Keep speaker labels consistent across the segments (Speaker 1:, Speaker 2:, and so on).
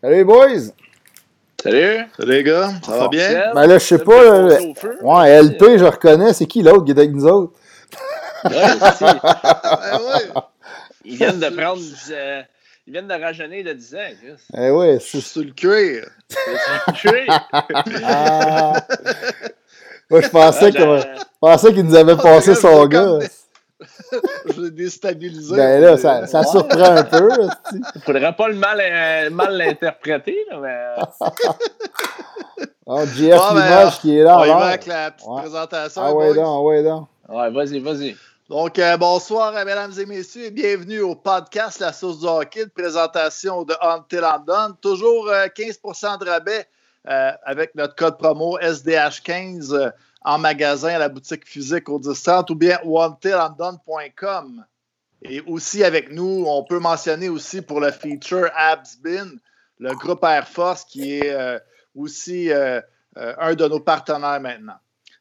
Speaker 1: Salut, boys!
Speaker 2: Salut!
Speaker 3: Salut les gars, ça va bien?
Speaker 1: Ben là, je sais pas. Là, ouais, LP, je reconnais. C'est qui l'autre qui est avec nous autres?
Speaker 2: Ouais, aussi.
Speaker 3: Ben ouais.
Speaker 2: Ils viennent de prendre. euh, ils viennent de rajeunir de 10 ans, Chris.
Speaker 1: Eh ouais,
Speaker 3: Je
Speaker 1: c'est
Speaker 3: sur le cuir.
Speaker 1: Ah. Moi, je pensais
Speaker 2: Ah, j'ai-
Speaker 1: je pensais qu'il nous avait passé
Speaker 3: je
Speaker 1: son gars.
Speaker 3: l'ai déstabilisé.
Speaker 1: Ben là, ça, ça surprend un peu. esti.
Speaker 2: Faudrait pas le mal, euh, mal l'interpréter, là, mais.
Speaker 1: Oh, JF
Speaker 3: Bon, ben,
Speaker 1: Limoges qui est là.
Speaker 3: On y va avec la petite
Speaker 1: Ouais.
Speaker 3: présentation.
Speaker 1: Ah ouais, donc, ah ouais, donc.
Speaker 2: Ouais, vas-y, vas-y.
Speaker 3: Donc, euh, bonsoir, euh, mesdames et messieurs, et bienvenue au podcast La Source du Hockey, de présentation de Until I'm Done. Toujours euh, 15% de rabais euh, avec notre code promo SDH15 euh, en magasin à la boutique physique au 10 ou bien au untilimdone.com. Et aussi avec nous, on peut mentionner aussi pour le feature Absbin, le groupe Air Force qui est euh, aussi euh, euh, un de nos partenaires maintenant.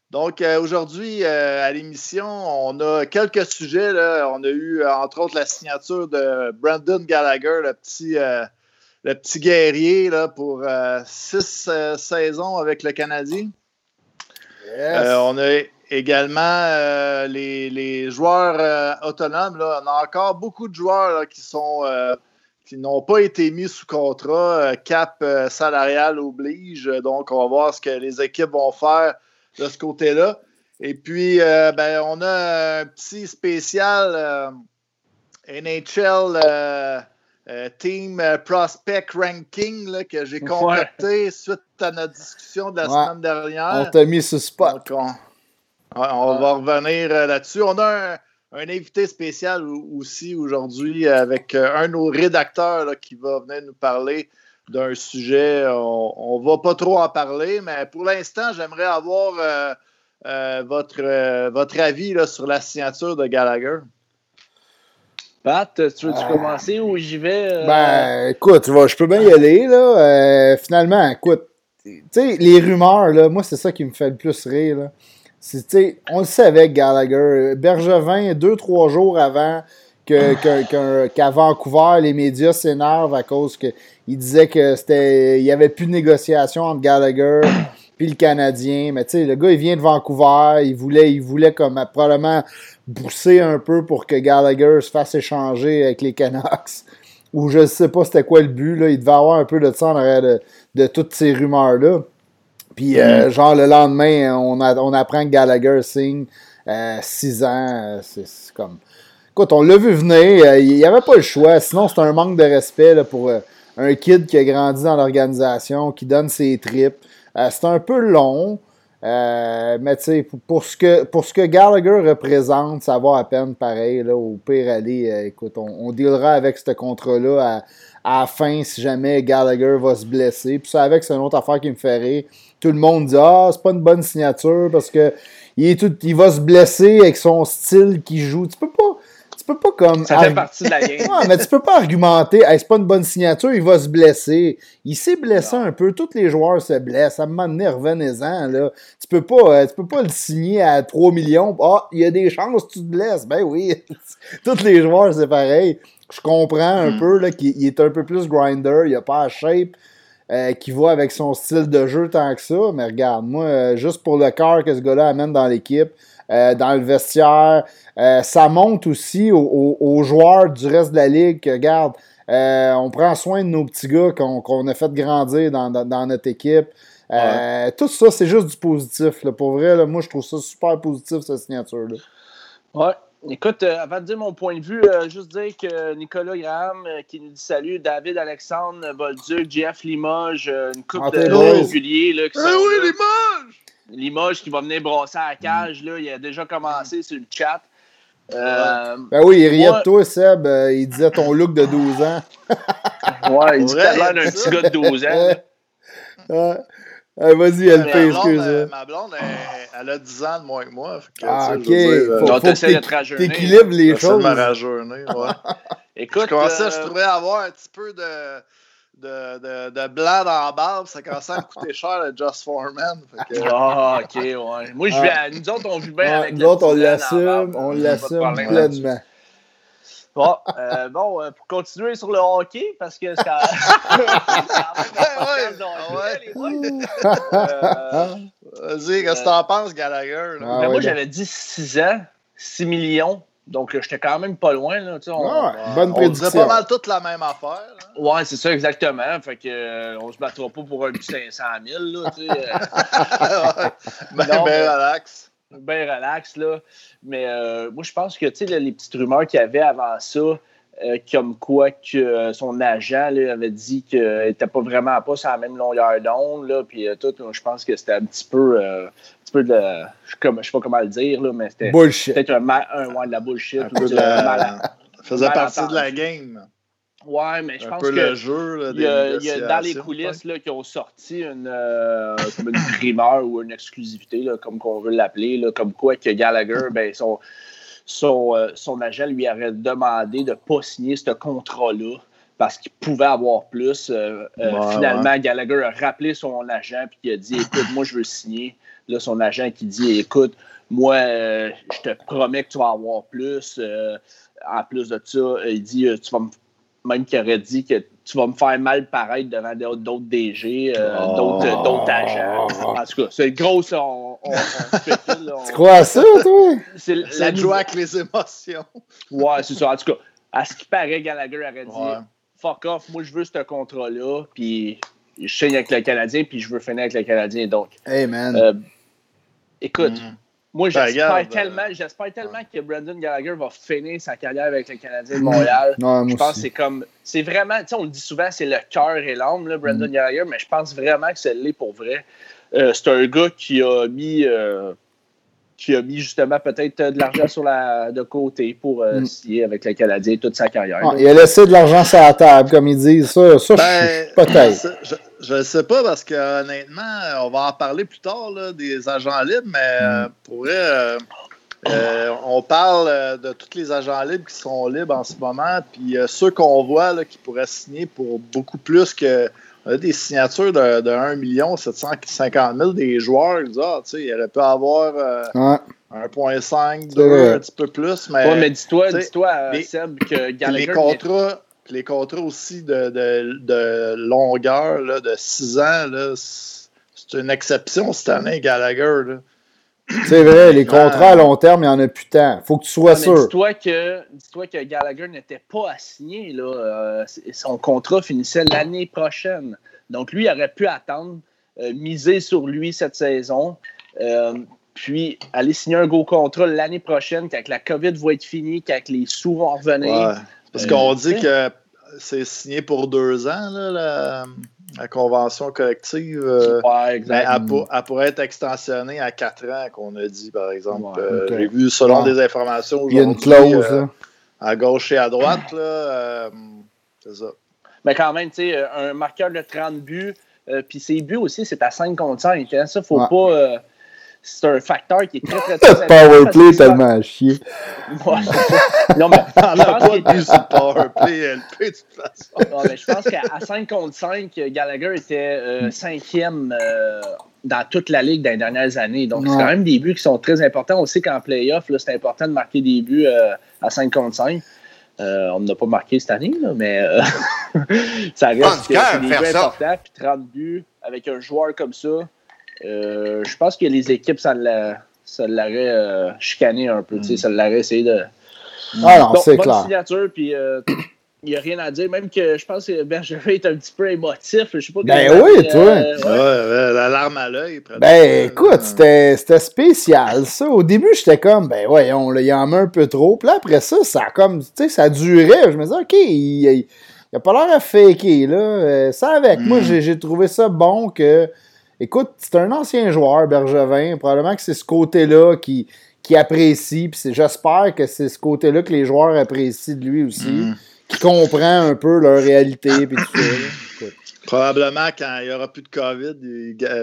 Speaker 3: Donc, aujourd'hui, à l'émission, on a quelques sujets. Là. On a eu, entre autres, la signature de Brandon Gallagher, le petit, guerrier, pour six saisons avec le Canadien. Euh, on a également euh, les, joueurs euh, autonomes. On a encore beaucoup de joueurs qui sont qui n'ont pas été mis sous contrat. Cap salarial oblige. Donc, on va voir ce que les équipes vont faire de ce côté-là. Et puis, ben, on a un petit spécial NHL euh, Team euh, Prospect Ranking là, que j'ai
Speaker 2: Ouais.
Speaker 3: concocté suite à notre discussion de la
Speaker 1: Ouais.
Speaker 3: semaine dernière.
Speaker 1: On t'a mis sur spot.
Speaker 3: Donc, on, ouais, on va revenir euh, là-dessus. On a un, un invité spécial au- aussi aujourd'hui avec euh, un de nos rédacteurs là, qui va venir nous parler d'un sujet. On ne va pas trop en parler, mais pour l'instant, j'aimerais avoir euh, euh, votre, euh, votre avis là, sur la signature de Gallagher.
Speaker 2: Pat, tu veux-tu
Speaker 1: Euh,
Speaker 2: commencer ou j'y vais? euh?
Speaker 1: Ben, écoute, je peux bien y aller, là. Euh, finalement, écoute, tu sais, les rumeurs, là, moi, c'est ça qui me fait le plus rire, là. C'est, tu sais, on le savait, Gallagher. Bergevin, deux, trois jours avant que, que- que- qu'à Vancouver, les médias s'énervent à cause que il disait que c'était, il y avait plus de négociation entre Gallagher puis le Canadien. Mais tu sais, le gars, il vient de Vancouver, il voulait, il voulait comme euh, probablement pousser un peu pour que Gallagher se fasse échanger avec les Canucks. Ou je sais pas c'était quoi le but. Là. Il devait avoir un peu de ça en arrière de, de toutes ces rumeurs-là. Puis, euh, genre, le lendemain, on, a- on apprend que Gallagher signe 6 ans. euh, c'est c'est comme. Écoute, on l'a vu venir. euh, il n'y avait pas le choix. Sinon, c'est un manque de respect là, pour euh, un kid qui a grandi dans l'organisation, qui donne ses tripes. Euh, c'est un peu long. euh, mais pour, pour ce que, pour ce que Gallagher représente, ça va à peine pareil. Là, au pire, aller, euh, écoute, on, on dealera avec ce contrat-là à, à la fin si jamais Gallagher va se blesser. Puis ça, avec, c'est une autre affaire qui me fait rire. Tout le monde dit Ah, c'est pas une bonne signature parce que il, est tout, il va se blesser avec son style qu'il joue. Tu peux pas. Tu peux pas comme.
Speaker 2: ça fait partie de la game.
Speaker 1: Ouais, mais tu peux pas argumenter, hey, c'est pas une bonne signature, il va se blesser. Il s'est blessé un peu, tous les joueurs se blessent. À un moment donné, revenez-en, là. Tu peux pas, euh, tu peux pas le signer à 3 millions. Ah, il y a des chances que tu te blesses. Ben oui. tous les joueurs, c'est pareil. Je comprends un peu, là, qu'il il est un peu plus grinder, il a pas la shape. euh, qui va avec son style de jeu tant que ça, mais regarde, moi, euh, juste pour le cœur que ce gars-là amène dans l'équipe, euh, dans le vestiaire, euh, ça monte aussi aux, aux- aux joueurs du reste de la ligue que, regarde, euh, on prend soin de nos petits gars qu'on a fait grandir dans, dans- dans notre équipe. Euh, Tout ça, c'est juste du positif. là. Pour vrai, là, moi, je trouve ça super positif, cette signature-là.
Speaker 2: Ouais. Écoute, euh, avant de dire mon point de vue, euh, juste dire que Nicolas Graham euh, qui nous dit salut, David Alexandre Bolduc, Jeff Limoges, euh, une coupe
Speaker 1: Ah,
Speaker 2: de réguliers
Speaker 3: Eh oui,
Speaker 2: là. Limoges qui va venir brosser à la cage, là, il a déjà commencé sur le chat. Euh,
Speaker 1: Ben oui, il riait
Speaker 2: Moi-
Speaker 1: de toi, Seb. euh, il disait ton look de 12 ans.
Speaker 2: ouais, il dit l'air
Speaker 3: il
Speaker 2: d'un petit gars de 12 ans.
Speaker 1: Ouais, Vas-y, LP,
Speaker 3: Ma
Speaker 1: excuse.
Speaker 3: euh, ma blonde, elle, elle a 10 ans de moins que moi. que,
Speaker 1: Ah, ok.
Speaker 3: je dire,
Speaker 1: Faut,
Speaker 2: Donc,
Speaker 1: faut que
Speaker 2: de
Speaker 1: t'équilibres les
Speaker 3: de
Speaker 1: choses.
Speaker 3: me rajeunir, ouais.
Speaker 2: Écoute,
Speaker 3: je commençais,
Speaker 2: euh,
Speaker 3: je trouvais avoir un petit peu de, de, de, de blanc dans la barbe. Ça commençait à me coûter cher, le Just Foreman. Que,
Speaker 2: Ah, ok, ouais. Moi, je vais à- nous autres, on vit bien
Speaker 1: Ouais,
Speaker 2: avec
Speaker 1: nous autres, on l'assume, on l'assume pleinement.
Speaker 2: Bon, euh, bon euh, pour continuer sur le hockey, parce que c'est quand même.
Speaker 3: Vas-y, qu'est-ce que t'en penses, Gallagher?
Speaker 2: Ah, ben, moi, j'avais dit 6 ans, 6 millions. Donc, j'étais quand même pas loin. Là,
Speaker 1: on, ouais, bonne
Speaker 3: on disait pas mal toute la même affaire. Là.
Speaker 2: Ouais, c'est ça, exactement. Fait que, euh, on se battra pas pour un 500 000. Là, tu sais.
Speaker 3: ben, ben relax.
Speaker 2: Ben relax, là. Mais euh, moi, je pense que, tu sais, les petites rumeurs qu'il y avait avant ça, euh, comme quoi que euh, son agent là, avait dit qu'il n'était pas vraiment pas sur la même longueur d'onde. Là, puis tout, je pense que c'était un petit peu, peu de. Je ne sais pas comment le dire, là, mais c'était peut-être un, un ouais, de la bullshit.
Speaker 3: Un peu de la... faisait partie de la game.
Speaker 2: Ouais, mais je
Speaker 3: un
Speaker 2: pense
Speaker 3: peu
Speaker 2: que.
Speaker 3: Le jeu, là,
Speaker 2: y a, il y a dans les coulisses là, qui ont sorti une, euh, comme une primeur ou une exclusivité, là, comme qu'on veut l'appeler, comme quoi que Gallagher, ben, son, son, euh, son agent lui aurait demandé de ne pas signer ce contrat-là parce qu'il pouvait avoir plus. Euh, ouais, finalement, ouais. Gallagher a rappelé son agent et il a dit Écoute, moi, je veux signer. Là, son agent qui dit Écoute, moi, je te promets que tu vas avoir plus. en plus de ça, il dit Tu vas me même qui aurait dit que tu vas me faire mal paraître devant d'autres DG, euh, oh. d'autres, d'autres agents. En tout cas, c'est gros, ça. On, on, on spécule, on...
Speaker 1: Tu crois à ça, toi?
Speaker 3: C'est la joie avec les émotions.
Speaker 2: ouais, c'est ça. En tout cas, à ce qui paraît, Gallagher aurait dit ouais. fuck off, moi, je veux ce contrat-là, puis je signe avec le Canadien, puis je veux finir avec le Canadien. Donc,
Speaker 1: hey, man.
Speaker 2: Euh, écoute. Mm. Moi, j'espère ben, tellement, j'espère tellement que Brandon Gallagher va finir sa carrière avec le Canadien de Montréal.
Speaker 1: Ouais,
Speaker 2: je pense
Speaker 1: aussi.
Speaker 2: que c'est comme. C'est vraiment. Tu sais, on le dit souvent, c'est le cœur et l'âme, là, Brandon mm. Gallagher, mais je pense vraiment que c'est l'est pour vrai. Euh, c'est un gars qui a mis. Euh, qui a mis justement peut-être de l'argent sur la de côté pour euh, mm. signer avec le Canadien toute sa carrière.
Speaker 1: Ah, il a laissé de l'argent sur la table, comme ils disent. Ça, ça ben, peut-être.
Speaker 3: Je ne sais pas parce que honnêtement, on va en parler plus tard là, des agents libres, mais mm. pour vrai, euh, euh, on parle de tous les agents libres qui sont libres en ce moment, puis euh, ceux qu'on voit là, qui pourraient signer pour beaucoup plus que on a des signatures de, de 1 750 000 des joueurs. Ils disent, ah, tu sais, il aurait pu avoir
Speaker 1: ouais.
Speaker 3: 1,5, 2, un petit peu plus. Mais,
Speaker 2: ouais, mais dis-toi, dis-toi Seb, que Gallagher.
Speaker 3: Les contrats, les contrats aussi de, de, de longueur, là, de 6 ans, là, c'est une exception cette année, Gallagher. Là.
Speaker 1: C'est vrai, les contrats à long terme, il n'y en a plus tant. faut que tu sois
Speaker 2: ouais,
Speaker 1: sûr.
Speaker 2: Dis-toi que, dis que Gallagher n'était pas assigné. Là. Euh, son contrat finissait l'année prochaine. Donc, lui, il aurait pu attendre, euh, miser sur lui cette saison, euh, puis aller signer un gros contrat l'année prochaine, quand la COVID va être finie, quand les sous vont revenir.
Speaker 3: Ouais. Parce qu'on dit que c'est signé pour deux ans, là, la, la convention collective. Euh,
Speaker 2: ouais, exact.
Speaker 3: Elle, pour, elle, pourrait être extensionnée à quatre ans, qu'on a dit, par exemple. Ouais, okay. euh, J'ai vu, selon ouais. des informations aujourd'hui.
Speaker 1: Il y a une clause.
Speaker 3: Euh, à gauche et à droite, là. euh, c'est ça.
Speaker 2: Mais quand même, tu sais, un marqueur de 30 buts, euh, puis ses buts aussi, c'est à 5 contre 5. Hein, ça, faut pas euh, c'est un facteur qui est très, très, très
Speaker 1: Powerplay tellement à chier.
Speaker 2: Ouais, non, mais
Speaker 3: on n'a pas de sur Powerplay LP, de toute façon.
Speaker 2: Non, mais je pense qu'à 5 contre 5, Gallagher était euh, cinquième euh, dans toute la ligue dans les dernières années. Donc, ouais. c'est quand même des buts qui sont très importants. On sait qu'en playoff, c'est important de marquer des buts euh, à 5 contre 5. Euh, on n'a pas marqué cette année, là, mais euh, ça reste que des buts importants. Puis 30 buts avec un joueur comme ça, euh, je pense que les équipes, ça l'aurait euh, chicané un peu. Mm. Ça l'aurait essayé de.
Speaker 1: Ah non,
Speaker 2: bon,
Speaker 1: c'est
Speaker 2: bonne
Speaker 1: clair.
Speaker 2: signature, puis euh, il n'y a rien à dire. Même que je pense que Bergerin est un petit peu émotif. Je sais pas
Speaker 1: ben oui,
Speaker 2: mais,
Speaker 1: toi.
Speaker 3: Ouais, ouais, la larme à l'œil.
Speaker 1: Ben écoute, c'était c'était spécial, ça. Au début, j'étais comme, ben voyons, il en met un peu trop. Puis là, après ça, ça a comme, tu sais, ça durait. Je me disais, OK, il, il, il a pas l'air à faker, là. Ça avec.
Speaker 3: Mm.
Speaker 1: Moi, j'ai trouvé ça bon que. Écoute, c'est un ancien joueur, Bergevin. Probablement que c'est ce côté-là qui, qui apprécie. Puis j'espère que c'est ce côté-là que les joueurs apprécient de lui aussi.
Speaker 3: Mm.
Speaker 1: Qui comprend un peu leur réalité. Puis tout ça.
Speaker 3: Probablement quand il n'y aura plus de COVID,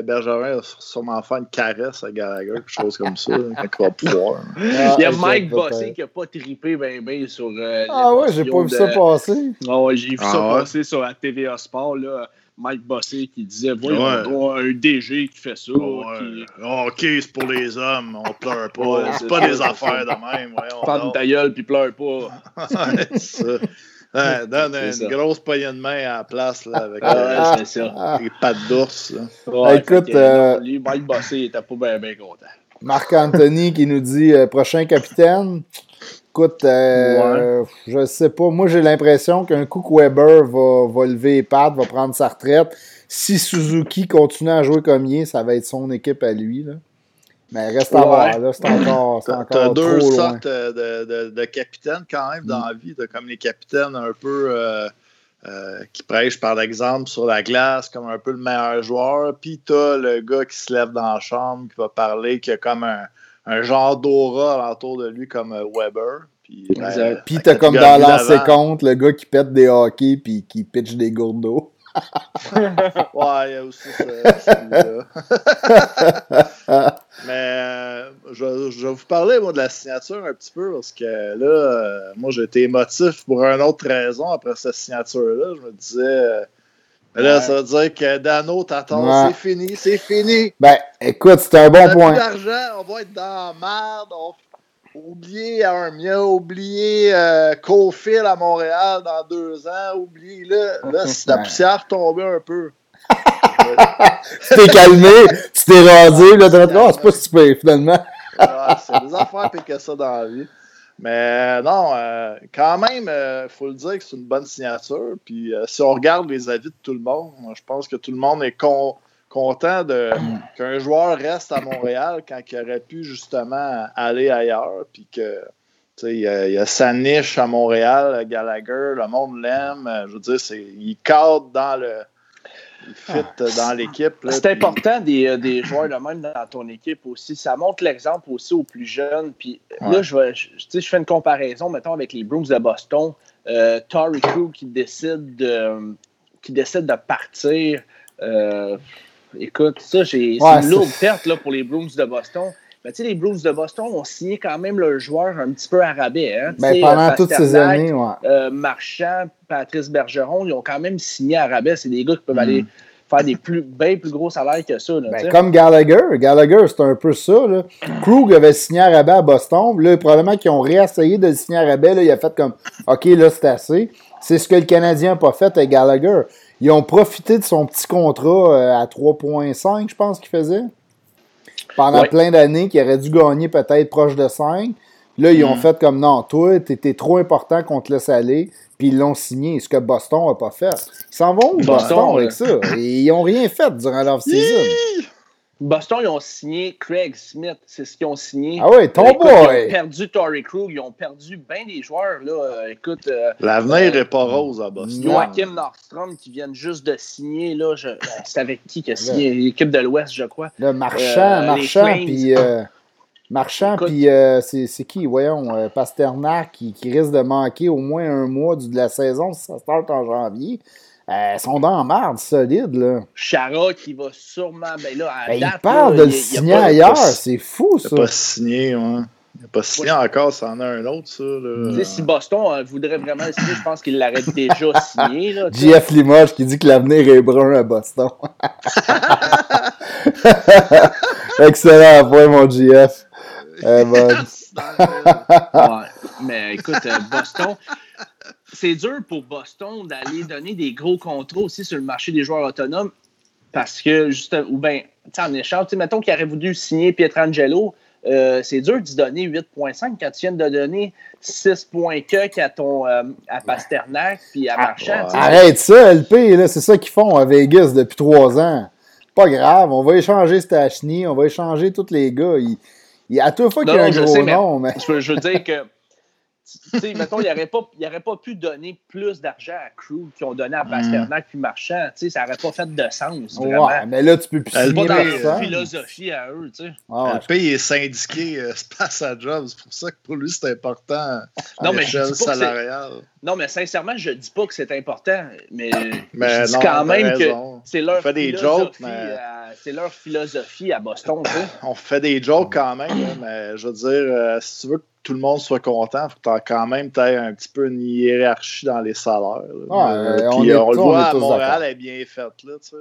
Speaker 3: Bergerin va sûrement faire une caresse à Gallagher, quelque chose comme ça, quand il va pouvoir.
Speaker 2: Ah, il y a Mike Bossé qui n'a pas trippé bien ben sur. Euh,
Speaker 1: ah ouais, j'ai pas vu ça passer.
Speaker 2: Ah ouais, j'ai vu ça ah passer sur la TVA Sport. Là. Mike Bossé qui disait Voyons, ouais. un DG qui fait ça. Qui...
Speaker 3: Ah, ok, c'est pour les hommes, on pleure pas. c'est pas des affaires de même.
Speaker 2: Ferme ta gueule puis pleure pas.
Speaker 3: c'est ça. Ouais, donne une grosse poignée de main à la place là, avec
Speaker 2: ah, euh, ça.
Speaker 3: les pattes d'ours.
Speaker 1: écoute, euh,
Speaker 2: lui, Mike Bossé, il était pas bien, bien content.
Speaker 1: Marc-Anthony qui nous dit euh, prochain capitaine. Écoute, euh, je sais pas. Moi, j'ai l'impression qu'un coup que Weber va, va lever les pattes, va prendre sa retraite. Si Suzuki continue à jouer comme il est, ça va être son équipe à lui. Là. Mais reste à voir, là, c'est encore, c'est encore
Speaker 3: T'as deux sortes de, de, de, capitaines quand même dans la vie. T'as comme les capitaines un peu euh, euh, qui prêchent par l'exemple sur la glace, comme un peu le meilleur joueur. Puis t'as le gars qui se lève dans la chambre, qui va parler, qui a comme un, un genre d'aura autour de lui comme euh, Weber. Puis,
Speaker 1: ben, puis t'as comme dans l'ancien compte le gars qui pète des hockey puis qui pitch des gourdes d'eau.
Speaker 3: ouais, il y a aussi ça. Mais euh, je, vais vous parler, moi, de la signature un petit peu, parce que là, euh, moi, j'ai été émotif pour une autre raison après cette signature-là. Je me disais, là, ça veut dire que Dano t'attend, c'est fini, c'est fini.
Speaker 1: Ben, écoute, c'est un bon point.
Speaker 3: Plus on va être dans la merde, on Oubliez Armia, oubliez euh, Cofield à Montréal dans deux ans, oubliez là. Là, si la poussière tombait un peu.
Speaker 1: tu t'es calmé, tu t'es rasé, là, t'as oh, c'est pas super finalement.
Speaker 3: c'est des affaires pires que ça dans la vie. Mais non, euh, quand même, il euh, faut le dire que c'est une bonne signature. Puis si on regarde les avis de tout le monde, je pense que tout le monde est con content qu'un joueur reste à Montréal quand il aurait pu justement aller ailleurs. Puis que il y, il y, a sa niche à Montréal, Gallagher, le monde l'aime. Je veux dire, il cadre dans le. Dans l'équipe.
Speaker 2: C'est important des, euh, des, joueurs de même dans ton équipe aussi. Ça montre l'exemple aussi aux plus jeunes. Puis là, je, je, je, fais une comparaison, mettons, avec les Bruins de Boston. Euh, Tory Crew qui décide de, qui décide de partir. Euh, écoute, ça, c'est une lourde perte là, pour les Bruins de Boston. Sais, les Bruins de Boston ont signé quand même leur joueur un petit peu à rabais. Hein?
Speaker 1: Ben, pendant toutes ces années, ouais.
Speaker 2: Euh, Marchand, Patrice Bergeron, ils ont quand même signé à rabais. C'est des gars qui peuvent mm. aller faire des plus, bien plus gros salaires que ça. Là,
Speaker 1: ben, comme Gallagher. Gallagher, c'est un peu ça. Là. Krug avait signé à rabais à Boston. Là, probablement qu'ils ont réessayé de le signer à rabais. Là, il a fait comme OK, là, c'est assez. C'est ce que le Canadien n'a pas fait avec Gallagher. Ils ont profité de son petit contrat euh, à 3,5, je pense qu'il faisait. Pendant plein d'années, qu'il aurait dû gagner peut-être proche de 5. Là, ils ont mm. fait comme non, toi, t'étais trop important qu'on te laisse aller. Puis ils l'ont signé, ce que Boston n'a pas fait. Ils s'en vont où, Boston, avec ça? Et ils n'ont rien fait durant leur saison.
Speaker 2: Boston, ils ont signé Craig Smith. C'est ce qu'ils ont signé.
Speaker 1: Ah oui, ton boy!
Speaker 2: Ils ont perdu Tory Krug. Ils ont perdu bien des joueurs. Là. Euh, écoute. Euh,
Speaker 3: L'avenir n'est euh, pas rose à Boston.
Speaker 2: Joachim Nordstrom qui vient juste de signer. Là, c'est avec qui qui a signé? L'équipe de l'Ouest, je crois.
Speaker 1: Le Marchand, Marchand, puis. Marchand, puis c'est qui, voyons, Pasternak qui, qui, risque de manquer au moins un mois de la saison si ça start en janvier. Euh, sont dans la merde solide, là.
Speaker 2: Chara qui va sûrement. Ben là, à
Speaker 1: ben, il parle de le signer ailleurs, c'est fou, ça.
Speaker 3: Il n'a pas signé, ouais. Il n'a pas signé encore, ça en a un autre, ça. Là.
Speaker 2: Si Boston euh, voudrait vraiment le signer, je pense qu'il l'aurait déjà signé. Là,
Speaker 1: JF Limoges qui dit que l'avenir est brun à Boston. Excellent point, mon JF.
Speaker 2: Euh, ouais, mais écoute, euh, Boston, c'est dur pour Boston d'aller donner des gros contrats aussi sur le marché des joueurs autonomes parce que, juste, ou bien, en échange, mettons qu'il aurait voulu signer Pietrangelo, euh, c'est dur d'y donner 8.5 quand tu viens de donner 6.4 à ton euh, à Pasternak puis à ah, Marchand.
Speaker 1: arrête ça, LP, c'est ça qu'ils font à Vegas depuis trois ans. Pas grave, on va échanger Stachny, on va échanger tous les gars. Il, il, à toute fois qu'il y a un gros nom, mais...
Speaker 2: Je, veux dire que mettons, il n'aurait pas, pas pu donner plus d'argent à Crew qu'ils ont donné à Pasternak puis Marchand. Ça n'aurait pas fait de sens. Vraiment.
Speaker 1: Ouais, mais là, tu peux plus
Speaker 2: C'est pas dans leur philosophie à eux. tu sais.
Speaker 3: le pays est syndiqué, euh, c'est pas sa job. C'est pour ça que pour lui, c'est important non, mais salariale.
Speaker 2: Non, mais sincèrement, je dis pas que c'est important, mais, je dis quand même que c'est leur, philosophie à, leur philosophie à Boston.
Speaker 3: On fait des jokes quand même, mais je veux dire, euh, si tu veux que tout le monde soit content, il faut que quand même un petit peu une hiérarchie dans les salaires.
Speaker 1: Euh, on, le voit
Speaker 3: à Montréal, elle est bien faite. Là, tu
Speaker 1: sais.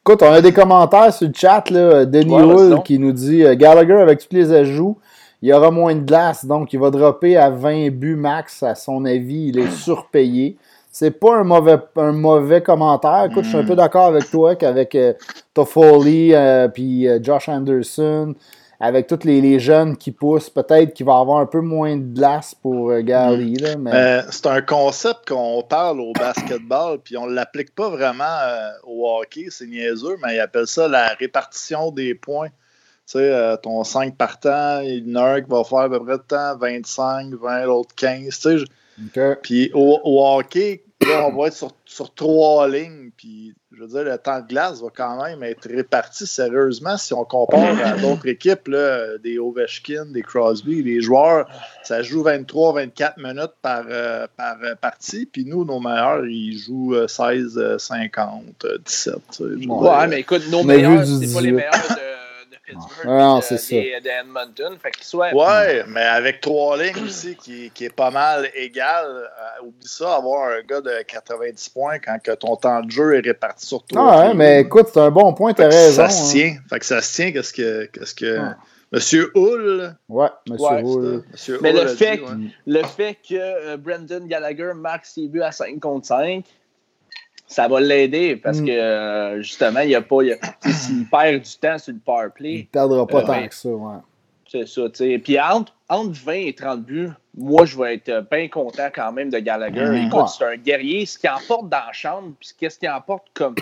Speaker 1: Écoute, on a des commentaires sur le chat. Là. Denis Hull qui nous dit euh, Gallagher, avec tous les ajouts, il y aura moins de glace, donc il va dropper à 20 buts max. À son avis, il est surpayé. C'est pas un mauvais, un mauvais commentaire. Écoute, je suis un peu d'accord avec toi qu'avec euh, Toffoli euh, puis euh, Josh Anderson, avec tous les, jeunes qui poussent, peut-être qu'il va avoir un peu moins de glace pour Gary.
Speaker 3: Mais... c'est un concept qu'on parle au basketball, puis on ne l'applique pas vraiment au hockey, c'est niaiseux, mais ils appellent ça la répartition des points. Tu sais, euh, ton 5 partant, il y en a un qui va faire à peu près de temps 25, 20, l'autre 15. Tu sais, Puis au, hockey, là, on va être sur, sur, trois lignes. Puis, je veux dire, le temps de glace va quand même être réparti sérieusement si on compare à d'autres équipes, là, des Ovechkin, des Crosby. Les joueurs, ça joue 23-24 minutes par, euh, par euh, partie. Puis nous, nos meilleurs, ils jouent 16, 50, 17.
Speaker 2: ouais, mais écoute, nos meilleurs, c'est pas les meilleurs de
Speaker 1: Pittsburgh ah, c'est ça.
Speaker 2: d'Edmonton. Fait soit...
Speaker 3: Ouais, mais avec trois lignes aussi qui, qui est pas mal égal. Euh, oublie ça, avoir un gars de 90 points quand que ton temps de jeu est réparti sur toi.
Speaker 1: Ah, ouais, mais écoute, c'est un bon point, t'as raison.
Speaker 3: Ça se tient. Hein. Fait que ça se tient, qu'est-ce que. Qu'est-ce que... Monsieur Hull?
Speaker 1: Ouais, Monsieur Hull.
Speaker 2: mais le, fait, le fait que euh, Brendan Gallagher marque ses buts à 5 contre 5, ça va l'aider parce mm. que euh, justement, il a pas. S'il perd du temps sur le power play.
Speaker 1: Il ne perdra pas euh, tant que ça, ouais.
Speaker 2: C'est ça, tu sais. Puis entre, entre 20 et 30 buts, moi, je vais être bien content quand même de Gallagher. Mm. Écoute, c'est un guerrier. Ce qu'il emporte dans la chambre, puis qu'est-ce qu'il emporte comme.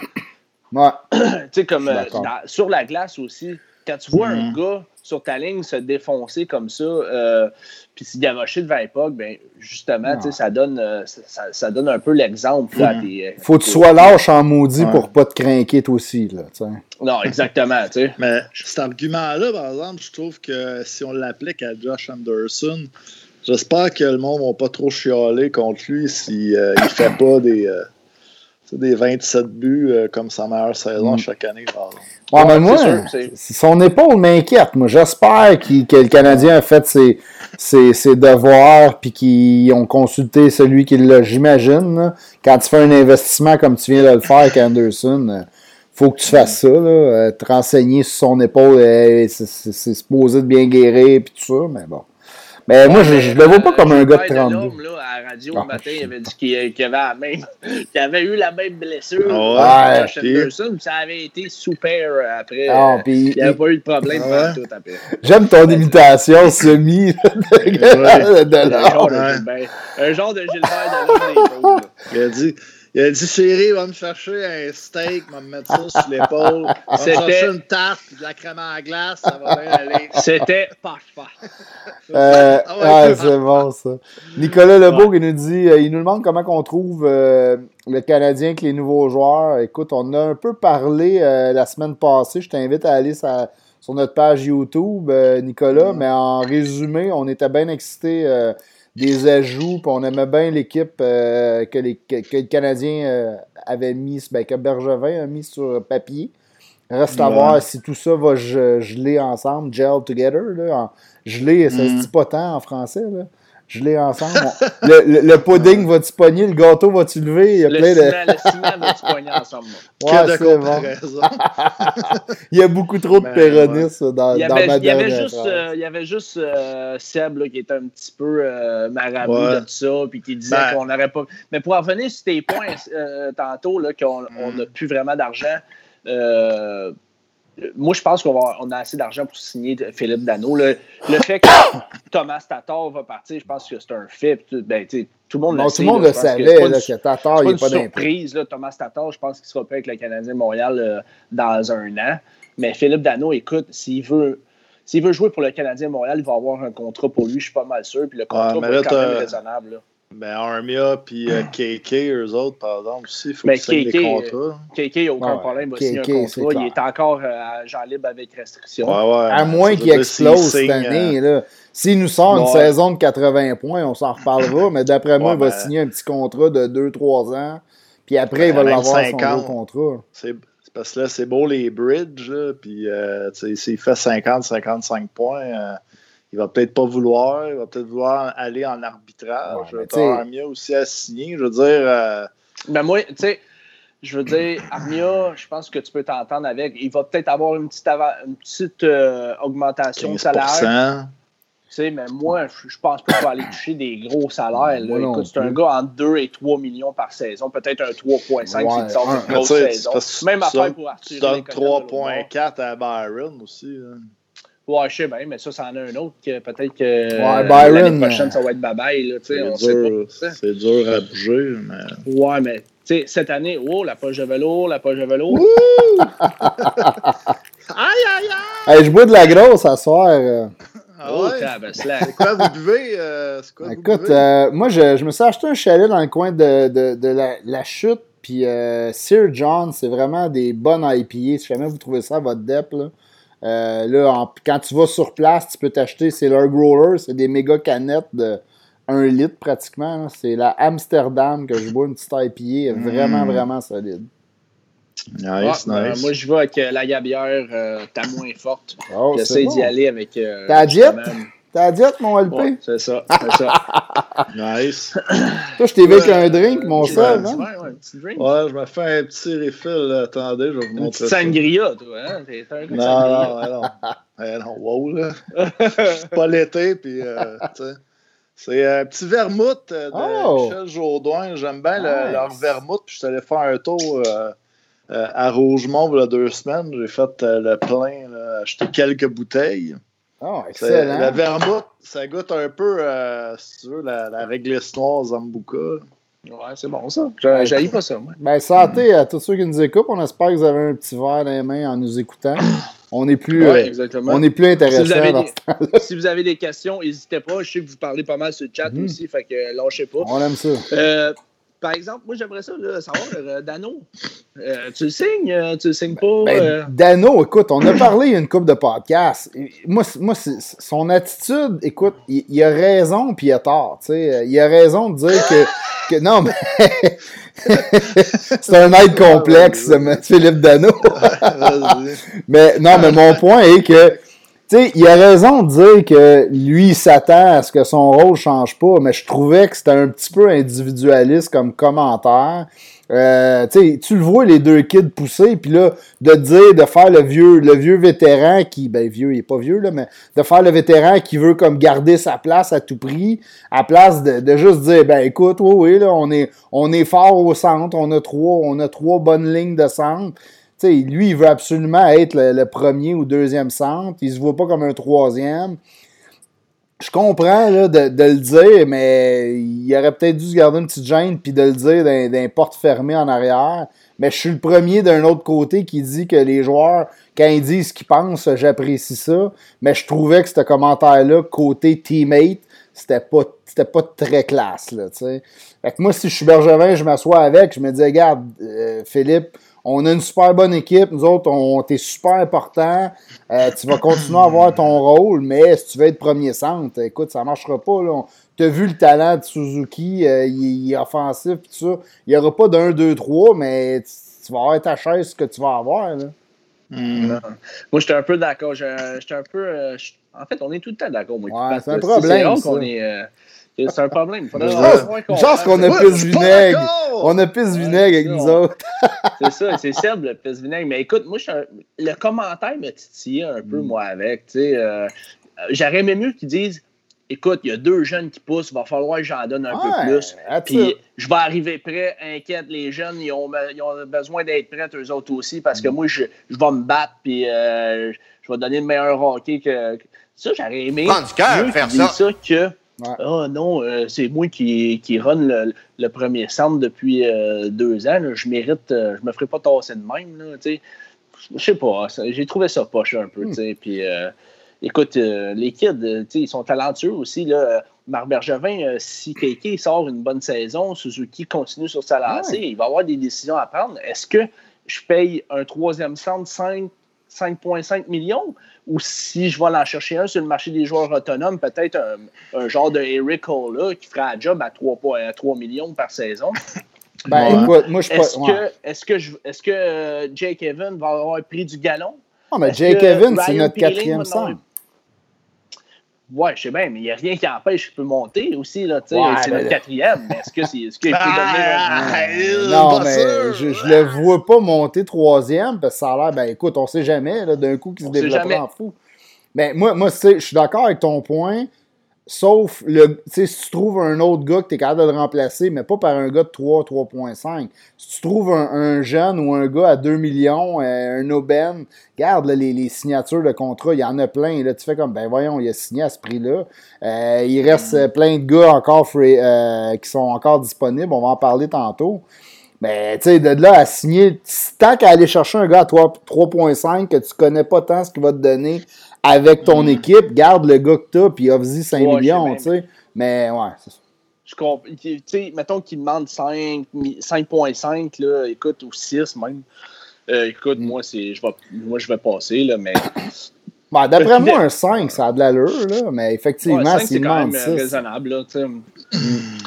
Speaker 1: Ouais.
Speaker 2: tu sais, comme euh, sur la glace aussi. Quand tu vois un mm. gars sur ta ligne se défoncer comme ça, euh, puis s'y gavocher devant l'époque, ben justement, ça donne, euh, ça, ça, donne un peu l'exemple.
Speaker 1: Faut, faut que tu sois lâche en maudit pour pas te craquer toi aussi. Là,
Speaker 2: non, exactement.
Speaker 3: Mais cet argument-là, par exemple, je trouve que si on l'applique à Josh Anderson, j'espère que le monde ne va pas trop chialer contre lui s'il si, euh, ne fait pas des des 27 buts euh, comme sa meilleure saison mm. chaque année.
Speaker 1: Ouais, mais moi, son épaule m'inquiète. Moi, j'espère que le Canadien a fait ses, ses, devoirs puis qu'ils ont consulté celui qui l'a, j'imagine. Quand tu fais un investissement comme tu viens de le faire avec Anderson, euh, faut que tu fasses ça, là, euh, te renseigner sur son épaule, c'est supposé de bien guérir puis tout ça, mais bon. Mais moi, je, ne le vois pas comme un gars de 32.
Speaker 2: Là, à la radio, ah, matin, il avait dit qu'il avait, avait, eu la même blessure.
Speaker 1: ouais,
Speaker 2: ça avait été super euh, après. Ah, il n'y avait pas eu de problème ah, tout après.
Speaker 1: J'aime ton imitation semi de,
Speaker 2: de, Un genre de Gilbert de
Speaker 3: Il a dit il a dit Chérie, va me chercher un steak, va me mettre ça sur l'épaule. Va me chercher une tarte de la crème à glace, ça va bien aller.
Speaker 2: C'était parfait.
Speaker 1: Euh, ah ouais, c'est bon ça. Nicolas Lebeau qui nous dit euh, il nous demande comment on trouve euh, le Canadien avec les nouveaux joueurs. Écoute, on a un peu parlé la semaine passée. Je t'invite à aller sur notre page YouTube, Nicolas, mm. mais en résumé, on était bien excités des ajouts, puis on aimait bien l'équipe euh, que, les, que, le Canadien euh, avait mis, ben, que Bergevin a mis sur papier. Reste à voir si tout ça va geler ensemble, gel together. Là. Geler, ça se mm. dit pas tant en français. Là je l'ai ensemble. le, le, pudding va-tu pogner, le gâteau va-tu lever? Il y a
Speaker 2: le,
Speaker 1: plein
Speaker 2: ciment, de... le ciment va-tu pogner ensemble?
Speaker 1: Ouais, c'est bon. il y a beaucoup trop de ben, péronisme dans, dans ma
Speaker 2: il y avait juste, euh, il y avait juste euh, Seb là, qui était un petit peu euh, marabout de tout ça, puis qui disait ben. qu'on n'aurait pas. Mais pour revenir sur tes points tantôt, qu'on n'a plus vraiment d'argent moi, je pense qu'on on a assez d'argent pour signer Philippe Dano. Le, fait que Thomas Tatar va partir, je pense que c'est un fait. Ben, tout le monde le
Speaker 1: sait. Tout le monde le savait que, Tatar, il n'est pas
Speaker 2: surprise. Là, Thomas Tatar, je pense qu'il sera pas avec le Canadien Montréal euh, dans un an. Mais Philippe Dano, écoute, s'il veut s'il veut jouer pour le Canadien Montréal, il va avoir un contrat pour lui, je suis pas mal sûr. Puis le contrat va être quand même raisonnable.
Speaker 3: Ben, Armia puis KK, eux autres, par exemple, aussi, il faut ben, qu'ils signent des contrats.
Speaker 2: KK, il a aucun problème, il va signer un contrat. Il est encore euh, agent libre avec restriction.
Speaker 1: à moins qu'il explose cette année. Là. S'il nous sort une saison de 80 points, on s'en reparlera, mais d'après moi, il va signer un petit contrat de 2-3 ans. Puis après, il va l'avoir son gros contrat.
Speaker 3: C'est parce que là, c'est beau les bridges, puis euh, s'il fait 50-55 points, euh, il va peut-être pas vouloir, il va peut-être vouloir aller en arbitrage. Ouais, Armia aussi à signer, je veux dire. Euh,
Speaker 2: ben moi, tu sais, je veux dire, Armia, je pense que tu peux t'entendre avec. Il va peut-être avoir une petite, une petite augmentation de salaire mais moi, je pense pas qu'il va aller toucher des gros salaires. Écoute, c'est un gars entre 2 et 3 millions par saison, peut-être un 3,5 s'il sort une grosse saison. Même affaire pour Arthur. Tu
Speaker 3: donnes 3,4 à Byron aussi.
Speaker 2: Ouais, je sais bien, mais ça, c'en a un autre que peut-être que ouais, l'année prochaine, ça va être babaille.
Speaker 3: C'est dur à bouger. Mais...
Speaker 2: Ouais, mais cette année, oh, la poche de vélo, la poche de vélo.
Speaker 3: aïe, aïe, aïe!
Speaker 1: je bois de la grosse à soir. Euh.
Speaker 3: Ah oh, c'est quoi vous buvez? Euh, quoi,
Speaker 1: Écoute, euh, moi, je, je, me suis acheté un chalet dans le coin de, de, de la, la, chute. Puis euh, Sir John, c'est vraiment des bonnes IPA. Si jamais vous trouvez ça à votre dep, là, là quand tu vas sur place, tu peux t'acheter, c'est leur growler, c'est des méga canettes de 1 litre pratiquement. C'est la Amsterdam que je bois, une petite IPA, vraiment, mm. vraiment solide.
Speaker 3: Nice,
Speaker 2: ben,
Speaker 3: nice.
Speaker 2: moi, je vais avec euh, la gabière euh, ta moins forte. Oh, J'essaie d'y aller avec. Euh,
Speaker 1: ta diète? Ta diète, mon LP?
Speaker 2: c'est ça, c'est ça.
Speaker 3: nice.
Speaker 1: Toi, je t'ai avec un drink, mon seul,
Speaker 3: hein? Ouais, un petit drink. Ouais, je me fais un petit refill. Attendez, je vais vous montrer.
Speaker 2: ça. sangria, toi, hein?
Speaker 3: un non, non, non, non. non, wow, là. suis pas l'été, puis, tu sais. C'est un petit vermouth de oh! Michel Jourdouin. J'aime bien leur vermouth. Puis je suis allé faire un tour euh, à Rougemont, il y a deux semaines, j'ai fait euh, le plein, acheté quelques bouteilles.
Speaker 1: Oh, excellent.
Speaker 3: Le vermouth, ça goûte un peu, euh, si tu veux, la, la réglisse noire Zambuca.
Speaker 2: Ouais, c'est bon ça. J'aille pas ça, moi.
Speaker 1: Ben, santé à tous ceux qui nous écoutent. On espère que vous avez un petit verre dans les mains en nous écoutant. On est plus, on est plus intéressant.
Speaker 2: Si si vous avez des questions, n'hésitez pas. Je sais que vous parlez pas mal sur le chat mhm. aussi, fait que lâchez pas.
Speaker 1: On aime ça.
Speaker 2: Par exemple, moi, j'aimerais ça là, savoir, euh, Dano, euh, tu le signes, euh, tu le signes pas? Ben,
Speaker 1: Dano, écoute, on a parlé une couple de podcasts. Moi, moi son attitude, écoute, il, a raison puis il a tort. sais. Il a raison de dire que, que non, mais c'est un aide complexe, Philippe Dano. mais non, mais mon point est que il a raison de dire que lui, il s'attend à ce que son rôle change pas, mais je trouvais que c'était un petit peu individualiste comme commentaire. Euh, tu le vois les deux kids pousser, puis là, de dire, de faire le vieux, le vieux vétéran qui, ben vieux, il est pas vieux, là, mais de faire le vétéran qui veut comme garder sa place à tout prix, à place de, de juste dire, ben écoute, oui, oui, là, on est, on est fort au centre, on a trois, on a trois bonnes lignes de centre lui, il veut absolument être le, premier ou deuxième centre. Il se voit pas comme un troisième. Je comprends de, le dire, mais il aurait peut-être dû se garder une petite gêne puis de le dire d'un porte fermée en arrière. Mais je suis le premier d'un autre côté qui dit que les joueurs, quand ils disent ce qu'ils pensent, j'apprécie ça. Mais je trouvais que ce commentaire-là, côté teammate, c'était pas, pas très classe. Moi, si je suis Bergevin, je m'assois avec, je me dis, regarde, euh, Philippe, on a une super bonne équipe. Nous autres, on t'es super important. Euh, tu vas continuer à avoir ton rôle, mais si tu veux être premier centre, écoute, ça ne marchera pas. Tu as vu le talent de Suzuki, euh, il, est offensif, tout ça. Il n'y aura pas d'un, deux, trois, mais tu, vas avoir ta chaise ce que tu vas avoir.
Speaker 2: Hmm. Moi, j'étais un peu d'accord. J'étais un peu. Euh, en fait, on est tout le temps d'accord.
Speaker 1: Ouais, c'est un problème.
Speaker 2: C'est est. C'est un problème.
Speaker 1: Genre qu'on a plus vinaigre. On a plus vinaigre avec nous autres.
Speaker 2: c'est ça, c'est Seb le plus vinaigre. Mais écoute, moi, le commentaire me titillait un peu, mm. moi, avec. Euh, j'aurais aimé mieux qu'ils disent écoute, il y a deux jeunes qui poussent, il va falloir que j'en donne un peu plus. Puis je vais arriver prêt, inquiète, les jeunes, ils ont, besoin d'être prêts eux autres aussi, parce que mm. moi, je, vais me battre, puis euh, je vais donner le meilleur hockey que. Ça, j'aurais aimé.
Speaker 3: Prends du cœur, faire ça.
Speaker 2: ça que ah non, euh, c'est moi qui, qui run le, premier centre depuis euh, deux ans. Je mérite, euh, je me ferai pas tasser de même. Je sais pas, j'ai trouvé ça poche un peu. Hmm. Puis écoute, les kids, ils sont talentueux aussi. Là. Marc Bergevin, si Keke sort une bonne saison, Suzuki continue sur sa lancée, il va avoir des décisions à prendre. Est-ce que je paye un troisième centre 5,5 millions ou si je vais en chercher un sur le marché des joueurs autonomes, peut-être un, genre de Eric Hall qui fera un job à 3, 3 millions par saison.
Speaker 1: Ben, écoute, moi, je
Speaker 2: Est-ce que, est-ce que, est que euh, Jake Evans va avoir pris du galon?
Speaker 1: Non, mais Jake Evans, c'est notre quatrième centre.
Speaker 2: Ouais, je sais bien, mais il n'y a rien qui empêche qu'il peut monter aussi. Là, c'est notre quatrième. Mais est-ce que c'est, est-ce qu'il peut
Speaker 1: devenir. non, mais je, ne le vois pas monter troisième parce que ça a l'air, ben écoute, on sait jamais, d'un coup, qu'il se développera en fou. Mais moi, moi je suis d'accord avec ton point. Sauf, le, si tu trouves un autre gars que tu es capable de le remplacer, mais pas par un gars de 3, 3.5. Si tu trouves un, jeune ou un gars à 2 millions, euh, un aubaine, regarde les, signatures de contrat, il y en a plein. Là, tu fais comme, ben voyons, il a signé à ce prix-là. Euh, il reste euh, plein de gars encore qui sont encore disponibles. On va en parler tantôt. Mais tu sais, de là à signer, tant qu'à aller chercher un gars à 3.5 que tu connais pas tant ce qu'il va te donner avec ton mm. équipe, garde le gars que t'as, puis offre-y 5 millions, tu sais. Mais ouais, c'est ça.
Speaker 2: Je comprends. Tu sais, mettons qu'il demande 5.5, là, écoute, ou 6 même. Euh, écoute, mm. moi, c'est, je vais, moi, je vais passer, là, mais
Speaker 1: ben, D'après moi, un 5, ça a de l'allure, là, mais effectivement,
Speaker 2: c'est quand même euh, raisonnable. Là,
Speaker 1: mm.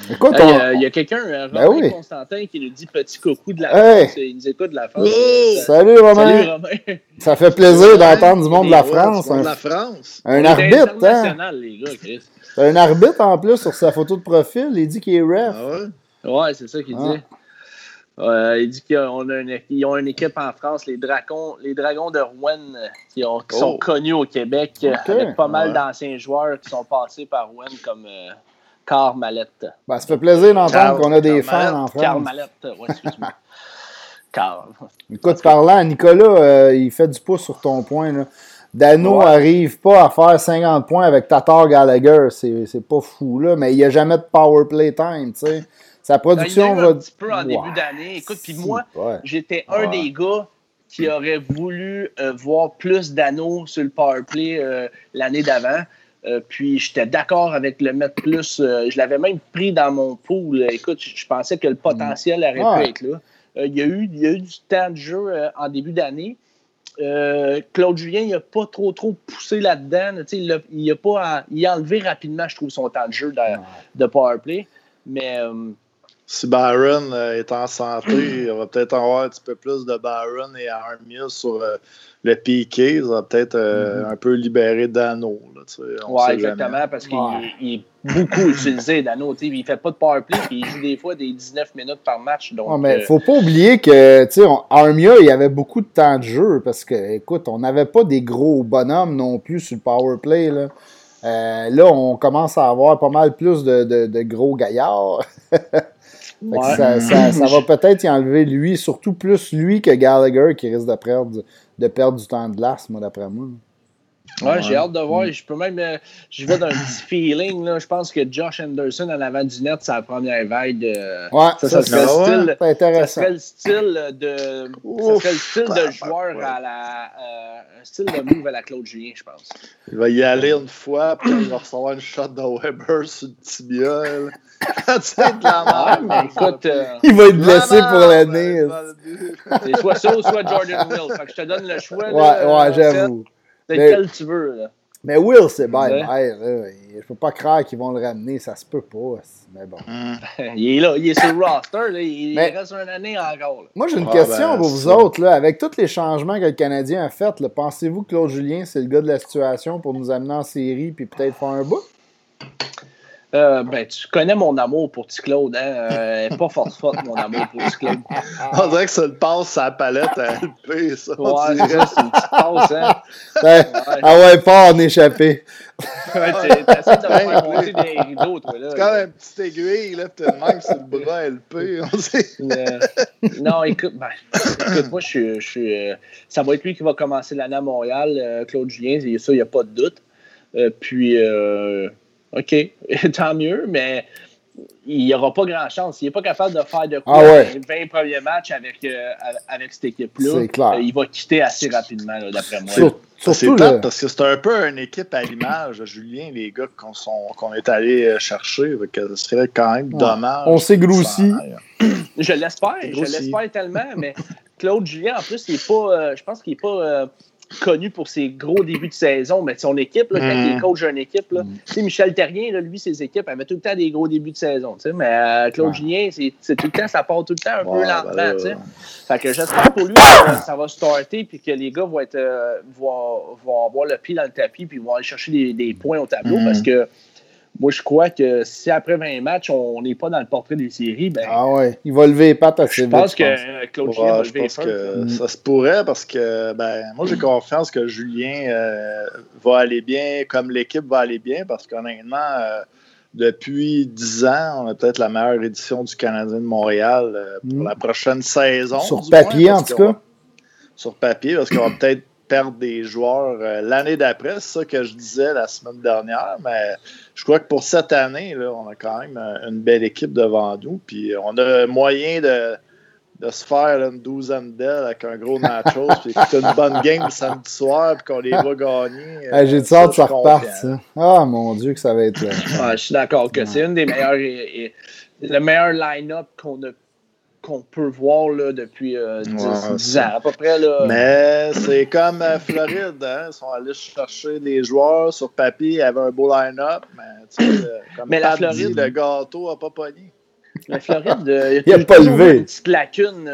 Speaker 1: Écoute,
Speaker 2: il y a, quelqu'un, euh, ben Romain Constantin, qui nous dit petit coucou de la France. Il nous écoute de la France.
Speaker 1: Salut, Romain. Salut, Romain. Ça fait plaisir d'entendre du monde de la France.
Speaker 3: Un, de la France.
Speaker 1: Un arbitre, hein? Les gars, Chris. Un arbitre en plus sur sa photo de profil. Il dit qu'il est ref.
Speaker 2: Ah ouais? Ouais, c'est ça qu'il ah. dit. Euh, il dit qu'ils ont, une, ont une équipe en France, les Dragons, les Dragons de Rouen, qui, sont oh. connus au Québec, avec pas mal d'anciens joueurs qui sont passés par Rouen comme euh, Carl Mallette.
Speaker 1: Ben, ça fait plaisir d'entendre qu'on a des fans en France.
Speaker 2: Carl Mallette, ouais, excuse-moi. Carl.
Speaker 1: Écoute, parlant, Nicolas, euh, il fait du pouce sur ton point. Là. Dano n'arrive pas à faire 50 points avec Tatar Gallagher. C'est pas fou, là, mais il n'y a jamais de power play time, tu sais. Sa production
Speaker 2: va. un petit peu en début d'année. Écoute, puis moi, j'étais un des gars qui aurait voulu euh, voir plus d'anneaux sur le powerplay euh, l'année d'avant. Euh, puis j'étais d'accord avec le mettre plus. je l'avais même pris dans mon pool. Écoute, je pensais que le potentiel aurait pu être là. il, y a eu, il y a eu du temps de jeu en début d'année. Claude Julien, il n'a pas trop trop poussé là-dedans. Il a, il a pas il a enlevé rapidement, je trouve, son temps de jeu de, de powerplay. Mais
Speaker 3: si Byron euh, est en santé, on va peut-être avoir un petit peu plus de Byron et Armia sur euh, le piqué. Ça va peut-être euh, mm-hmm. un peu libérer Dano.
Speaker 2: Oui, exactement, parce qu'il est beaucoup utilisé, Dano. Il ne fait pas de power play, puis il joue des fois des 19 minutes par match. Donc,
Speaker 1: il ne faut pas oublier que Armia, il y avait beaucoup de temps de jeu, parce que, écoute, on n'avait pas des gros bonhommes non plus sur le power play. Là. là, on commence à avoir pas mal plus de, de gros gaillards. Ça, va peut-être y enlever lui, surtout plus lui que Gallagher qui risque de perdre, de perdre du temps de glace, moi, d'après moi.
Speaker 2: Ouais, j'ai hâte de voir. Je peux même. Euh, je vais dans un petit feeling. Là. Je pense que Josh Anderson en avant du net, c'est la première vague. De...
Speaker 1: Ouais, ça, ça, serait
Speaker 2: style,
Speaker 1: intéressant.
Speaker 2: ça serait le style de. Ouf, ça serait le style de joueur à la. Euh, un style de move à la Claude Julien, je pense.
Speaker 3: Il va y aller une fois, puis il va recevoir une shot de Weber sur le tibia. De
Speaker 2: la mais écoute, euh,
Speaker 1: il va être blessé pour l'année.
Speaker 2: C'est soit ça ou soit Jordan Will. Fait que je te donne le choix.
Speaker 1: Ouais, ouais, j'avoue.
Speaker 2: C'est quel tu veux, là?
Speaker 1: Mais Will, c'est bye bye. Je peux pas croire qu'ils vont le ramener, ça se peut pas. Mais bon.
Speaker 2: il est là, il est sur le roster, là. il reste une année encore.
Speaker 1: Moi, j'ai une question ben, pour vous autres. Là. Avec tous les changements que le Canadien a fait, pensez-vous que Claude Julien, c'est le gars de la situation pour nous amener en série puis peut-être faire un bout?
Speaker 2: Euh, ben, tu connais mon amour pour T. Claude, hein? Euh, pas forte forte, mon amour pour T. Claude.
Speaker 3: On dirait que ça le passe sa palette à LP, ça.
Speaker 2: Ouais, c'est une petite passe, hein?
Speaker 1: Ah ouais, pas en échappé.
Speaker 2: ouais, t'essaies de faire monter des rideaux, toi, là.
Speaker 3: C'est quand même une petite aiguille, là, pis t'as le sur le bras LP, on sait.
Speaker 2: Euh, non, écoute, ben, écoute, moi, je suis. ça va être lui qui va commencer l'année à Montréal, Claude Julien, ça, il n'y a pas de doute. puis. OK, tant mieux, mais il n'y aura pas grand chance. Il n'est pas capable de faire de quoi
Speaker 1: ah
Speaker 2: 20 premiers matchs avec, euh, avec cette équipe-là. Euh, il va quitter assez rapidement, d'après moi.
Speaker 3: C'est top parce que c'est un peu une équipe à l'image de Julien, les gars qu'on est allé euh, chercher. Ce serait quand même dommage.
Speaker 1: On s'est grossi.
Speaker 2: Je l'espère, je l'espère tellement, mais Claude Julien, en plus, il est pas, euh, je pense qu'il n'est pas euh, connu pour ses gros débuts de saison, mais son équipe, là, quand il est mm. coach d'une équipe, là, mm. Michel Terrien, là, lui, ses équipes avaient tout le temps des gros débuts de saison. Mais euh, Claude Julien, c'est tout le temps, ça part tout le temps un peu lentement. Ben fait que j'espère pour lui que ça va starter puis que les gars vont être vont, vont, avoir le pied dans le tapis puis vont aller chercher des, des points au tableau mm. parce que moi, je crois que si après 20 matchs, on n'est pas dans le portrait des séries, ben.
Speaker 1: Ah ouais, il va lever les pattes assez
Speaker 2: Je pense que Claude Julien va lever
Speaker 3: je pense que Ça se pourrait parce que, ben, moi, j'ai confiance que Julien euh, va aller bien, comme l'équipe va aller bien, parce qu'honnêtement, euh, depuis 10 ans, on a peut-être la meilleure édition du Canadien de Montréal euh, pour mm. la prochaine saison.
Speaker 1: Sur papier, en tout cas.
Speaker 3: sur papier, parce qu'on va peut-être perdre des joueurs euh, l'année d'après. C'est ça que je disais la semaine dernière. Mais je crois que pour cette année, là, on a quand même euh, une belle équipe devant nous. Puis on a moyen de, de se faire une douzaine d'ailes avec un gros nachos. puis une bonne game samedi soir. Puis qu'on les va gagner.
Speaker 1: Euh, j'ai de ça que ça reparte. Ah mon Dieu, que ça va être.
Speaker 2: je suis d'accord que c'est une des meilleures. le meilleur line-up qu'on a qu'on peut voir là, depuis 10, euh, ans à peu près. Là.
Speaker 3: Mais c'est comme euh, Floride, hein? ils sont allés chercher des joueurs sur papier, il y avait un beau line-up, mais, euh, comme mais la Floride, le gâteau n'a pas pogné.
Speaker 2: La Floride, il y a, pas levé. une petite lacune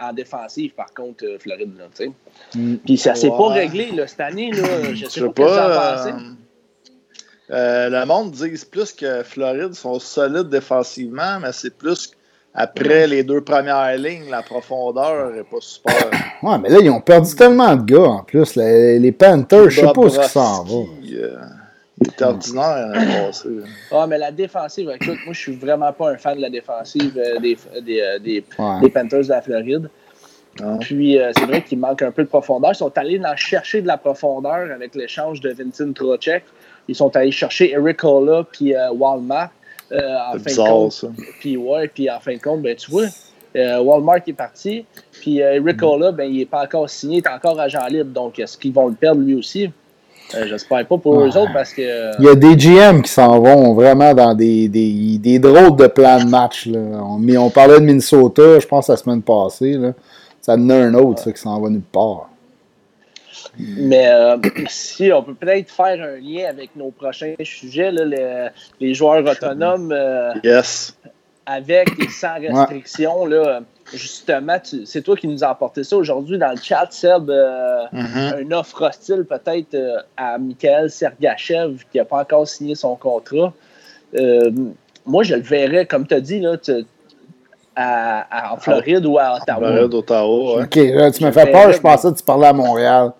Speaker 2: en défensive, par contre, Floride. Là, mm. Puis ça s'est pas réglé là, cette année. Là, je sais pas, pas ce que ça
Speaker 3: a le monde dit plus que Floride sont solides défensivement, mais c'est plus après les deux premières lignes, la profondeur n'est pas super.
Speaker 1: Ouais, mais là, ils ont perdu tellement de gars en plus. Les, Panthers, je sais pas où ils s'en vont.
Speaker 3: Euh, il est ordinaire passée.
Speaker 2: Ah, mais la défensive, écoute, moi, je suis vraiment pas un fan de la défensive euh, des, des, euh, des, Panthers de la Floride. Ah. Puis, c'est vrai qu'il manque un peu de profondeur. Ils sont allés en chercher de la profondeur avec l'échange de Vincent Trocek. Ils sont allés chercher Eric Ola puis Walmart. Euh, en fin de compte, Puis ouais, puis en fin de compte, ben tu vois, euh, Walmart est parti, puis euh, Eric mm. ben, il n'est pas encore signé, il est encore agent libre, donc est-ce qu'ils vont le perdre lui aussi? J'espère pas pour eux autres parce que.
Speaker 1: Il y a des GM qui s'en vont vraiment dans des, des, des, drôles de plans de match. Là. On, on parlait de Minnesota, je pense, la semaine passée. Là. Ça en a un autre ça, qui s'en va nulle part.
Speaker 2: Mais euh, si on peut peut-être faire un lien avec nos prochains sujets, là, les, joueurs autonomes
Speaker 3: euh, yes.
Speaker 2: avec et sans restriction, là, justement, c'est toi qui nous as apporté ça aujourd'hui dans le chat, Seb. Euh, mm-hmm. Une offre hostile peut-être à Michael Sergachev qui n'a pas encore signé son contrat. moi, je le verrais, comme tu as dit, là, à, en Floride ou à Ottawa.
Speaker 3: Floride, Ottawa,
Speaker 1: Ok, tu me fais peur, je pensais que tu parlais à Montréal.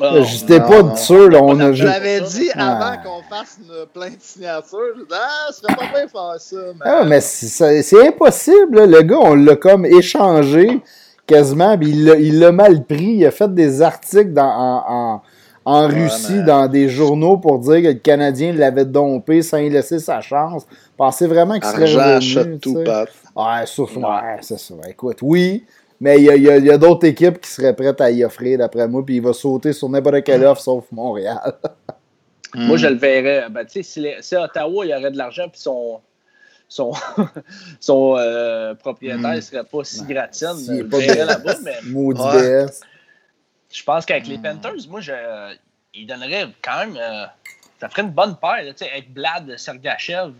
Speaker 1: Oh, J'étais pas sûr. Là, on a
Speaker 3: Je l'avais dit avant qu'on fasse une, plein de signatures. Je disais, ah, ce serait pas bien faire ça.
Speaker 1: Mais, ah, mais c'est impossible. Le gars, on l'a comme échangé quasiment. il l'a mal pris. Il a fait des articles dans, en, en, Russie dans des journaux pour dire que le Canadien l'avait dompé sans y laisser sa chance. Pensez vraiment qu'il serait
Speaker 3: revenu. tout,
Speaker 1: ouais c'est ça. Écoute, oui. Mais il y a, d'autres équipes qui seraient prêtes à y offrir, d'après moi, puis il va sauter sur n'importe quelle mm. offre sauf Montréal.
Speaker 2: Moi, je le verrais. Ben, si, si Ottawa, il y aurait de l'argent, puis son, son, son euh, propriétaire ne mm. serait pas si gratis, je le verrais là-bas. Mais,
Speaker 1: Maudit
Speaker 2: Je pense qu'avec les Panthers, moi, je, il donnerait quand même. Euh, ça ferait une bonne paire, avec Blad, Sergachev.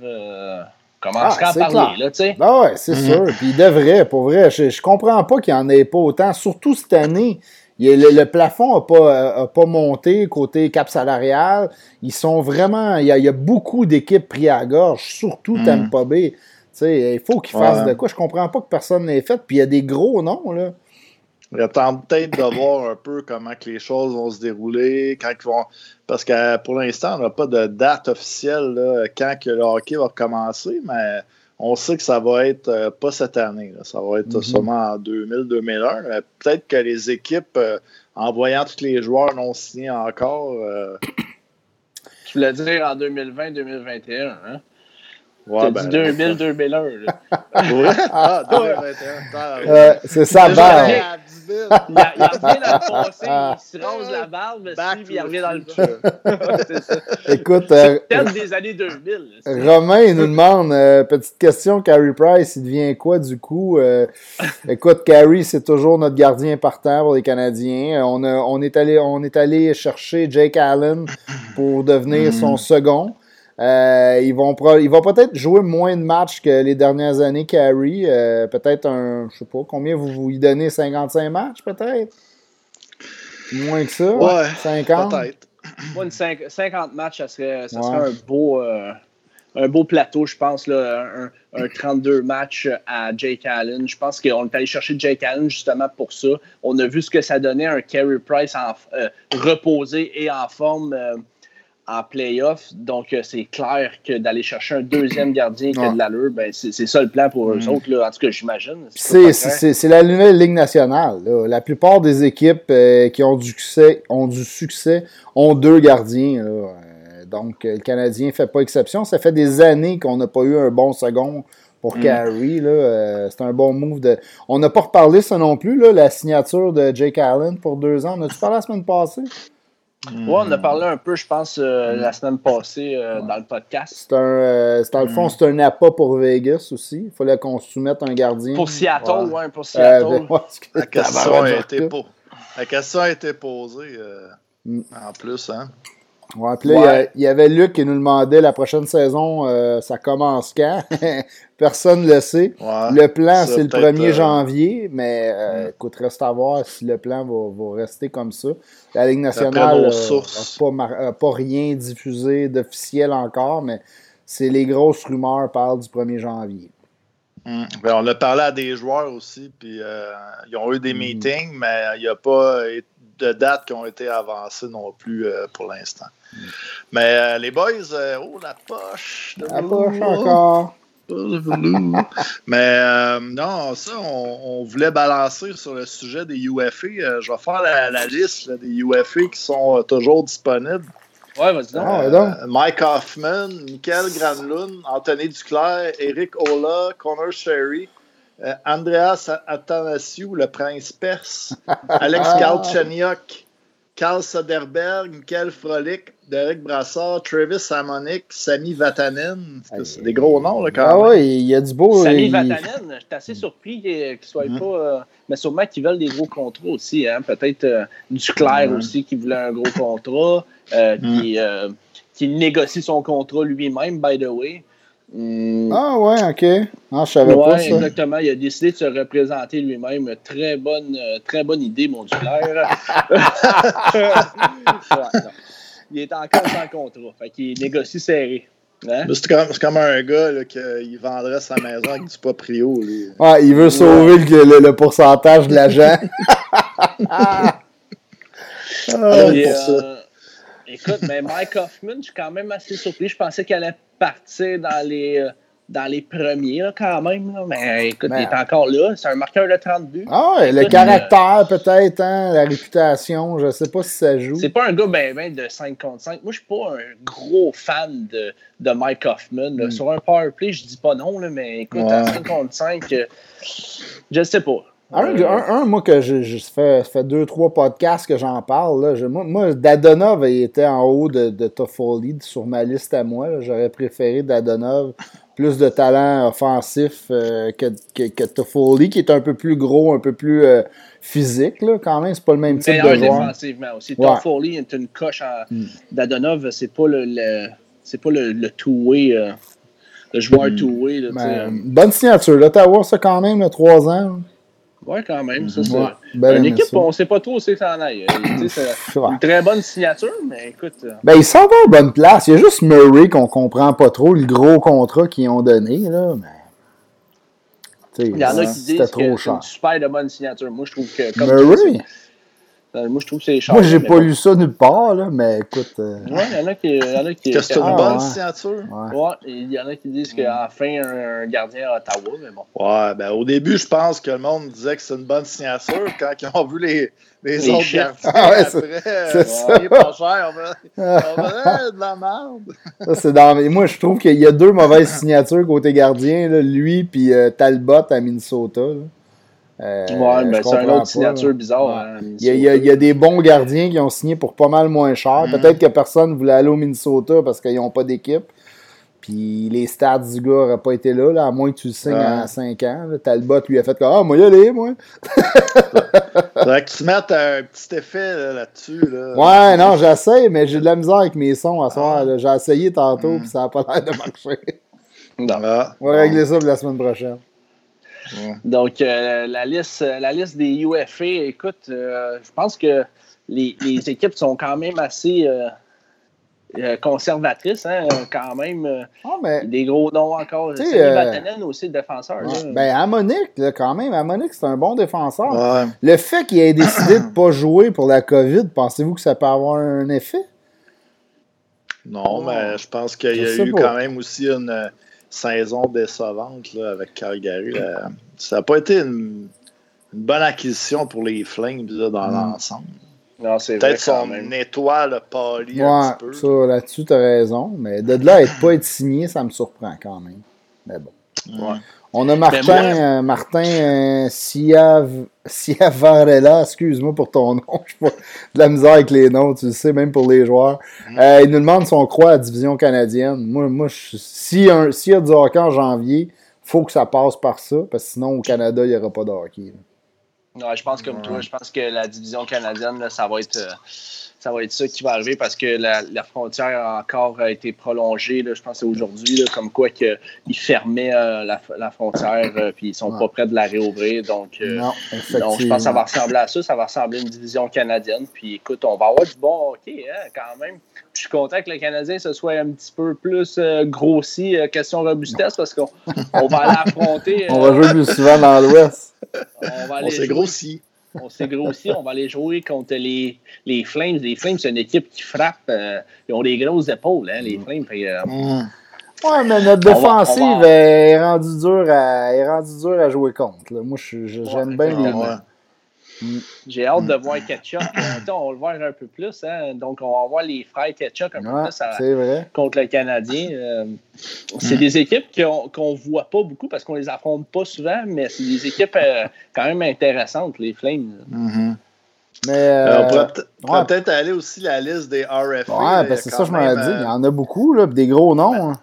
Speaker 2: Euh, commence ah, à parler, là, tu sais.
Speaker 1: Ah ouais, c'est mhm. sûr. Puis il devrait, pour vrai. Je, je comprends pas qu'il n'y en ait pas autant, surtout cette année. le, plafond n'a pas, pas monté côté cap salarial. Ils sont vraiment. Il y a, beaucoup d'équipes pris à gorge, surtout mm. Tampa Bay. il faut qu'ils fassent de quoi. Je comprends pas que personne n'ait fait. Puis il y a des gros noms, là.
Speaker 3: J'attends peut-être de voir un peu comment que les choses vont se dérouler, quand ils vont. Parce que pour l'instant, on n'a pas de date officielle là, quand que le hockey va recommencer, mais on sait que ça va être euh, pas cette année. Ça va être mm seulement en 2000-2001. Peut-être que les équipes, euh, en voyant tous les joueurs non signés encore. Euh,
Speaker 2: tu voulais dire en 2020-2021, hein? Ouais, ben, dit 2000-2001.
Speaker 3: ah, 2021.
Speaker 1: c'est ça,
Speaker 2: Il, a, il revient dans le passé, il se rase la barbe, puis il revient dans le futur. c'est ça.
Speaker 1: Écoute,
Speaker 2: euh, des années 2000.
Speaker 1: Romain il nous demande, euh, petite question, Carey Price, il devient quoi du coup? Euh, écoute, Carey, c'est toujours notre gardien partant pour les Canadiens. On, a, on, est allé, on est allé chercher Jake Allen pour devenir son second. Euh, ils vont il va peut-être jouer moins de matchs que les dernières années, Carey. Euh, peut-être un, je sais pas, combien vous vous y donnez 55 matchs, peut-être? Moins que ça?
Speaker 3: Ouais, 50? Peut-être.
Speaker 2: Moi, 50 matchs, ça serait, ça serait un, beau, euh, un beau plateau, je pense. Là, un, 32 matchs à Jake Allen. Je pense qu'on est allé chercher Jake Allen justement pour ça. On a vu ce que ça donnait, un Carey Price en, reposé et en forme en playoff. Donc, euh, c'est clair que d'aller chercher un deuxième gardien qui a de l'allure, ben, c'est ça le plan pour eux mm. autres, là, en tout cas, j'imagine.
Speaker 1: C'est la nouvelle Ligue nationale. La plupart des équipes euh, qui ont du, succès, ont du succès ont deux gardiens. Euh, donc, le Canadien ne fait pas exception. Ça fait des années qu'on n'a pas eu un bon second pour mm. Carey. c'est un bon move. De... On n'a pas reparlé ça non plus, là, la signature de Jake Allen pour deux ans. On a-tu parlé la semaine passée?
Speaker 2: Oui, on a parlé un peu, je pense, euh, la semaine passée euh, dans le podcast.
Speaker 1: C'est un, euh, dans le fond, c'est un appât pour Vegas aussi. Il fallait qu'on soumette un gardien.
Speaker 2: Pour Seattle, oui, pour Seattle.
Speaker 3: la, question a été la question a été posée mm. en plus. Hein?
Speaker 1: Ouais, puis là, il y, avait Luc qui nous demandait la prochaine saison, euh, ça commence quand? Personne ne le sait. le plan, c'est le 1er euh, janvier, mais euh, écoute, reste à voir si le plan va, rester comme ça. La Ligue nationale n'a pas, rien diffusé d'officiel encore, mais c'est les grosses rumeurs parlent du 1er janvier.
Speaker 3: Hum. Ben, on a parlé à des joueurs aussi, puis ils ont eu des hum. meetings, mais il n'y a pas de dates qui ont été avancées non plus pour l'instant. Mais euh, les boys, euh, oh la poche.
Speaker 1: la poche encore.
Speaker 3: Mais euh, non, ça, on, voulait balancer sur le sujet des UFA. je vais faire la, liste des UFA qui sont toujours disponibles.
Speaker 2: Ouais, vas-y
Speaker 3: ah, Mike Hoffman, Michael Granlund, Anthony Duclair, Eric Ola, Connor Sherry, Andreas Athanasiou, le prince perse, Alex Galchenyuk, Karl Soderberg, Michael Frolic, Derek Brassard, Travis Samonic, Sami Vatanen. C'est des gros noms, là, quand ah même.
Speaker 1: Ah oui, il y a du beau.
Speaker 2: Sami Vatanen, je suis assez surpris qu'il ne soit mm. pas. Euh, mais sûrement qu'ils veulent des gros contrats aussi. Hein? Peut-être euh, du Claire mm. aussi qui voulait un gros contrat, euh, mm. qui, qui négocie son contrat lui-même, by the way.
Speaker 1: Ah ouais, ok. Ah, je savais pas ça.
Speaker 2: exactement. Il a décidé de se représenter lui-même. Très bonne, très bonne idée, mon Duclair. ouais, il est encore sans contrat. Fait qu'il négocie serré. Hein?
Speaker 3: C'est comme, comme, un gars là, qui vendrait sa maison avec du proprio. Lui.
Speaker 1: Ah, il veut sauver le, le, pourcentage de l'argent.
Speaker 2: ah, euh, écoute, mais Mike Hoffman, je suis quand même assez surpris. Je pensais qu'il allait partir dans les. Euh, dans les premiers, quand même. Mais écoute, il est encore là. C'est un marqueur de 30 buts.
Speaker 1: Ah, le caractère, peut-être, hein, la réputation. Je ne sais pas si ça joue.
Speaker 2: C'est pas un gars ben, ben de 5 contre 5. Moi, je suis pas un gros fan de, de Mike Hoffman. Hmm. Sur un power play, je dis pas non, là, mais écoute, à 5 contre 5, euh, je ne sais pas.
Speaker 1: Un, moi, que je, je fait, fait deux, trois podcasts que j'en parle. Là, moi, moi, Dadonov était en haut de, de Toffoli sur ma liste à moi. J'aurais préféré Dadonov plus de talent offensif euh, que, que, que, Toffoli, qui est un peu plus gros, un peu plus euh, physique, là, quand même. C'est pas le même type de joueur.
Speaker 2: défensivement aussi. Toffoli est une coche en... Mm. Dadonov, c'est pas le, c'est pas le, le two-way, euh, le joueur mm. two-way.
Speaker 1: Ben, bonne signature. L'Ottawa, ça quand même, le 3 ans.
Speaker 2: Oui, quand même. Ça, c'est ben, une équipe, on ne sait pas trop où c'est que ça en aille. C'est une très bonne signature, mais écoute. Euh,
Speaker 1: ben, ils s'en vont à bonne place. Il y a juste Murray qu'on ne comprend pas trop, le gros contrat qu'ils ont donné. Là, mais...
Speaker 2: Il y en a qui disent que c'est une super de bonne signature. Moi, je trouve que. Comme Murray? Moi, je trouve que c'est cher.
Speaker 1: Moi, j'ai pas lu ça nulle part, là, mais écoute.
Speaker 2: Euh... Ouais, il y en a qui. Y en a qui
Speaker 3: que c'est une ah, bonne signature.
Speaker 2: Ouais, il y en a qui disent qu'enfin, un, un gardien à Ottawa, mais bon.
Speaker 3: Ouais, ben au début, je pense que le monde disait que c'est une bonne signature quand ils ont vu les, les, les autres gardiens. Ah ouais, après, c'est ça. Il est pas cher, on va, on va de la merde.
Speaker 1: Ça, dans... Moi, je trouve qu'il y a deux mauvaises signatures côté gardien, là, lui puis euh, Talbot à Minnesota. Là.
Speaker 2: Euh, ouais, ben c'est une autre signature bizarre. Hein,
Speaker 1: il, y a, il, y a, des bons gardiens qui ont signé pour pas mal moins cher. Mm-hmm. Peut-être que personne ne voulait aller au Minnesota parce qu'ils n'ont pas d'équipe. Puis les stats du gars n'auraient pas été là, là, à moins que tu le signes à 5 ans. Talbot lui a fait comme Ah, moi, y aller, moi.
Speaker 3: Faudrait que tu mettes un petit effet là-dessus. Là,
Speaker 1: Ouais, non, j'essaie, mais j'ai de la misère avec mes sons à soir. Ah. J'ai essayé tantôt, mm. puis ça n'a pas l'air de marcher. Non. On va régler ça pour la semaine prochaine.
Speaker 2: Donc, euh, la, liste, la liste des UFA, écoute, euh, je pense que les, les, équipes sont quand même assez euh, conservatrices, hein, quand même. Ah, des gros noms encore. C'est Vatanen aussi, le défenseur.
Speaker 1: Ben, Amonique, quand même. Amonique, c'est un bon défenseur. Le fait qu'il ait décidé de ne pas jouer pour la COVID, pensez-vous que ça peut avoir un effet?
Speaker 3: Non, mais je pense qu'il y a eu quand même aussi une saison décevante là, avec Calgary. Ça n'a pas été une, bonne acquisition pour les Flames là, dans mm. l'ensemble. Peut-être son étoile pâli ouais, un petit peu.
Speaker 1: Ça, là-dessus, tu as raison. Mais de là à pas être signé, ça me surprend quand même. Mais bon. Ouais. On a Martin, euh, Martin euh, Siavarella, excuse-moi pour ton nom, je pas de la misère avec les noms, tu le sais, même pour les joueurs. Mm. Euh, il nous demande si on croit à la division canadienne. Moi, moi s'il y, a du hockey en janvier, faut que ça passe par ça, parce que sinon, au Canada, il n'y aura pas de hockey.
Speaker 2: je pense comme toi, je pense que la division canadienne, ça va être ça va être ça qui va arriver parce que la, frontière a encore été prolongée. je pense que c'est aujourd'hui, comme quoi qu'ils fermaient euh, la, frontière euh, puis ils sont pas prêts de la réouvrir. Donc, euh, je pense que ça va ressembler à ça. Ça va ressembler à une division canadienne. Puis écoute, on va avoir du bon hockey hein, quand même. Je suis content que le Canadien se soit un petit peu plus grossi, question robustesse, parce qu'on va aller affronter.
Speaker 1: on va jouer plus souvent dans l'Ouest.
Speaker 3: On, s'est grossi
Speaker 2: on s'est grossi, on va aller jouer contre les, les Flames. Les Flames, c'est une équipe qui frappe. Euh, ils ont des grosses épaules, hein, les Flames. Euh,
Speaker 1: mm. Ouais, mais notre défensive Est, rendue dure à, est rendue dure à jouer contre. Moi, j'aime bien les.
Speaker 2: Mm. J'ai hâte de voir Ketchup. on va le voir un peu plus. Hein. Donc, on va voir les frères Ketchup un peu plus contre le Canadien. Euh, c'est mm. des équipes qu'on ne voit pas beaucoup parce qu'on les affronte pas souvent, mais c'est des équipes euh, quand même intéressantes, les Flames.
Speaker 1: Mm-hmm. Mais euh,
Speaker 3: on pourrait peut-être aller aussi la liste des RFA.
Speaker 1: Ouais, ben, c'est ça que je m'en dit. Il y en a beaucoup, là, des gros noms. Hein.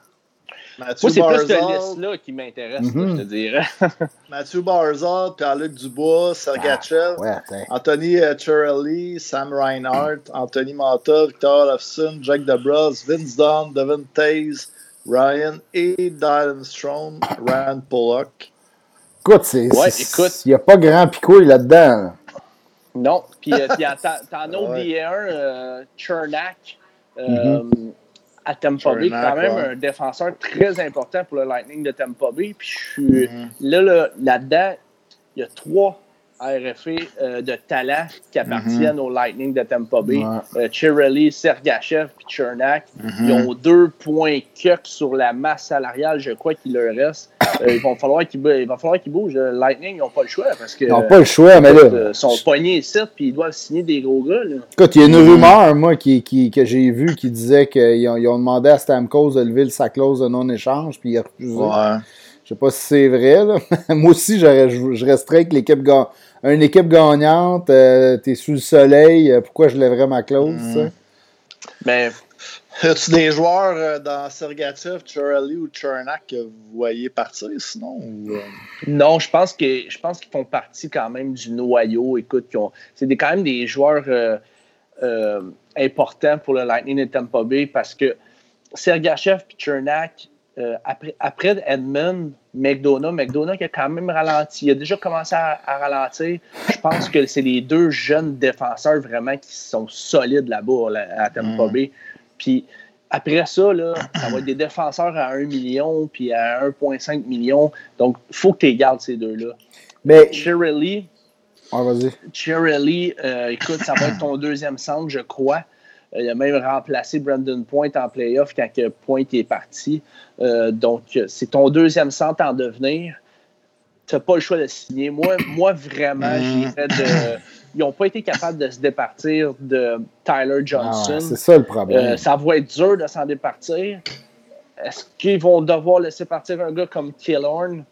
Speaker 2: Moi, c'est plus cette liste-là qui m'intéresse, je te dirais.
Speaker 3: Mathieu Barzal, Pierre-Luc Dubois, Sergachev, ah, Anthony uh, Sam Reinhardt, Anthony Mata, Victor Olofsson, Jack DeBrus, Vince Dunn, Devin Taze, Ryan et Dylan Strom, Rand Pollock.
Speaker 1: Écoute, c'est. Il n'y a pas grand picouille là-dedans.
Speaker 2: Non. Puis, euh, t'en as oublié un, euh, Chernak. Euh, mm-hmm à Tampa Bay, quand même un défenseur très important pour le Lightning de Tampa Bay. Puis je suis mm-hmm. là, là-dedans, il y a trois RFA euh, de talent qui mm-hmm. appartiennent au Lightning de Tampa Bay. Ouais. Euh, Sergachev puis Chernak. Mm-hmm. Ils ont deux points cucks sur la masse salariale, je crois qu'il leur reste. Euh, il, va falloir qu'ils bougent. Le Lightning, ils n'ont pas le choix parce que. Ils
Speaker 1: n'ont pas le choix, mais là.
Speaker 2: Ils sont poignés ici puis ils doivent signer des gros gars. Là.
Speaker 1: Écoute, il y a une rumeur, moi, qui, qui, que j'ai vue qui disait qu'ils ont, ils ont, demandé à Stamkos de lever sa clause de non-échange puis il a refusé. Ouais. Je sais pas si c'est vrai. Là. moi aussi, je resterais avec l'équipe gagnante une équipe gagnante, euh, tu es sous le soleil, euh, pourquoi je lèverais ma clause? Mm.
Speaker 2: Mais
Speaker 3: As-tu des joueurs euh, dans Sergachev, Charlie ou Chernak que vous voyez partir sinon?
Speaker 2: Non, je pense que je pense qu'ils font partie quand même du noyau. Écoute, c'est quand même des joueurs importants pour le Lightning de Tampa Bay parce que Sergachev et Chernak, euh, après, après Edmund, McDonough, McDonough qui a quand même ralenti. Il a déjà commencé à, ralentir. Je pense que c'est les deux jeunes défenseurs vraiment qui sont solides là-bas à Tampa mm. Puis après ça, là, ça va être des défenseurs à 1 million puis à 1,5 million. Donc, il faut que tu gardes ces deux-là. Mais. Shirley.
Speaker 1: Ah, vas-y.
Speaker 2: Euh, écoute, ça va être ton deuxième centre, je crois. Euh, il a même remplacé Brandon Point en playoff quand Point est parti. Euh, donc, c'est ton deuxième centre en devenir. Tu n'as pas le choix de signer. Moi, moi vraiment, mm. de. Ils n'ont pas été capables de se départir de Tyler ah Johnson.
Speaker 1: c'est ça le problème.
Speaker 2: Euh, ça va être dur de s'en départir. Est-ce qu'ils vont devoir laisser partir un gars comme Killorn?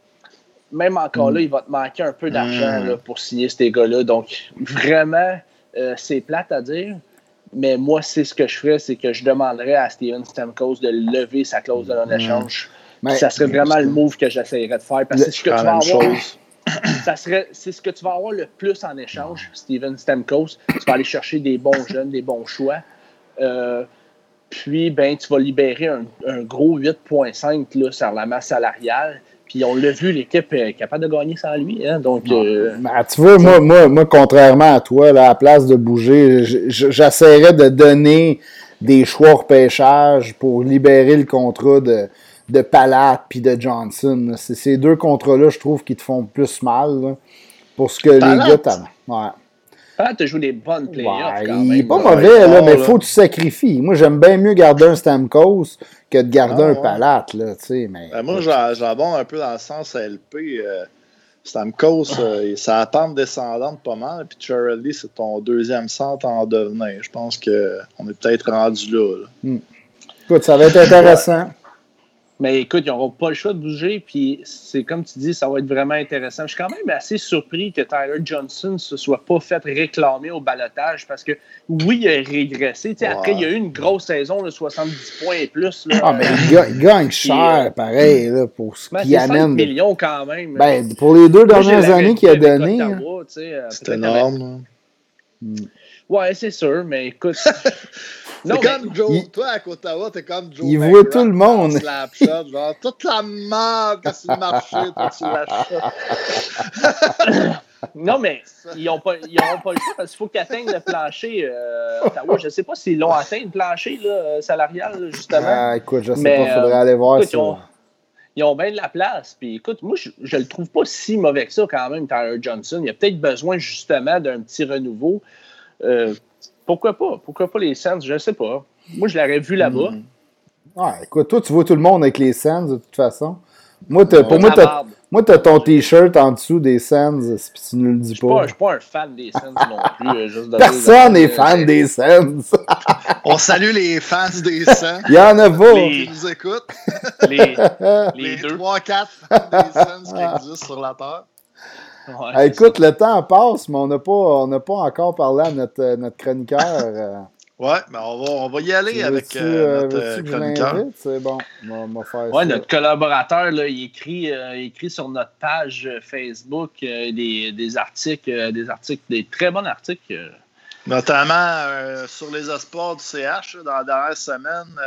Speaker 2: même encore là, il va te manquer un peu d'argent mm. pour signer ces gars-là. Donc, vraiment, euh, c'est plate à dire. Mais moi, c'est ce que je ferais, c'est que je demanderais à Steven Stamkos de lever sa clause de non-échange. ça serait vraiment le move que j'essayerais de faire. Parce que ce que tu vas avoir. Ça serait, c'est ce que tu vas avoir le plus en échange, Steven Stamkos. Tu vas aller chercher des bons jeunes, des bons choix. Euh, puis, ben, tu vas libérer un, un gros 8,5 sur la masse salariale. Puis on l'a vu, l'équipe est capable de gagner sans lui. Hein, donc, euh,
Speaker 1: tu vois, moi, moi, moi, contrairement à toi, là, à la place de bouger, j'essaierais de donner des choix repêchage pour libérer le contrat de, de Palat puis de Johnson. C'est ces deux contrats-là, je trouve, qui te font plus mal pour ce que les gars t'as. Ouais.
Speaker 2: Palat te joue des bonnes playoffs. Ouais, quand
Speaker 1: il n'est pas mauvais, là, mais il faut que tu sacrifies. Moi, j'aime bien mieux garder un Stamkos que de garder un palate, là, mais...
Speaker 3: Ben, moi, j'abonde un peu dans le sens LP. Euh, Stamkos, euh, ça attend descendante pas mal, puis Charlie, c'est ton deuxième centre en devenir. Je pense qu'on est peut-être rendu là.
Speaker 1: Hmm. Écoute, ça va être intéressant.
Speaker 2: Mais écoute, ils n'auront pas le choix de bouger. Puis c'est comme tu dis, ça va être vraiment intéressant. Je suis quand même assez surpris que Tyler Johnson ne se soit pas fait réclamer au balotage parce que oui, il a régressé. Après, il y a eu une grosse saison de 70 points et plus. Là,
Speaker 1: ah, mais il, gagne cher, euh, pareil, là, pour ce ben, qu'il amène.
Speaker 2: millions quand même.
Speaker 1: Ben, pour les deux dernières années qu'il a donné. Hein.
Speaker 3: C'est énorme.
Speaker 2: Ouais, c'est sûr, mais écoute.
Speaker 3: C'est comme Joe. Toi, à Ottawa, t'es comme Joe.
Speaker 1: Il voit tout le monde.
Speaker 3: Slapshot, genre, toute la merde que sur le marché, toi, tu l'achètes.
Speaker 2: non, mais ils n'auront pas, pas le choix parce qu'il faut qu'ils atteignent le plancher. Euh, Ottawa, je ne sais pas s'ils l'ont atteint, le plancher là, euh, salarial, justement.
Speaker 1: Ah, écoute, je ne sais pas, il faudrait aller voir ça.
Speaker 2: Ils ont, bien de la place. Puis écoute, moi, je ne le trouve pas si mauvais que ça quand même, Tyler Johnson. Il a peut-être besoin justement d'un petit renouveau. Euh, pourquoi pas? Pourquoi pas les Sands? Je ne sais pas. Moi, je l'aurais vu là-bas.
Speaker 1: Hmm. Ouais, écoute, toi, tu vois tout le monde avec les Sands, de toute façon. Moi, pour moi, moi, tu as ton T-shirt en dessous des Sands, si tu ne le dis pas.
Speaker 2: Je ne suis pas un fan des Sands non plus. Juste
Speaker 1: Personne n'est fan des Sands.
Speaker 3: On salue les fans des Sands.
Speaker 1: Il y en a pas.
Speaker 3: Les... Qui nous écoutent.
Speaker 2: Les, les, les
Speaker 3: 3-4 fans des Sands qui existent sur la Terre.
Speaker 1: Ah, écoute, le temps passe, mais on n'a pas, pas encore parlé à notre, euh, notre chroniqueur. Euh.
Speaker 3: Ouais, mais on va, on va y aller avec euh, notre chroniqueur?
Speaker 1: C'est bon, on va, faire
Speaker 2: ouais, notre collaborateur, là, il, écrit, il écrit sur notre page Facebook des, des, articles, des articles, des très bons articles.
Speaker 3: Notamment sur les esports du CH, dans la dernière semaine.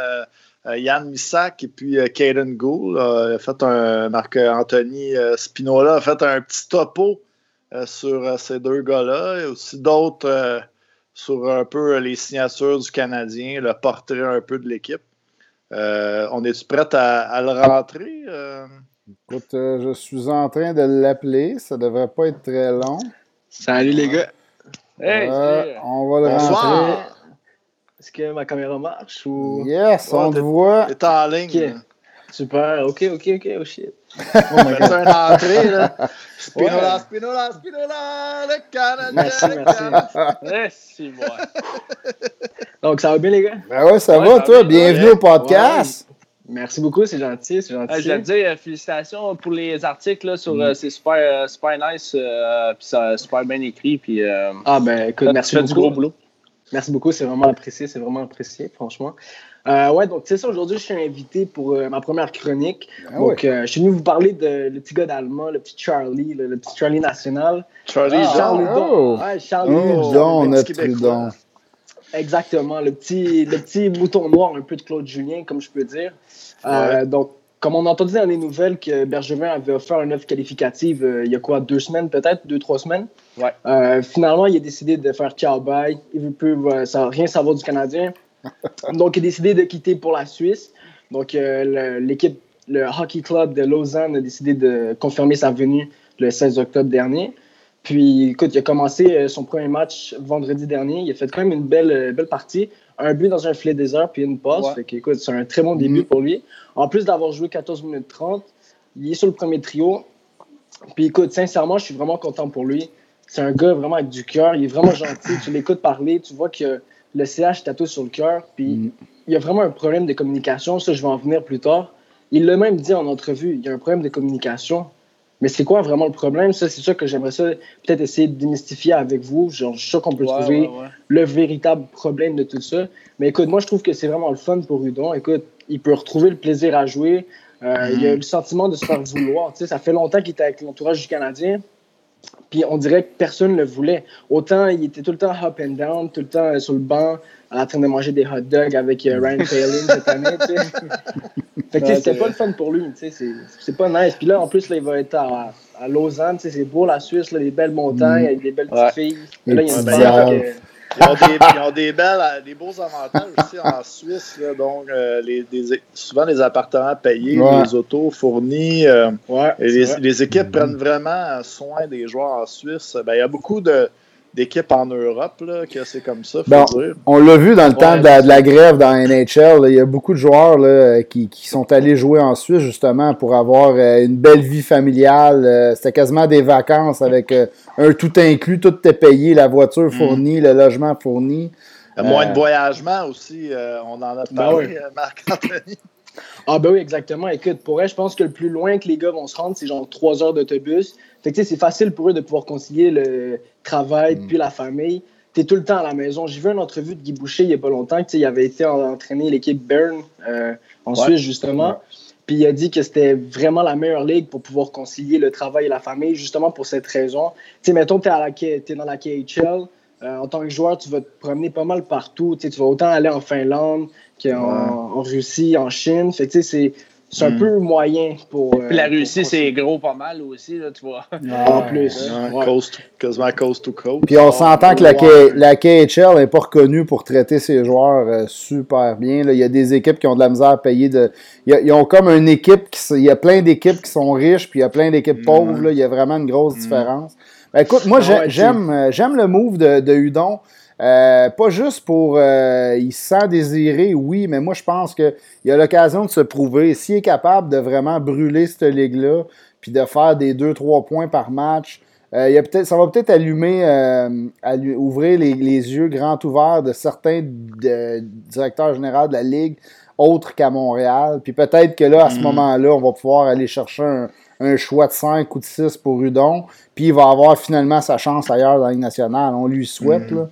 Speaker 3: Euh, Yann Missak et puis euh, Caden Gould a fait un Marc-Anthony euh, Spinola a fait un petit topo sur ces deux gars-là. Il y a aussi d'autres sur un peu les signatures du Canadien, le portrait un peu de l'équipe. on est-tu prêt à, le rentrer?
Speaker 1: Écoute, je suis en train de l'appeler. Ça devrait pas être très long.
Speaker 2: Salut les gars.
Speaker 1: Hey, on va le rentrer.
Speaker 2: Est-ce que ma caméra marche ou.
Speaker 1: Yes, on te voit.
Speaker 3: T'es en ligne.
Speaker 2: Super, ok, ok, ok, oh shit.
Speaker 3: On va faire une entrée, là. Spinola, Spinola, Spinola, le Canadien.
Speaker 2: Merci, merci. merci, moi. Donc, ça va bien, les gars?
Speaker 1: Ben ouais, ça va, toi? Bienvenue au podcast.
Speaker 2: Merci beaucoup, c'est gentil, c'est gentil. je vais te dire, euh, félicitations pour les articles, là, sur, mm. euh, c'est super, euh, super nice, puis ça super bien écrit, puis...
Speaker 4: ah ben, écoute, merci beaucoup. du gros boulot. Merci beaucoup, c'est vraiment apprécié, c'est vraiment apprécié, franchement. Euh, ouais, donc c'est ça, aujourd'hui, je suis invité pour euh, ma première chronique. Ah donc, euh, je suis venu vous parler de le petit gars d'allemand, le petit Charlie, le, petit Charlie national.
Speaker 3: Charlie, ah,
Speaker 4: Charlie
Speaker 1: oh.
Speaker 4: Ouais, Charlie
Speaker 1: oh, notre Trudon.
Speaker 4: Exactement, le petit, le petit mouton noir, un peu de Claude Julien, comme je peux dire. Euh, donc, comme on a entendu dans les nouvelles que Bergevin avait offert une offre qualificative euh, il y a quoi, deux semaines peut-être, deux, trois semaines?
Speaker 2: Ouais.
Speaker 4: Euh, finalement, il a décidé de faire ciao bye. Il veut plus ça, rien savoir du Canadien. Donc, il a décidé de quitter pour la Suisse. Donc, euh, l'équipe, le Hockey Club de Lausanne a décidé de confirmer sa venue le 16 octobre dernier. Puis, écoute, il a commencé son premier match vendredi dernier. Il a fait quand même une belle, belle partie un but dans un filet désert puis une passe. c'est un très bon début mm-hmm. pour lui. En plus d'avoir joué 14 minutes 30, il est sur le premier trio. Puis écoute, sincèrement, je suis vraiment content pour lui. C'est un gars vraiment avec du cœur. Il est vraiment gentil. Tu l'écoutes parler, tu vois que le CH tatoue sur le cœur. Puis mm-hmm. il y a vraiment un problème de communication. Ça, je vais en venir plus tard. Il l'a même dit en entrevue. Il y a un problème de communication. Mais c'est quoi vraiment le problème? Ça, c'est ça que j'aimerais ça peut-être essayer de démystifier avec vous. Genre, je suis sûr qu'on peut trouver le véritable problème de tout ça. Mais écoute, moi, je trouve que c'est vraiment le fun pour Udon. Écoute, il peut retrouver le plaisir à jouer. Euh, il a mhm. le sentiment de se faire vouloir. ça fait longtemps qu'il était avec l'entourage du Canadien. Puis on dirait que personne ne le voulait. Autant il était tout le temps up and down, tout le temps sur le banc, en train de manger des hot dogs avec euh, Ryan Palin cette année. Fait que c'était pas le fun pour lui. C'est pas nice. Puis là, en plus, là, il va être à, à Lausanne. C'est beau la Suisse, là, les belles montagnes, mm. avec des belles petites filles. là, il y a une
Speaker 3: ils ont, des, ils ont des, belles, des beaux avantages aussi en Suisse. Là, donc, euh, les, des, souvent des appartements payés, des autos fournis. Euh, ouais, les, les, équipes prennent vraiment soin des joueurs en Suisse. Ben, il y a beaucoup de, d'équipes en Europe, là, que c'est comme ça, faut dire.
Speaker 1: On l'a vu dans le temps de la, grève dans NHL. il y a beaucoup de joueurs là, qui, qui, sont allés jouer en Suisse justement pour avoir euh, une belle vie familiale. Euh, c'était quasiment des vacances avec euh, un tout inclus, tout est payé, la voiture mm. fournie, le logement fourni.
Speaker 3: Moins de voyagement aussi, on en a ben parlé, Marc-Anthony.
Speaker 4: Ah ben oui, exactement. Écoute, pour elle, je pense que le plus loin que les gars vont se rendre, c'est genre trois heures d'autobus. Fait que c'est facile pour eux de pouvoir concilier le travail mm. puis la famille. Tu es tout le temps à la maison. J'ai vu une entrevue de Guy Boucher il n'y a pas longtemps. Il avait été entraîner l'équipe Bern euh, en Suisse, justement. Puis il a dit que c'était vraiment la meilleure ligue pour pouvoir concilier le travail et la famille, justement pour cette raison. Tu sais, mettons, tu es, es, dans la KHL. Euh, en tant que joueur, tu vas te promener pas mal partout. Tu vas autant aller en Finlande qu'en en Russie, en Chine. Fait que c'est c'est un hmm. peu moyen pour.
Speaker 2: Puis la euh, Russie, c'est gros pas mal aussi, là, tu vois.
Speaker 4: en plus.
Speaker 3: quasiment coast to coast.
Speaker 1: Puis on s'entend que la, la KHL n'est pas reconnue pour traiter ses joueurs euh, super bien. Là. Il y a des équipes qui ont de la misère à payer. De... Ils ont comme une équipe. Qui... Il y a plein d'équipes qui sont riches, puis il y a plein d'équipes hmm. pauvres. Là. Il y a vraiment une grosse hmm. différence. Ben, écoute, moi, j'aime, euh, j'aime le move de, de Udon. Euh, pas juste pour. Euh, il se sent désiré, oui, mais moi, je pense qu'il a l'occasion de se prouver. S'il est capable de vraiment brûler cette ligue-là, puis de faire des 2-3 points par match, euh, il peut ça va peut-être allumer, ouvrir les, yeux grands ouverts de certains directeurs généraux de la ligue autres qu'à Montréal. Puis peut-être que là, à ce mm. moment-là, on va pouvoir aller chercher un, un, choix de 5 ou de 6 pour Udon. Puis il va avoir finalement sa chance ailleurs dans la Ligue nationale. On lui souhaite. Mm. Là.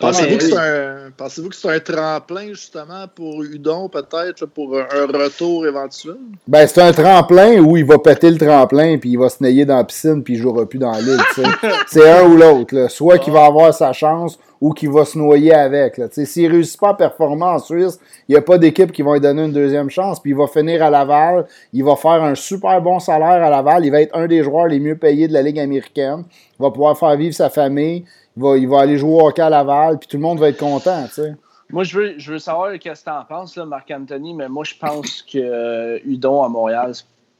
Speaker 3: Pensez-vous que c'est un, tremplin, justement, pour Udon, peut-être, pour un, retour éventuel?
Speaker 1: Ben, c'est un tremplin où il va péter le tremplin, puis il va se nailler dans la piscine, puis il jouera plus dans l'île. c'est un ou l'autre. Soit qu'il va avoir sa chance, ou qu'il va se noyer avec. S'il ne réussit pas à performer en Suisse, il n'y a pas d'équipe qui va lui donner une deuxième chance. Puis il va finir à Laval. Il va faire un super bon salaire à Laval. Il va être un des joueurs les mieux payés de la Ligue américaine. Il va pouvoir faire vivre sa famille il va, aller jouer au hockey à Laval, puis tout le monde va être content, tu sais.
Speaker 2: Moi, je veux, je veux savoir qu'est-ce que tu en penses, Marc-Anthony, mais moi, je pense que euh, Udon à Montréal,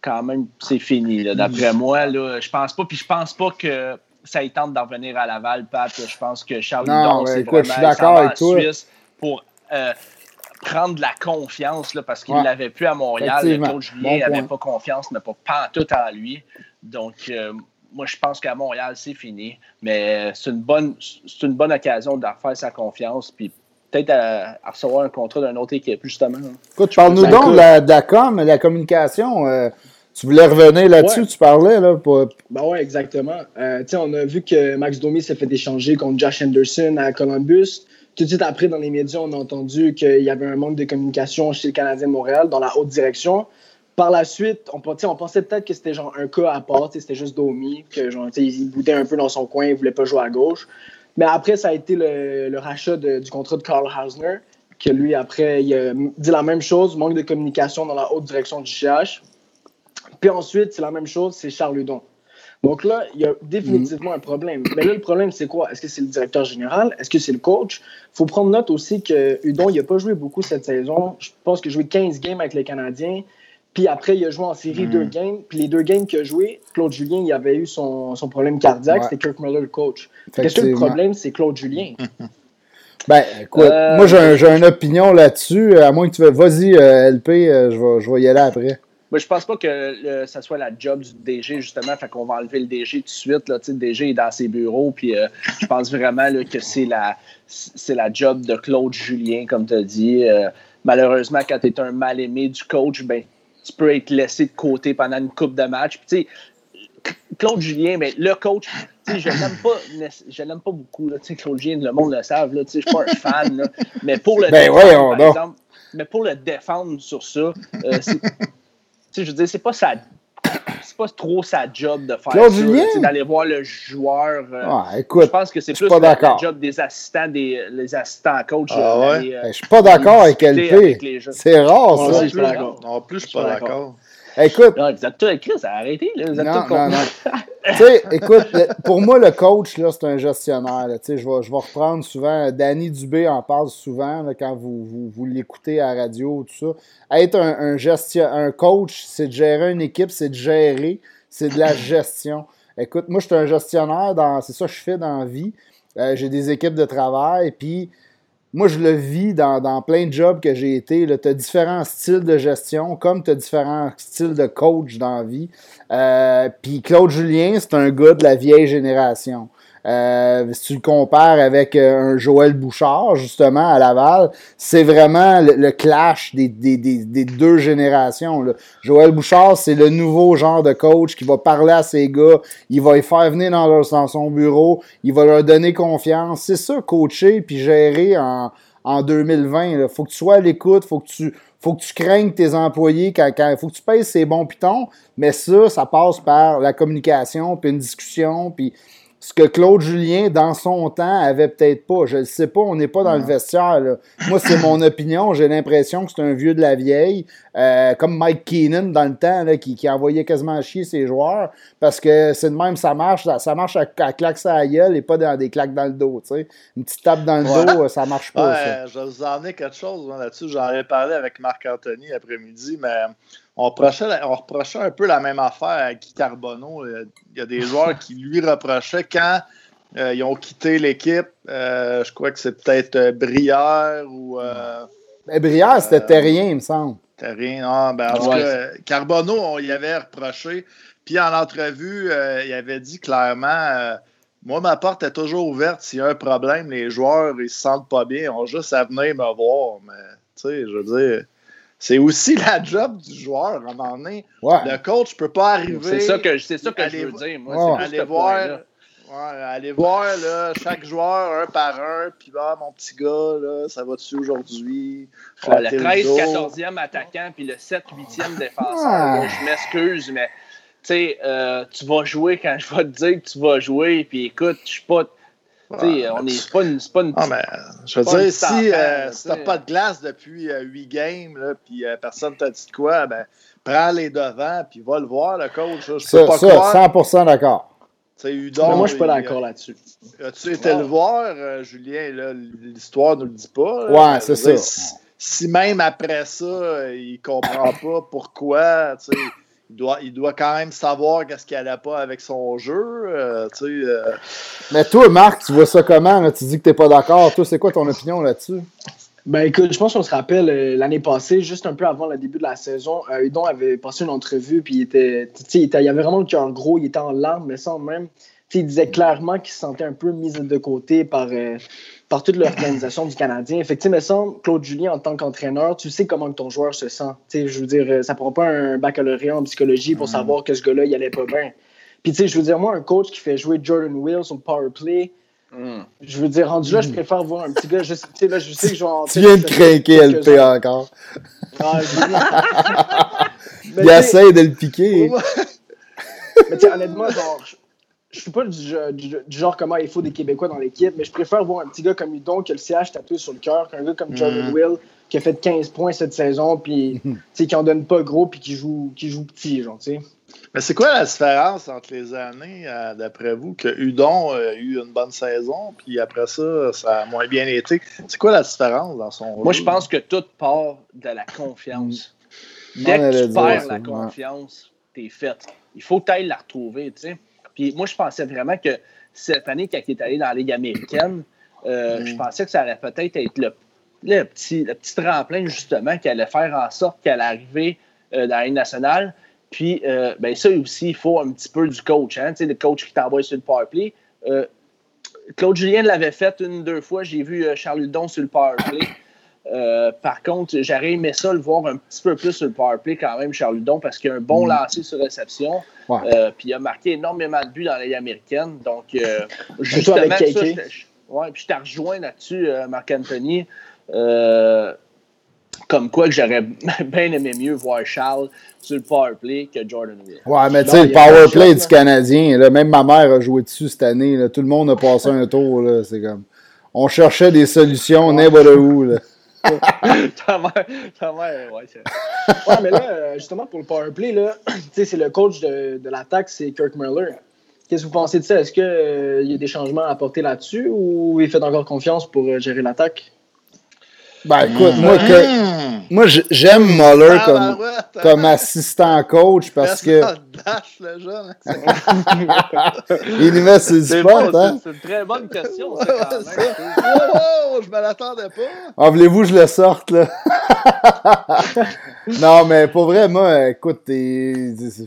Speaker 2: quand même, c'est fini. D'après moi, là, je pense pas, puis je pense pas que ça y tente d'en revenir à Laval, Pat. Je pense que Charles Udon, c'est vraiment je suis d'accord avec toi. Suisse pour euh, prendre de la confiance, là, parce qu'il ne l'avait plus à Montréal. Le coach Julien n'avait pas confiance, n'a pas tout en lui. Donc, euh, moi, je pense qu'à Montréal, c'est fini. Mais c'est une bonne, c'est une bonne occasion de refaire sa confiance. Puis peut-être à, recevoir un contrat d'une autre équipe, justement.
Speaker 1: Écoute, parle-nous donc de la, de la, com, de la communication. Euh, tu voulais revenir là-dessus, tu parlais. Là, pour...
Speaker 4: Ben oui, exactement. Euh, on a vu que Max Domi s'est fait échanger contre Josh Anderson à Columbus. Tout de suite après, dans les médias, on a entendu qu'il y avait un manque de communication chez le Canadien de Montréal dans la haute direction. Par la suite, on, pensait peut-être que c'était genre un cas à part, c'était juste Domi, que genre, il boudait un peu dans son coin, il voulait pas jouer à gauche. Mais après, ça a été le, rachat du contrat de Carl Hausner, que lui, après, il a dit la même chose, manque de communication dans la haute direction du CH. Puis ensuite, c'est la même chose, c'est Charles Hudon. Donc là, il y a définitivement un problème. Mais là, le problème, c'est quoi? Est-ce que c'est le directeur général? Est-ce que c'est le coach? Il faut prendre note aussi que Hudon, il n'a pas joué beaucoup cette saison. Je pense qu'il a joué 15 games avec les Canadiens. Puis après, il a joué en série deux hmm. games. Puis les deux games qu'il a joué, Claude Julien, il avait eu son, son problème cardiaque. C'était Kirk Muller, le coach. Qu'est-ce que le problème, c'est Claude Julien.
Speaker 1: Ben, écoute, euh, moi, j'ai une opinion là-dessus. À moins que tu veux. Vas-y, euh, LP, euh, je, vais, je vais y aller après.
Speaker 2: Moi, je pense pas que ça soit la job du DG, justement. Fait qu'on va enlever le DG tout de suite. Là. Le DG est dans ses bureaux. Puis je pense vraiment que c'est la, la job de Claude Julien, comme tu as dit. malheureusement, quand tu es un mal-aimé du coach, ben, tu peux être laissé de côté pendant une coupe de match. Puis, Claude Julien, mais le coach, je l'aime pas, je l'aime pas beaucoup. Là, Claude Julien, le monde le savent, je suis pas un fan. Là, mais pour le
Speaker 1: ben
Speaker 2: défendre, par exemple, mais pour le défendre sur ça, euh, je veux dire, c'est pas sa pas trop sa job de faire ça, d'aller voir le joueur. Euh,
Speaker 1: ah, écoute,
Speaker 2: je pense que c'est plus le job des assistants, des les assistants coachs.
Speaker 1: Ah, ouais? euh, je suis pas d'accord avec LP. C'est rare, ça.
Speaker 3: Non, plus, je suis pas d'accord.
Speaker 1: Écoute.
Speaker 2: Non, vous êtes tous Chris, arrêtez. Là, vous êtes non, non, non.
Speaker 1: tu sais, écoute, pour moi, le coach, là, c'est un gestionnaire. Je, vais, je vais reprendre souvent. Danny Dubé en parle souvent là, quand vous, vous, vous l'écoutez à la radio, tout ça. Être un, un, gestion, un coach, c'est de gérer une équipe, c'est de gérer, c'est de la gestion. Écoute, moi, je suis un gestionnaire, dans, c'est ça que je fais dans la vie. Euh, j'ai des équipes de travail, puis moi, je le vis dans, plein de jobs que j'ai été. Tu as différents styles de gestion, comme tu as différents styles de coach dans la vie. Euh, Puis Claude Julien, c'est un gars de la vieille génération. Euh, si tu le compares avec euh, un Joël Bouchard, justement, à Laval, c'est vraiment le, clash des, des, des, deux générations. Là. Joël Bouchard, c'est le nouveau genre de coach qui va parler à ses gars, il va les faire venir dans, leur, dans son bureau, il va leur donner confiance. C'est ça, coacher puis gérer en, en 2020. Il faut que tu sois à l'écoute, faut que tu faut que tu craignes tes employés, quand, quand, faut que tu payes ses bons pitons, mais ça, ça passe par la communication, puis une discussion, puis ce que Claude Julien, dans son temps, avait peut-être pas. Je ne sais pas, on n'est pas dans le vestiaire. Là. Moi, c'est mon opinion. J'ai l'impression que c'est un vieux de la vieille, euh, comme Mike Keenan dans le temps, là, qui, qui, envoyait quasiment chier ses joueurs, parce que c'est de même, ça marche. Ça, marche à, à claque sa gueule et pas dans des claques dans le dos. Une petite tape dans le dos, ça marche pas.
Speaker 3: Ouais, Je vais vous emmener quelque chose là-dessus. J'en ai parlé avec Marc-Anthony après-midi, mais on reprochait, un peu la même affaire à Guy Carbonneau. Il y a des joueurs qui lui reprochaient quand euh, ils ont quitté l'équipe. Euh, je crois que c'est peut-être euh, Brière ou.
Speaker 1: Ben, Brière, c'était Terrien, il me semble.
Speaker 3: Terrien, non. Ben, en tout cas, Carbonneau, on y avait reproché. Puis en entrevue, il avait dit clairement Moi, ma porte est toujours ouverte. S'il y a un problème, les joueurs, ils se sentent pas bien. Ils ont juste à venir me voir. Mais, tu sais, je veux dire c'est aussi la job du joueur à un moment donné. Le coach ne peut pas arriver.
Speaker 2: C'est ça que, c'est ça que je veux dire. Moi,
Speaker 3: aller voir, aller voir là, chaque joueur un par un, puis là, mon petit gars, là, ça va dessus aujourd'hui?
Speaker 2: le 13, 14e attaquant, puis le 7, 8e défenseur. Je m'excuse, mais euh, tu vas jouer quand je vais te dire que tu vas jouer, puis écoute, je suis pas on est pas une, pas une
Speaker 3: ah, mais, Je veux dire, si, euh, tu n'as pas de glace depuis 8 euh, games, là, puis euh, personne t'a dit de quoi, ben, prends les devants, puis va le voir, le coach. Je
Speaker 1: ça, pas ça 100% d'accord.
Speaker 4: Udon, moi, je suis pas d'accord là-dessus.
Speaker 3: As-tu été le voir, Julien? L'histoire ne le dit pas.
Speaker 1: Ouais, c'est ça.
Speaker 3: Si, si, même après ça, il comprend pas pourquoi, tu sais il doit, il doit quand même savoir qu'est-ce qu'il n'allait pas avec son jeu. Euh, euh.
Speaker 1: Mais toi, Marc, tu vois ça comment? Tu dis que tu n'es pas d'accord. Toi, c'est quoi ton opinion là-dessus?
Speaker 4: Ben écoute, je pense qu'on se rappelle euh, l'année passée, juste un peu avant le début de la saison, Udon avait passé une entrevue, puis il était, il, était, il avait vraiment le cœur gros, il était en larmes, mais sans même. il disait clairement qu'il se sentait un peu mis de côté par, par toute l'organisation du Canadien. Effectivement, mais semble, Claude Julien, en tant qu'entraîneur, tu sais comment ton joueur se sent. je veux dire, euh, ça prend pas un baccalauréat en psychologie pour mm. savoir que ce gars-là, il allait pas bien. Puis, tu sais, je veux dire, moi, un coach qui fait jouer Jordan Wills au power play, mm. je veux dire, rendu là, je mm. préfère voir un petit gars. Je, là, je sais que je vais
Speaker 1: Tu viens de craquer LP encore. Ah, il essaie de le piquer.
Speaker 4: mais sais, honnêtement, genre, je suis pas du, genre comment il faut des Québécois dans l'équipe, mais je préfère voir un petit gars comme Udon qui a le CH tatoué sur le cœur qu'un gars comme Jordan mm. Will qui a fait 15 points cette saison, puis qui en donne pas gros, puis qui joue, qui joue petit, genre, tu sais.
Speaker 3: Mais c'est quoi la différence entre les années, euh, d'après vous, que Udon a eu une bonne saison, puis après ça, ça a moins bien été? C'est quoi la différence dans son
Speaker 2: Moi, je pense que tout part de la confiance. Mm. Dès que tu perds la confiance, t'es fait. Il faut que tu la retrouver, tu sais moi, je pensais vraiment que cette année, quand il est allé dans la Ligue américaine, euh, je pensais que ça allait peut-être être le, petit, le petit tremplin, justement, qui allait faire en sorte qu'elle arrivait euh, dans la Ligue nationale. Puis, euh, ben, ça aussi, il faut un petit peu du coach. Hein, le coach qui t'envoie sur le powerplay. Claude Julien l'avait fait une, deux fois. J'ai vu Charles Hudon sur le powerplay. Euh, par contre, j'aurais aimé ça le voir un petit peu plus sur le powerplay quand même, Charles Ludon, parce qu'il a un bon mm. lancer sur réception. Euh, puis il a marqué énormément de buts dans la Ligue américaine. Donc, euh, justement, avec ça, je, ouais, puis je t'ai rejoint là-dessus, Marc-Anthony. comme quoi que j'aurais bien aimé mieux voir Charles sur le powerplay que Jordan Will.
Speaker 1: Ouais, mais tu sais, le powerplay du Canadien, là, même ma mère a joué dessus cette année. Là, tout le monde a passé un tour. C'est comme. On cherchait des solutions n'importe où. Là.
Speaker 2: ta mère, ta mère,
Speaker 4: ouais. ouais, mais là, euh, justement, pour le powerplay, là, c'est le coach de, de l'attaque, c'est Kirk Muller. Qu'est-ce que vous pensez de ça? Est-ce qu'il euh, y a des changements à apporter là-dessus ou il fait encore confiance pour euh, gérer l'attaque?
Speaker 1: Ben écoute, moi, que, moi j'aime Muller comme, comme assistant coach parce que. Dash, le jeune. Il nous met le spot,
Speaker 2: hein? C'est une très bonne question, ça, quand même. oh,
Speaker 3: je me l'attendais pas.
Speaker 1: Ah, voulez-vous que je le sorte, là? non, mais pour vrai, moi, écoute, je...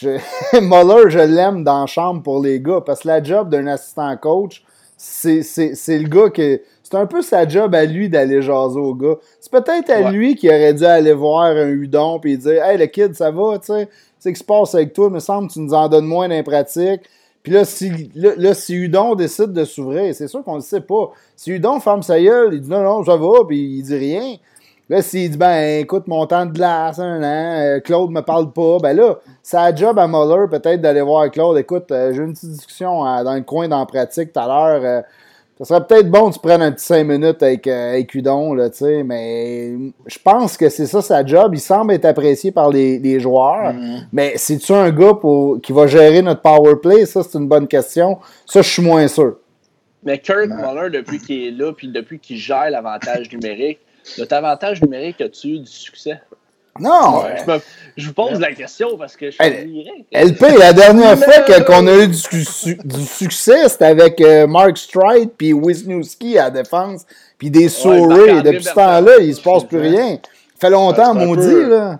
Speaker 1: Muller, je l'aime dans la chambre pour les gars parce que la job d'un assistant coach, c'est le gars qui c'est un peu sa job à lui d'aller jaser au gars. C'est peut-être à lui qui aurait dû aller voir un Udon et dire Hey, le kid, ça va, tu sais, c'est ce qui se passe avec toi, il me semble que tu nous en donnes moins d'impratique. Puis là, si, là, si Udon décide de s'ouvrir, c'est sûr qu'on ne le sait pas. Si Udon ferme sa gueule, il dit non, non, ça va, puis il dit rien. Là, s'il dit, ben, écoute, mon temps de glace, un an, euh, Claude me parle pas, ben là, c'est job à Muller peut-être d'aller voir Claude. Écoute, euh, j'ai une petite discussion euh, dans le coin dans pratique tout à l'heure. Ça serait peut-être bon que tu prennes un petit 5 minutes avec, euh, Udon, là, mais je pense que c'est ça sa job. Il semble être apprécié par les, joueurs. Mm-hmm. Mais c'est-tu un gars pour, qui va gérer notre power play? Ça, c'est une bonne question. Ça, je suis moins sûr.
Speaker 2: Mais Kurt Muller, depuis qu'il est là, puis depuis qu'il gère l'avantage numérique, notre avantage numérique, as-tu eu du succès?
Speaker 1: Non!
Speaker 2: Je, vous pose la question parce que je
Speaker 1: suis LP, la dernière fois qu'on a eu du, succès, c'était avec euh, Mark Stride puis Wisniewski à la défense, puis des sourires. Depuis ce temps-là, il se passe plus rien. Ça fait longtemps, maudit, là.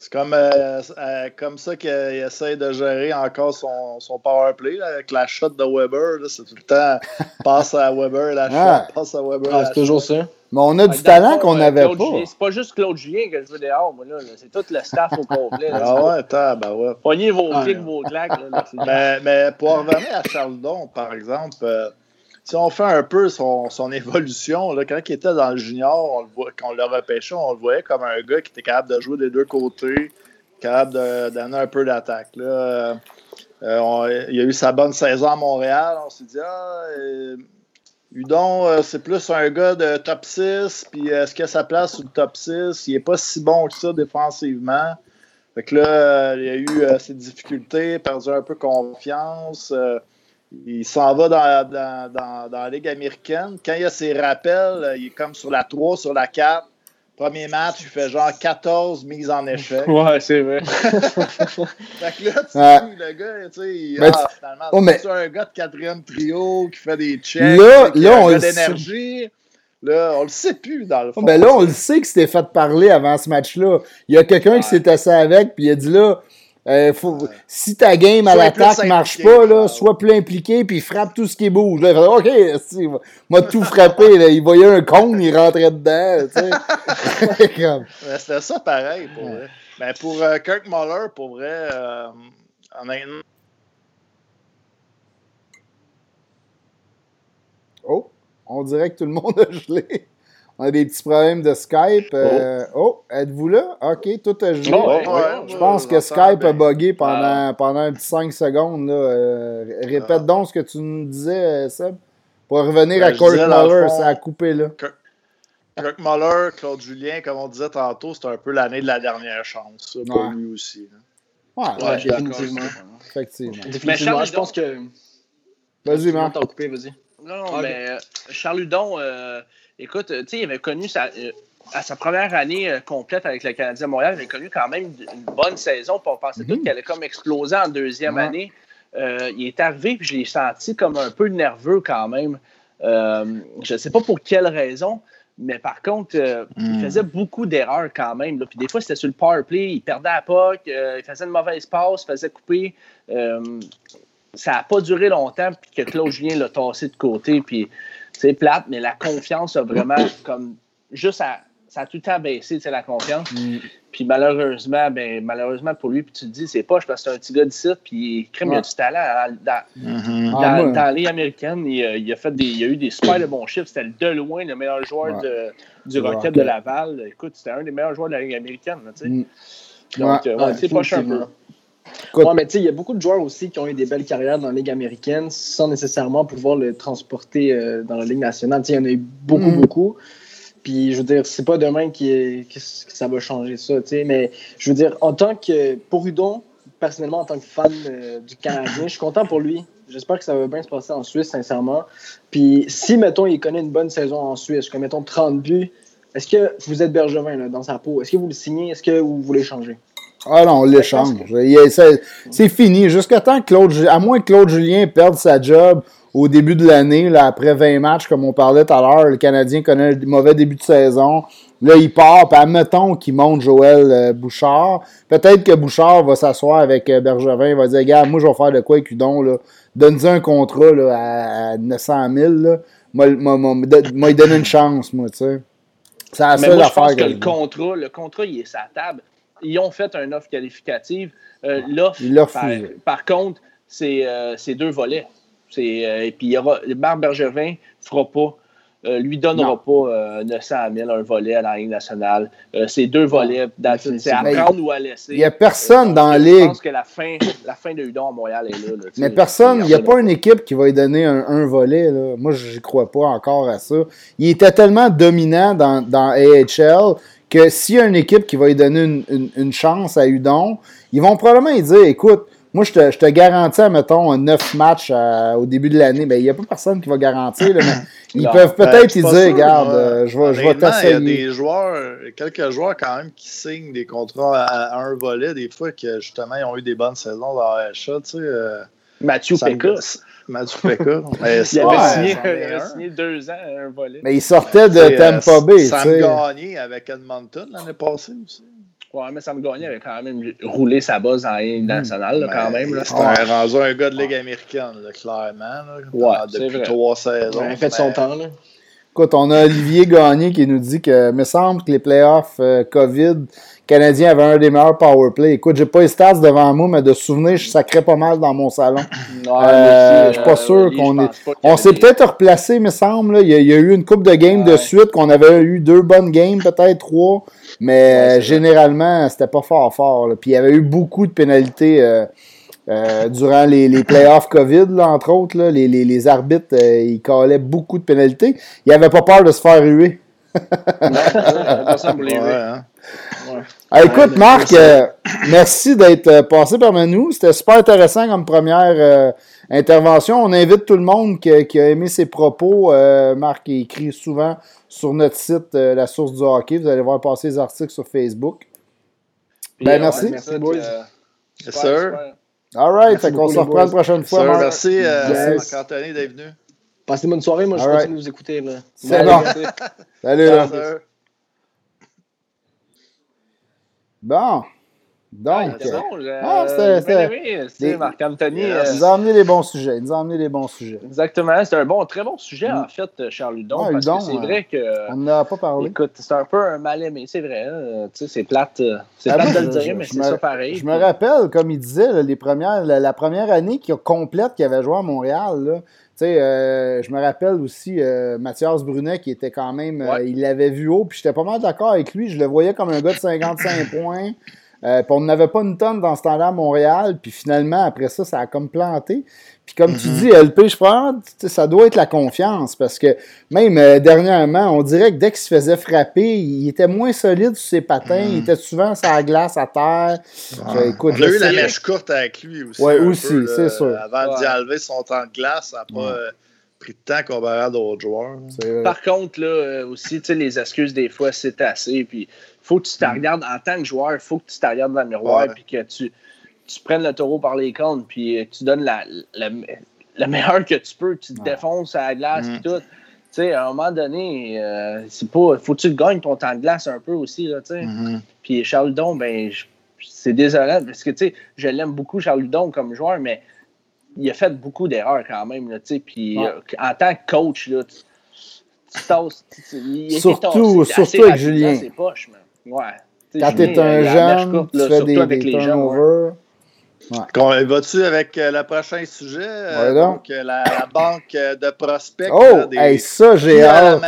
Speaker 3: C'est comme, euh, euh, comme ça qu'il essaie de gérer encore son, son power play avec la shot de Weber. C'est tout le temps passe à Weber, la ah. shot, passe à Weber.
Speaker 4: Ah, c'est toujours ça.
Speaker 1: Mais on a du talent qu'on n'avait
Speaker 2: pas. C'est pas juste Claude Julien que je veux dehors, moi, là. C'est tout le staff au complet.
Speaker 3: ah ouais, attends, ben ouais.
Speaker 2: Pognez vos ah, clics, vos claques.
Speaker 3: mais, mais, pour revenir à Charles Don, par exemple, euh, si on fait un peu son, son évolution, là, quand il était dans le junior, on le voit, quand on le repêchait, on le voyait comme un gars qui était capable de jouer des deux côtés, capable de donner un peu d'attaque. Euh, euh, il a eu sa bonne saison à Montréal. On s'est dit, ah, euh, Udon, c'est plus un gars de top 6, puis est-ce qu'il a sa place sur le top 6? Il n'est pas si bon que ça défensivement. Fait que là, il a eu ses difficultés, perdu un peu confiance. Il s'en va dans, dans, dans, dans, la Ligue américaine. Quand il a ses rappels, il est comme sur la 3, sur la 4. Premier match, il fait genre 14 mises en échec.
Speaker 2: Ouais, c'est vrai.
Speaker 3: fait que là, tu ouais. le gars, tu sais, il, ah, finalement, oh, mais... c'est un gars de quatrième trio qui fait des checks,
Speaker 1: là,
Speaker 3: qui
Speaker 1: là,
Speaker 3: a
Speaker 1: on
Speaker 3: un d'énergie. Là, on le sait plus, dans le fond.
Speaker 1: mais là, on le sait que c'était fait parler avant ce match-là. Il y a quelqu'un ouais. qui s'est assis avec, puis il a dit là, euh, faut, si ta game à l'attaque marche pas, là, sois plus impliqué puis frappe tout ce qui bouge. Là, OK, si, m'a tout frappé. Là. Il voyait un con, il rentrait dedans.
Speaker 3: C'était ça pareil pour vrai. Ben, pour euh, Kirk Muller, pour vrai, euh, honnêtement.
Speaker 1: Oh, on dirait que tout le monde a gelé. On a des petits problèmes de Skype. Euh, oh, êtes-vous là? OK, tout a joué. je pense que Skype a bugué pendant, pendant un petit 5 secondes. Là. Euh, répète ah. donc ce que tu nous disais, euh, Seb. Pour revenir ben, à Kurt Muller, ça a coupé là.
Speaker 3: Kirk, Muller, Claude Julien, comme on disait tantôt, c'est un peu l'année de la dernière chance pour lui aussi.
Speaker 1: Là. Ouais, ouais
Speaker 4: définitivement.
Speaker 1: Effectivement.
Speaker 4: Définitivement, je pense que.
Speaker 1: Vas-y, Marc.
Speaker 2: vas-y. Non, non, mais Charles Hudon, écoute, tu sais, il avait connu sa, euh, à sa première année euh, complète avec le Canadien Montréal, il avait connu quand même une bonne saison. Puis on pensait mm qu'elle allait comme exploser en deuxième année. Euh, il est arrivé, puis je l'ai senti comme un peu nerveux quand même. je ne sais pas pour quelle raison, mais par contre, il mm. faisait beaucoup d'erreurs quand même. Puis des fois, c'était sur le power play, il perdait la POC, il faisait une mauvaise passe, il faisait couper. ça n'a pas duré longtemps, puis que Claude Julien l'a tassé de côté. Puis c'est plate, mais la confiance a vraiment comme juste à, ça a tout le temps baissé la confiance. Mm. Puis malheureusement, ben, malheureusement pour lui, puis tu te dis, c'est poche parce que c'est un petit gars d'ici, puis il a du talent. Hein, dans, mm-hmm. ah, dans, la Ligue américaine, il, a fait des, il a eu des super de bons chiffres. C'était de loin le meilleur joueur de, du Rocket de Laval. Écoute, c'était un des meilleurs joueurs de la Ligue américaine. Mm. Donc, euh, c'est poche un peu.
Speaker 4: Ouais, mais tu sais, il y a beaucoup de joueurs aussi qui ont eu des belles carrières dans la Ligue américaine sans nécessairement pouvoir le transporter euh, dans la Ligue nationale. Il y en a eu beaucoup, mm. beaucoup. Puis, je veux dire, c'est pas demain qui que ça va changer ça, mais je veux dire, en tant que, pour Udon, personnellement, en tant que fan euh, du Canadien, je suis content pour lui. J'espère que ça va bien se passer en Suisse, sincèrement. Puis, si, mettons, il connaît une bonne saison en Suisse, comme, mettons, 30 buts, est-ce que vous êtes Bergevin là, dans sa peau? Est-ce que vous le signez? Est-ce que vous voulez changer?
Speaker 1: Ah non, on l'échange. C'est fini. Jusqu'à temps que Claude, à moins que Claude Julien perde sa job au début de l'année, après 20 matchs, comme on parlait tout à l'heure, le Canadien connaît un mauvais début de saison. Là, il part, puis admettons qu'il monte Joël euh, Bouchard. Peut-être que Bouchard va s'asseoir avec euh, Bergevin, il va dire Regarde, moi, je vais faire de quoi avec Udon. Donne-lui un contrat là, à 900 000, là. Moi, il donne une chance, moi, tu sais.
Speaker 2: C'est la seule affaire. Que, le contrat, le contrat, il est sa table. Ils ont fait un offre qualificative. Euh, l'offre, par, contre, c'est deux volets. Euh, et puis, il y aura, Marc Bergevin ne fera pas, euh, lui donnera pas 900 euh, 000 un volet à la Ligue nationale. c'est deux volets. C'est à prendre ou à laisser.
Speaker 1: Il n'y a personne dans la Ligue. Je
Speaker 2: pense que la fin, la fin de Udon à Montréal est là.
Speaker 1: mais personne, il n'y a pas une équipe qui va lui donner un, volet. Là. Moi, je n'y crois pas encore à ça. Il était tellement dominant dans, dans AHL que s'il y a une équipe qui va lui donner une, une chance à Udon, ils vont probablement lui dire écoute, moi, je te, je te garantis, mettons, un 9 matchs euh, au début de l'année. Ben, il n'y a pas personne qui va garantir, mais ils peuvent peut-être ben, dire, regarde, euh, je vais, je vais t'essayer.
Speaker 3: Il y a des joueurs, quelques joueurs quand même qui signent des contrats à, un volet, des fois, que justement, ils ont eu des bonnes saisons dans la tu sais. Euh,
Speaker 2: Mathieu Pekka.
Speaker 3: Mathieu Pekka.
Speaker 2: il, avait signé, il avait signé deux ans à un volet.
Speaker 1: Mais il sortait de Tampa Bay.
Speaker 3: Sam Gagné avec Edmonton l'année passée aussi.
Speaker 2: Ouais, mais Sam Gagné avait quand même roulé sa base en Ligue nationale, là, quand même.
Speaker 3: C'était rendu un gars de Ligue américaine, clairement. Là, ouais, depuis trois saisons.
Speaker 4: Il a fait son temps. Là.
Speaker 1: Écoute, on a Olivier Gagné qui nous dit que, me semble que les playoffs euh, COVID Canadiens avaient un des meilleurs power play. Écoute, j'ai pas les stats devant moi, mais de souvenir, je sacrais pas mal dans mon salon. euh, je suis pas euh, sûr qu'on est. On s'est peut-être replacé, me semble. Il, y a, eu une coupe de games de suite, qu'on avait eu deux bonnes games, peut-être trois. Mais généralement, c'était pas fort fort. Puis il y avait eu beaucoup de pénalités. Euh, euh, durant les, les playoffs COVID, là, entre autres, là, les, les, les, arbitres, ils calaient beaucoup de pénalités. Ils n'avaient pas peur de se faire ruer.
Speaker 2: personne voulait hein.
Speaker 1: Ah, écoute, Marc, euh, merci d'être euh, passé parmi nous. C'était super intéressant comme première euh, intervention. On invite tout le monde qui, a aimé ses propos. Marc écrit souvent sur notre site La Source du Hockey. Vous allez voir passer les articles sur Facebook. ben, merci.
Speaker 2: merci, boys.
Speaker 3: Yes, sir.
Speaker 1: All right, on se reprend la prochaine fois.
Speaker 3: Sir, merci, Marc-Anthony, d'être venu.
Speaker 4: Passez une bonne soirée. Moi, je continue right. de vous écouter.
Speaker 1: C'est bon. Salut. Là. Bon. Donc.
Speaker 2: Ah, c'était. Marc-Anthony.
Speaker 1: Il nous a amené les bons sujets. Il nous a amené les bons sujets.
Speaker 2: Exactement. C'est un bon, très bon sujet, en fait, Charles Ludon. parce que c'est vrai que.
Speaker 1: On n'en a pas parlé.
Speaker 2: Écoute, c'est un peu un mal aimé, c'est vrai. Hein. Tu sais, c'est plate, c'est plate de le dire, mais c'est ça pareil.
Speaker 1: Je me rappelle, comme il disait, les premières, la, première année complète qu'il avait joué à Montréal, là, tu sais, euh, je me rappelle aussi euh, Mathias Brunet qui était quand même. Euh, il l'avait vu haut, puis j'étais pas mal d'accord avec lui. Je le voyais comme un gars de 55 points. Puis on n'avait pas une tonne dans ce temps-là à Montréal. Puis finalement, après ça, ça a comme planté. Puis comme tu mhm. dis, LP, je crois, ça doit être la confiance parce que même euh, dernièrement, on dirait que dès qu'il se faisait frapper, il était moins solide sur ses patins, il mhm. était souvent sur la glace à terre.
Speaker 3: écoute, on a eu la mèche courte avec lui aussi.
Speaker 1: Oui, aussi, c'est sûr.
Speaker 3: Avant d'y enlever son temps de glace, ça n'a pas euh, pris de temps comparé à d'autres joueurs.
Speaker 2: Par contre, là, euh, aussi, les excuses, des fois, c'est assez. Puis, faut que tu te mhm. regardes en tant que joueur, il faut que tu te regardes dans le miroir, puis que tu tu prennes le taureau par les cornes, puis tu donnes la, la, la, meilleure que tu peux, tu te défonces à la glace, et mm. tout. Tu sais, à un moment donné, euh, c'est pas. Faut que tu gagnes ton temps de glace un peu aussi, là, tu sais. Mm-hmm. Puis Charles Ludon, ben, c'est désolant, parce que, tu sais, je l'aime beaucoup, Charles Ludon, comme joueur, mais il a fait beaucoup d'erreurs quand même, là, tu sais. Puis euh, en tant que coach, là, tu tasses.
Speaker 1: Surtout, surtout avec Julien.
Speaker 2: Ses poches, Ouais.
Speaker 1: Quand t'es un jeune, tu fais des, des turnovers.
Speaker 3: Ouais. Vas-tu avec euh, le prochain sujet? Euh, donc, euh, la, banque de prospects.
Speaker 1: Oh, des, ça, j'ai hâte.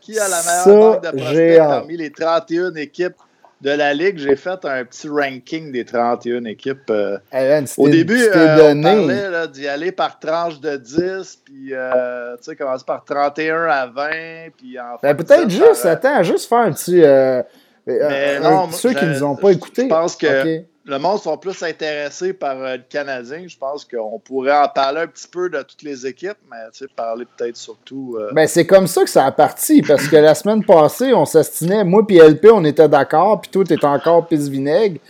Speaker 3: qui a la meilleure banque de prospects parmi les 31 équipes de la Ligue? J'ai fait un petit ranking des 31 équipes. Au début, on parlait d'y aller par tranche de 10, puis tu sais, commencer par 31 à 20, puis en
Speaker 1: ben, Peut-être juste, attends, juste faire un petit... Mais non, ceux qui ne nous ont pas écoutés.
Speaker 3: Je pense que le monde sont plus intéressés par euh, le Canadien. Je pense qu'on pourrait en parler un petit peu de toutes les équipes, mais parler peut-être surtout.
Speaker 1: Euh, ben, c'est comme ça que ça a parti, parce que la semaine passée, on s'astinait. Moi et LP, on était d'accord, puis toi, tu étais encore pisse vinaigre.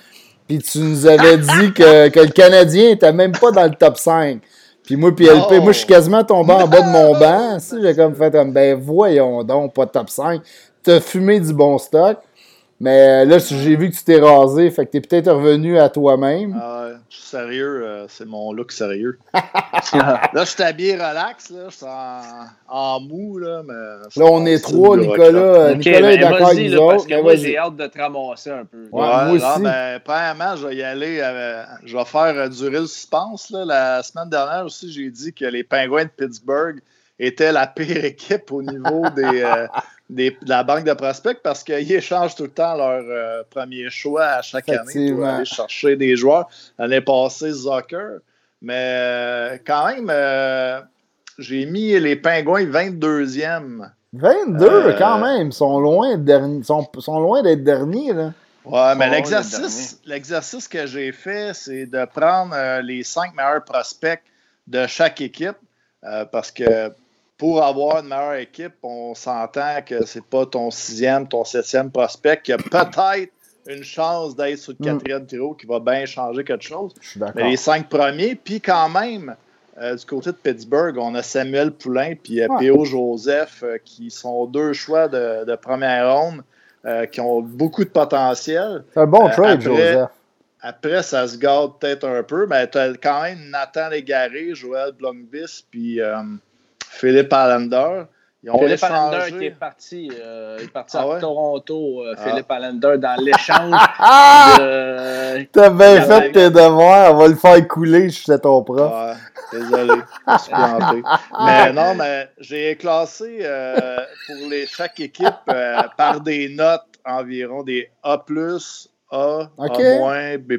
Speaker 1: Puis tu nous avais dit que, que le Canadien était même pas dans le top 5. Puis moi, puis LP, moi, je suis quasiment tombé en bas de mon banc. j'ai comme fait comme, ben voyons donc, pas top 5. T'as fumé du bon stock. Mais euh, là, j'ai vu que tu t'es rasé, fait que t'es peut-être revenu à toi-même.
Speaker 3: Ah, je suis sérieux, euh, c'est mon look sérieux. là, je suis habillé relax, là, je suis en, mou, là, mais...
Speaker 1: Là, on est trois, Nicolas. Nicolas est d'accord avec nous
Speaker 2: Parce que moi, j'ai hâte de te ramasser un peu.
Speaker 3: Ouais, moi aussi. Non, ben, premièrement, je vais y aller, euh, je vais faire durer le suspense, là. La semaine dernière aussi, j'ai dit que les Pingouins de Pittsburgh étaient la pire équipe au niveau des de la banque de prospects parce qu'ils échangent tout le temps leur euh, premier choix à chaque année pour aller chercher des joueurs. L'année passée, Zucker. Mais euh, quand même, euh, j'ai mis les Pingouins 22e.
Speaker 1: 22 quand même, ils sont loin d'être sont, sont loin d'être derniers. Là.
Speaker 3: Ouais, mais l'exercice, l'exercice que j'ai fait, c'est de prendre les cinq meilleurs prospects de chaque équipe parce que pour avoir une meilleure équipe, on s'entend que c'est pas ton sixième, ton septième prospect qui a peut-être une chance d'être sur le mm. quatrième tiro qui va bien changer quelque chose. Mais les cinq premiers, puis quand même, euh, du côté de Pittsburgh, on a Samuel Poulain puis euh, P.O. Joseph euh, qui sont deux choix de, première ronde qui ont beaucoup de potentiel.
Speaker 1: C'est un bon trade, Joseph.
Speaker 3: Après, ça se garde peut-être un peu, mais tu as quand même Nathan Légaré, Joël Blomqvist, puis Philippe Allender.
Speaker 2: Philippe Allender qui est parti, euh, est parti ah à Toronto, euh, ah. Philippe Allender, dans l'échange.
Speaker 1: T'as bien fait tes devoirs, on va le faire couler, je suis ton prof.
Speaker 3: désolé, je suis planté. mais non, mais j'ai classé euh, pour les, chaque équipe par des notes environ des A, A, A-, B.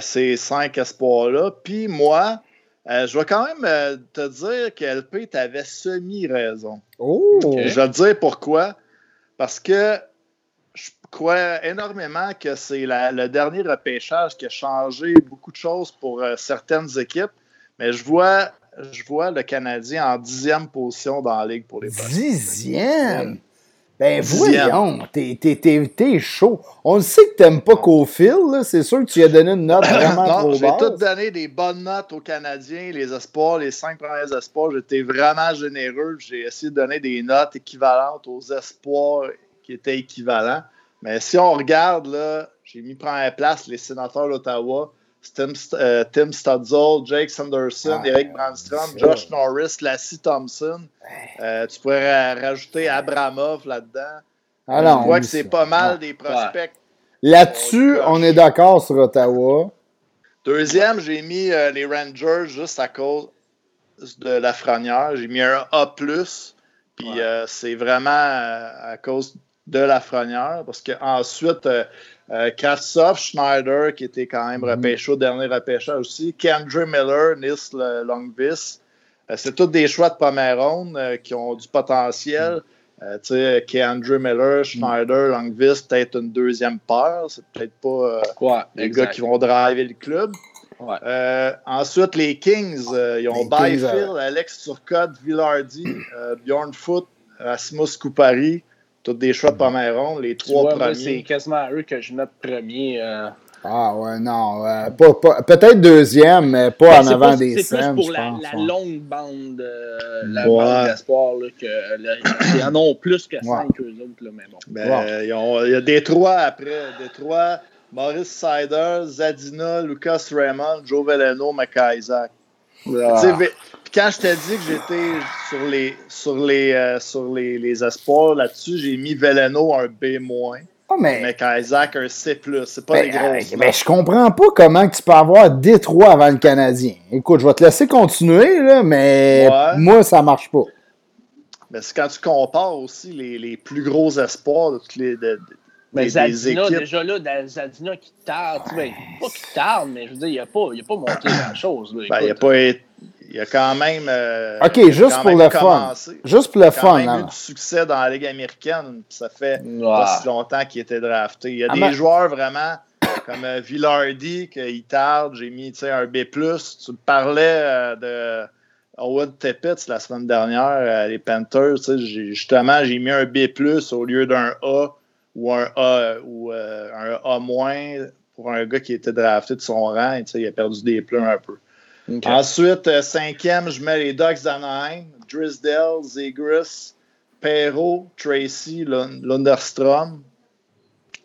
Speaker 3: ces cinq espoirs-là. Puis moi, euh, je vais quand même euh, te dire que LP, t'avais semi-raison.
Speaker 1: Oh!
Speaker 3: Je vais te dire pourquoi. Parce que je crois énormément que c'est le dernier repêchage qui a changé beaucoup de choses pour euh, certaines équipes. Mais je vois, je vois le Canadien en dixième position dans la Ligue pour les
Speaker 1: Dixième? Ben voyons, t'es chaud. On le sait que t'aimes pas Cofield, c'est sûr que tu as donné une note vraiment non, trop
Speaker 3: J'ai tout donné des bonnes notes aux Canadiens, les espoirs, les cinq premiers espoirs. J'étais vraiment généreux. J'ai essayé de donner des notes équivalentes aux espoirs qui étaient équivalents. Mais si on regarde, là, j'ai mis première place les sénateurs d'Ottawa. Tim, euh, Tim Stutzel, Jake Sanderson, ah, Eric Brandstrom, Josh Norris, Lassie Thompson. Euh, tu pourrais rajouter Abramov là-dedans. Alors, je vois que c'est pas mal des prospects.
Speaker 1: Là-dessus, on est d'accord sur Ottawa.
Speaker 3: Deuxième, j'ai mis euh, les Rangers juste à cause de la franière. J'ai mis un A. Puis c'est vraiment à cause de la franière. Parce qu'ensuite, euh, Schneider, qui était quand même mhm. repêché au dernier repêchage aussi. Kendra Miller, Nis Longvis. Euh, c'est tous des choix de première ronde euh, qui ont du potentiel. Euh, tu sais, Kendra Miller, mhm. Schneider, Longvis, peut-être une deuxième paire. C'est peut-être pas les gars qui vont driver le club. ensuite, les Kings, ils ont Byfield, Alex Turcotte, Villardi, Bjorn Foot, Rasmus Coupari. Toutes des choix de première ronde, les trois premiers.
Speaker 2: C'est quasiment eux que je mets premier. Euh.
Speaker 1: Ah ouais, non. Euh, peut-être deuxième, mais pas ben, en avant des scènes.
Speaker 2: C'est plus pour la, la longue bande, euh, la bande d'espoir, y en ont plus que cinq eux autres. Là, mais bon.
Speaker 3: Ben, il y a des trois après. Des trois, Maurice Sider, Zadina, Lucas Raymond, Joe Veleno, Mackay Ah. Quand je t'ai dit que j'étais sur les sur les euh, sur les, les espoirs là-dessus, j'ai mis Veleno un B-.
Speaker 1: Oh, mais...
Speaker 3: mais Isaac un C+. C'est pas ben, des grosses.
Speaker 1: Euh, mais je comprends pas comment tu peux avoir Détroit avant le Canadien. Écoute, je vais te laisser continuer, là, mais moi, ça marche pas.
Speaker 3: Mais c'est quand tu compares aussi les, les, plus gros espoirs de toutes les. De,
Speaker 2: mais Zadina, déjà là, Zadina qui tarde, ouais. pas qui tarde, mais je veux dire, il n'a pas, pas monté grand-chose.
Speaker 3: Ben, il a pas été il a quand même. Euh,
Speaker 1: OK, juste pour le fun. Juste pour le fun.
Speaker 3: Il a eu du succès dans la Ligue américaine. Ça fait pas si longtemps qu'il était drafté. Il y a ah, des joueurs vraiment comme euh, Villardi, qui tarde. J'ai mis un B. Tu me parlais euh, de Owen Tippett la semaine dernière, les Panthers. Justement, j'ai mis un B au lieu d'un A ou un A ou un A- pour un gars qui était drafté de son rang. Il a perdu des pleurs un peu. Ensuite, euh, cinquième, je mets les Ducks d'Anaheim, Drisdale, Zegris, Perrault, Tracy, Lunderstrom.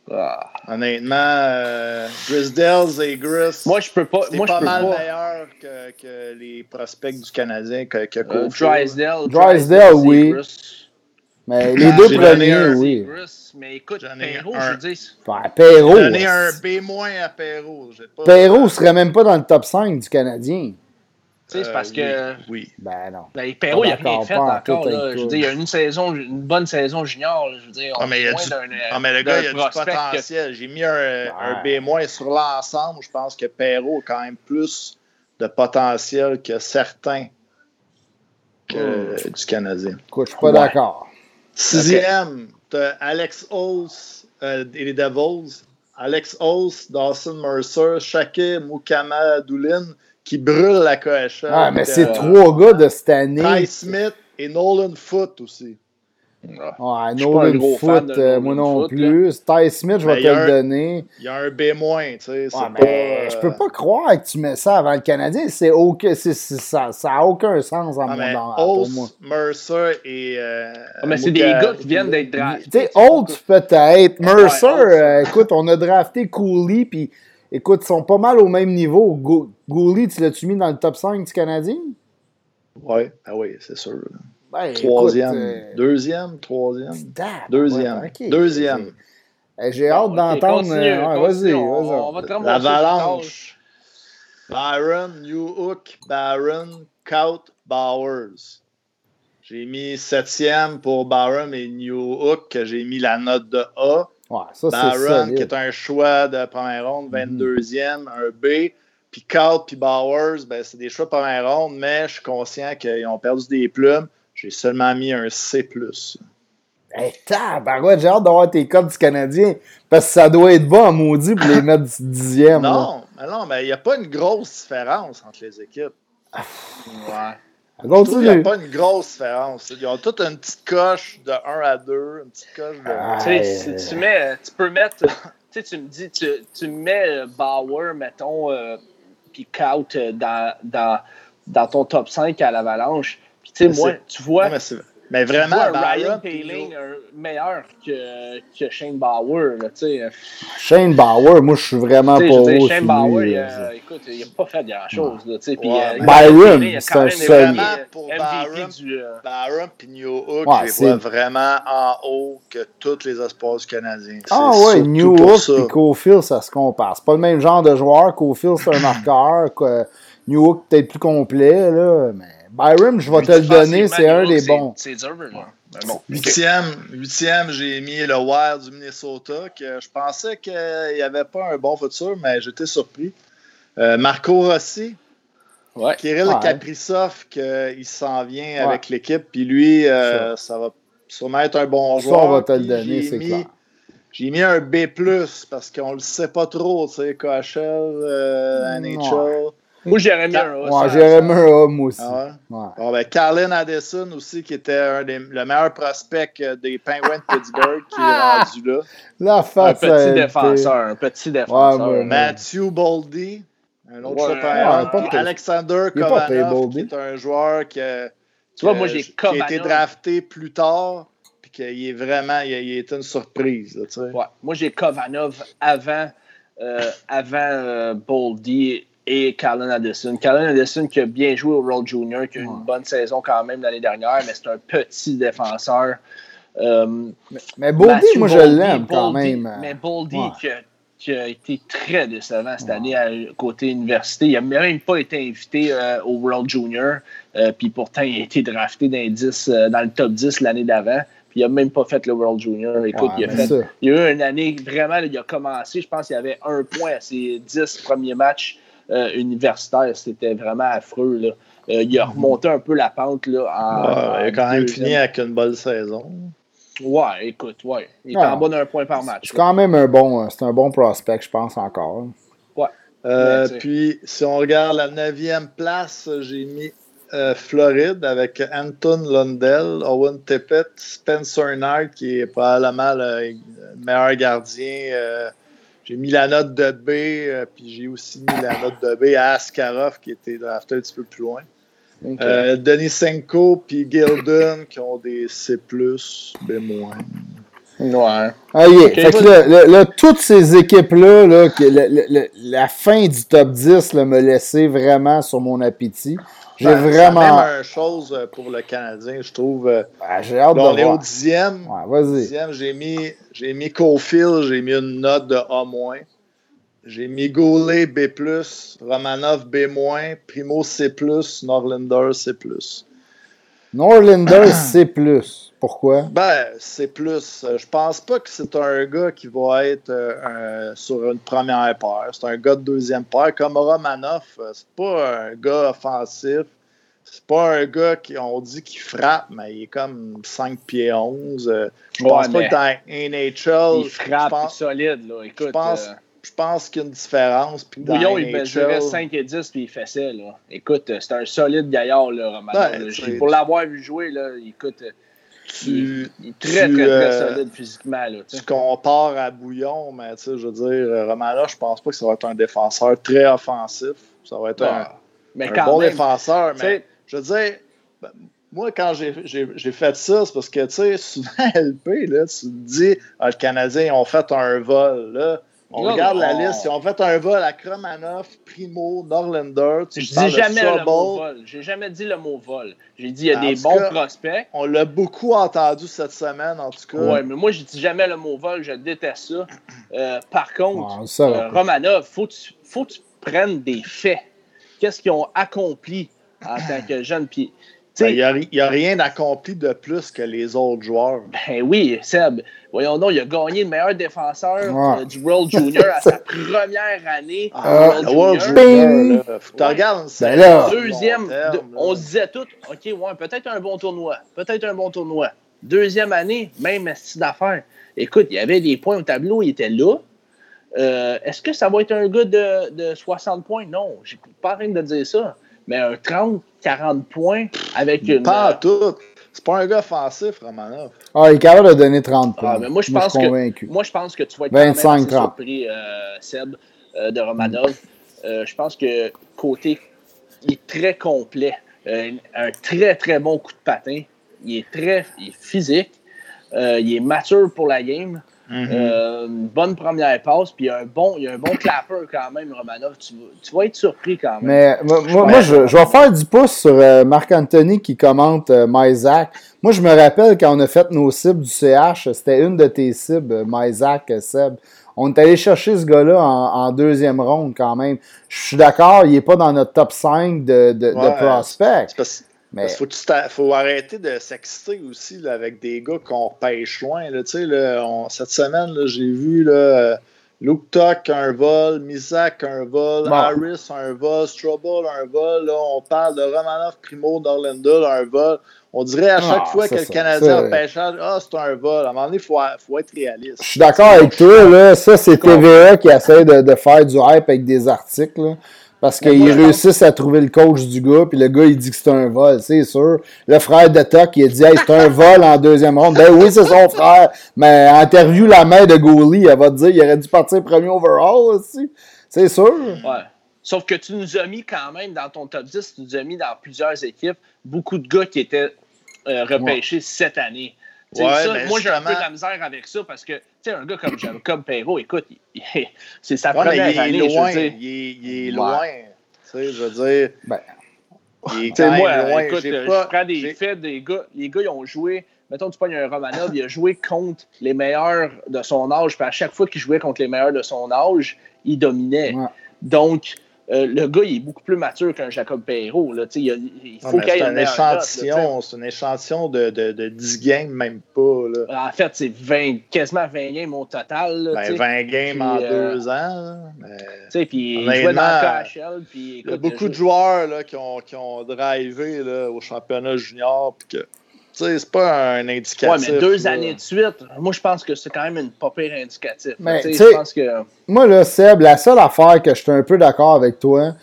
Speaker 3: Ah. Honnêtement, euh, Drisdale, Zegris.
Speaker 2: Moi, je peux pas.
Speaker 3: C'est
Speaker 2: pas
Speaker 3: mal meilleur que, que, les prospects du Canadien. Que, que
Speaker 2: euh, Drysdale,
Speaker 1: Drysdale, oui. Mais les deux premiers, oui.
Speaker 2: Mais écoute, Perrault, je dis.
Speaker 1: Perrault.
Speaker 3: J'ai donné un B- à Perrault.
Speaker 1: Perrault serait même pas dans le top 5 du Canadien.
Speaker 2: Tu sais, c'est parce que.
Speaker 3: Oui.
Speaker 1: Ben non.
Speaker 2: Ben, Perrault, il n'a rien fait encore. Là. Je veux dire, il y a une saison, une bonne saison junior. Je veux dire,
Speaker 3: ah, mais, il y a du... ah, mais le gars, il a du potentiel. J'ai mis un, un B- sur l'ensemble. Je pense que Perrault a quand même plus de potentiel que certains que, hmm. du Canadien.
Speaker 1: Écoute, je suis pas d'accord.
Speaker 3: Sixième, Alex Ose euh, et les Devils. Alex Ose, Dawson Mercer, Shake Mukama Doulin qui brûlent la KHL.
Speaker 1: Ah, mais c'est trois gars de cette année.
Speaker 3: Ty Smith et Nolan Foot aussi.
Speaker 1: Ouais, Nolan Foot, euh, moi non plus. Ty Smith, je vais te le donner.
Speaker 3: Il y a un B-, tu sais.
Speaker 1: Ouais, mais je peux pas croire que tu mets ça avant le Canadien. C'est aucun, ça n'a aucun sens en
Speaker 3: ah,
Speaker 1: mon,
Speaker 3: pour moi. Mercer et. Euh,
Speaker 2: ah, mais c'est des gars qui viennent d'être draftés.
Speaker 1: Tu sais, Holt peut-être. Mercer, euh, écoute, on a drafté Cooley, puis écoute, ils sont pas mal au même niveau. Gooley, tu l'as-tu mis dans le top 5 du Canadien?
Speaker 3: Oui, ah oui, c'est sûr. Troisième, euh, deuxième, troisième, deuxième, deuxième.
Speaker 1: J'ai hâte d'entendre. Euh, vas-y, vas-y.
Speaker 3: L'avalanche. Byron, Newhook, Baron, Kaut, Bowers. J'ai mis septième pour Byron et Newhook, que j'ai mis la note de A.
Speaker 1: Ouais, ça,
Speaker 3: qui est un choix de première ronde, 22e, mhm. un B. Puis Kaut puis Bowers, ben, c'est des choix de première ronde, mais je suis conscient qu'ils ont perdu des plumes. J'ai seulement mis un C.
Speaker 1: Hey, j'ai hâte d'avoir tes codes du Canadien. Parce que ça doit être bon à maudit pour les mettre dixième.
Speaker 3: Non, mais non, mais il n'y a pas une grosse différence entre les équipes.
Speaker 1: ouais.
Speaker 3: Il n'y a pas une grosse différence. Ils ont toutes une petite coche de 1 à 2, une petite coche de.
Speaker 2: tu sais, si tu mets, tu peux mettre. tu sais, tu me dis, tu, tu mets Bauer, mettons, euh, puis Kaut euh, dans, dans, dans ton top 5 à l'Avalanche tu sais, moi, tu vois.
Speaker 3: mais, vraiment,
Speaker 2: Ryan Paling meilleur que, que Shane Bauer. Là, sais.
Speaker 1: Shane Bauer, moi, je suis vraiment pas haut.
Speaker 2: Shane Bauer, il a, écoute, il n'a pas fait grand-chose. Là, ouais. puis,
Speaker 1: euh, Byron, c'est un seul.
Speaker 3: Pour Byron, du, euh... Byron puis New Hook, ouais, je les vois vraiment en haut que tous les espoirs canadiens.
Speaker 1: Ah ouais, New Hook et Cofield, ça se compare. C'est pas le même genre de joueur. Cofield, c'est un marqueur. New Hook, peut-être plus complet, là, mais... Byron, je vais te le donner, c'est un des bons.
Speaker 2: C'est dur,
Speaker 3: bon. Huitième, huitième j'ai mis le Wild du Minnesota, que je pensais qu'il n'y avait pas un bon futur, mais j'étais surpris. Euh, Marco Rossi,
Speaker 2: ouais.
Speaker 3: Kirill ouais. Kaprizov, qu'il s'en vient avec l'équipe, puis lui, euh, ça va sûrement être un bon joueur.
Speaker 1: Ça, on va te le donner, c'est clair.
Speaker 3: J'ai mis un B, parce qu'on ne le sait pas trop, tu sais, KHL, euh, NHL.
Speaker 2: Moi, j'aurais mis un A.
Speaker 1: Ouais, j'aurais mis un A, moi aussi.
Speaker 3: Ah ouais? Bon, ben, Carlin Addison aussi, qui était un des, le meilleur prospect des Penguins de Pittsburgh, qui est rendu là.
Speaker 1: La face,
Speaker 2: un petit défenseur, un petit défenseur. Ouais,
Speaker 3: Matthew Boldy, un autre ouais, Alexander Kovanov, qui est un joueur qui,
Speaker 2: tu vois, moi, j'ai
Speaker 3: qui a été drafté plus tard, puis qu'il est vraiment, il a, il a été une surprise. Là, tu sais.
Speaker 2: ouais. Moi, j'ai Kovanov avant, euh, avant euh, Boldy et Carlin Addison. Carlin Addison qui a bien joué au World Junior, qui a eu une bonne saison quand même l'année dernière, mais c'est un petit défenseur.
Speaker 1: Euh, mais, Boldy, moi je l'aime quand même.
Speaker 2: Mais Boldy qui, a, été très décevant cette année à côté université. Il n'a même pas été invité euh, au World Junior, euh, puis pourtant il a été drafté dans, dans le top 10 l'année d'avant. Puis il n'a même pas fait le World Junior. Écoute, il, a fait, il, a eu une année vraiment, il a commencé, je pense qu'il y avait un point à ses 10 premiers matchs euh, universitaire. C'était vraiment affreux. Là. Euh, il a mhm. remonté un peu la pente. Là,
Speaker 3: il a quand même fini avec une bonne saison.
Speaker 2: Ouais, écoute, ouais. Il est en bas d'un point par match.
Speaker 1: C'est quand même un bon, euh, c'est un bon prospect, je pense encore.
Speaker 3: Ouais. puis, si on regarde la neuvième place, j'ai mis Floride avec Anton Lundell, Owen Tippett, Spencer Knight, qui est probablement le meilleur gardien j'ai mis la note de B, euh, puis j'ai aussi mis la note de B à Askarov, qui était drafté un petit peu plus loin. Euh, Denis Senko puis Gilden qui ont des C+, B-.
Speaker 2: Ouais.
Speaker 1: Ah, là, toutes ces équipes-là, là, la fin du top 10 m'a laissé vraiment sur mon appétit. J'ai vraiment. C'est
Speaker 3: même chose euh, pour le Canadien, je trouve.
Speaker 1: Ben, j'ai hâte de
Speaker 3: on
Speaker 1: est
Speaker 3: au dixième.
Speaker 1: Ouais, vas-y.
Speaker 3: Dixième, j'ai mis, j'ai mis Cofield, j'ai mis une note de A-. J'ai mis Goulet B+, Romanov B-, Primo C+, Norlander C+.
Speaker 1: Norlander C+. Pourquoi?
Speaker 3: Ben, C+. Je pense pas que c'est un gars qui va être euh, sur une première paire. C'est un gars de deuxième paire. Comme Romanov, euh, c'est pas un gars offensif. C'est pas un gars qui, on dit qu'il frappe, mais il est comme 5 pieds 11. Euh, je pense pas que dans NHL.
Speaker 2: Il frappe solide, là. Écoute.
Speaker 3: Je pense, je pense qu'il y a une différence. Puis
Speaker 2: Bouillon, il mesurait 5 et 10 puis il fessait. Là. Écoute, c'est un solide gaillard, là, Romanov. pour l'avoir vu jouer, là, écoute, tu, il est très, très, très euh, solide physiquement. Là,
Speaker 3: tu compares à Bouillon, mais je veux dire, Romana, je pense pas que ça va être un défenseur très offensif. Ça va être un, bon défenseur. Mais je veux dire, ben, moi, quand j'ai fait ça, c'est parce que, tu sais, souvent, LP, là, tu te dis, ah, le Canadien, ont fait un vol, là. On regarde la liste. Ils ont fait un vol à Kromanov, Primo, Norlander.
Speaker 2: Tu je dis jamais le mot vol. J'ai jamais dit le mot vol. J'ai dit il y a des bons prospects.
Speaker 3: On l'a beaucoup entendu cette semaine, en tout cas.
Speaker 2: Oui, mais moi, je dis jamais le mot vol. Je déteste ça. Euh, par contre, euh, Romanov, il faut, faut que tu prennes des faits. Qu'est-ce qu'ils ont accompli en tant que jeune? Pied?
Speaker 3: Ben, il n'y a, rien accompli de plus que les autres joueurs.
Speaker 2: Ben oui, Seb. Voyons donc, il a gagné le meilleur défenseur euh, du World Junior à sa première année.
Speaker 3: Ah, World Junior. Tu regardes,
Speaker 2: ben Deuxième, on se disait tout, OK, ouais, peut-être un bon tournoi. Peut-être un bon tournoi. Deuxième année, même style d'affaires. Écoute, il y avait des points au tableau, il était là. Euh, est-ce que ça va être un gars de, de 60 points? Non, j'ai pas rien de dire ça mais un 30, 40 points avec une.
Speaker 3: Pas tout. C'est pas un gars offensif, Romanov.
Speaker 1: Ah, il est capable de donner 30 ah, points. Ah,
Speaker 2: mais moi, je pense que, moi, je pense que tu vas être 25, quand surpris, euh, Seb, euh, de Romanov. Euh, je pense que côté, il est très complet. un très, très bon coup de patin. Il est très il est physique. il est mature pour la game. Mm-hmm. Euh, une bonne première passe, puis il y a un bon, il y a un bon clapper quand même, Romanov. Tu, tu vas être surpris quand même.
Speaker 1: Mais moi, je, vais faire du pouce sur euh, Marc-Anthony qui commente euh, Myzak. Moi, je me rappelle quand on a fait nos cibles du CH, c'était une de tes cibles, Myzak, Seb. On est allé chercher ce gars-là en, deuxième ronde quand même. Je suis d'accord, il n'est pas dans notre top 5 de, de, de prospects.
Speaker 3: Mais... Faut, faut, arrêter de s'exciter aussi là, avec des gars qu'on pêche loin. Là, là, on, cette semaine, j'ai vu là, Luke Tuck un vol, Misak un vol, Harris un vol, Strobel un vol. Là, on parle de Romanov, Primo, Norlander un vol. On dirait à chaque ah, fois que le Canadien a pêchage, ah, c'est un vol. À un moment donné, il faut, faut, être réaliste.
Speaker 1: Je suis d'accord avec toi. Là. Ça, c'est TVA qui essaie de, de, faire du hype avec des articles. Parce qu'ils réussissent à trouver le coach du gars, puis le gars, il dit que c'est un vol, c'est sûr. Le frère de Tuck, il a dit, hey, c'est un vol en deuxième ronde. Ben oui, c'est son frère. Mais interview la mère de Goalie, elle va te dire, il aurait dû partir premier overall aussi. C'est sûr.
Speaker 2: Ouais. Sauf que tu nous as mis quand même dans ton top 10, tu nous as mis dans plusieurs équipes beaucoup de gars qui étaient euh, repêchés cette année. Ben, moi, j'ai un peu de la misère avec ça parce que, un gars comme Jacob Perrault, écoute, c'est sa première
Speaker 3: il
Speaker 2: année.
Speaker 3: Loin, il est, il est loin. sais, je veux dire.
Speaker 2: Ben, moi, écoute, je prends des faits des gars. Les gars, ils ont joué. Mettons, tu pognes un Romanov, il a joué contre les meilleurs de son âge. Puis à chaque fois qu'il jouait contre les meilleurs de son âge, il dominait. Donc, euh, le gars, il est beaucoup plus mature qu'un Jacob Perrault. Là. Il, il faut qu'il
Speaker 3: ait un échantillon. C'est un échantillon de, de, de, 10 games, même pas. Là.
Speaker 2: En fait, c'est quasiment 20 games au total.
Speaker 3: Là, ben, 20 games en euh, deux ans.
Speaker 2: Mais... Puis il jouait dans le KHL. Puis,
Speaker 3: il y a beaucoup de joueurs là, qui, ont, qui ont drivé là, au championnat junior. Puis que c'est pas un indicatif.
Speaker 2: Ouais, mais deux années de suite, moi, je pense que c'est quand même une pas pire indicatif. Mais, pense que...
Speaker 1: Moi, là, Seb, la seule affaire que je suis un peu d'accord avec toi,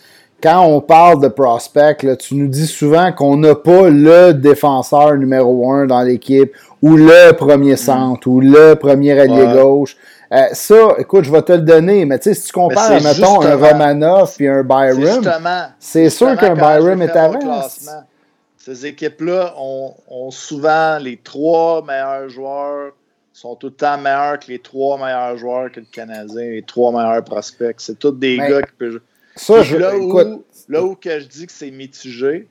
Speaker 1: quand on parle de prospect, là, tu nous dis souvent qu'on n'a pas le défenseur numéro un dans l'équipe, ou le premier centre, ou le premier allié gauche. Euh, ça, écoute, je vais te le donner, mais tu sais, si tu compares, mettons, un Romanov et un Byron, c'est sûr qu'un Byron est avant.
Speaker 3: Ces équipes-là ont, souvent les trois meilleurs joueurs, sont tout le temps meilleurs que les trois meilleurs joueurs que le Canadien, les trois meilleurs prospects. C'est tous des gars qui peuvent. Ça, je, là, où, là où que je dis que c'est mitigé,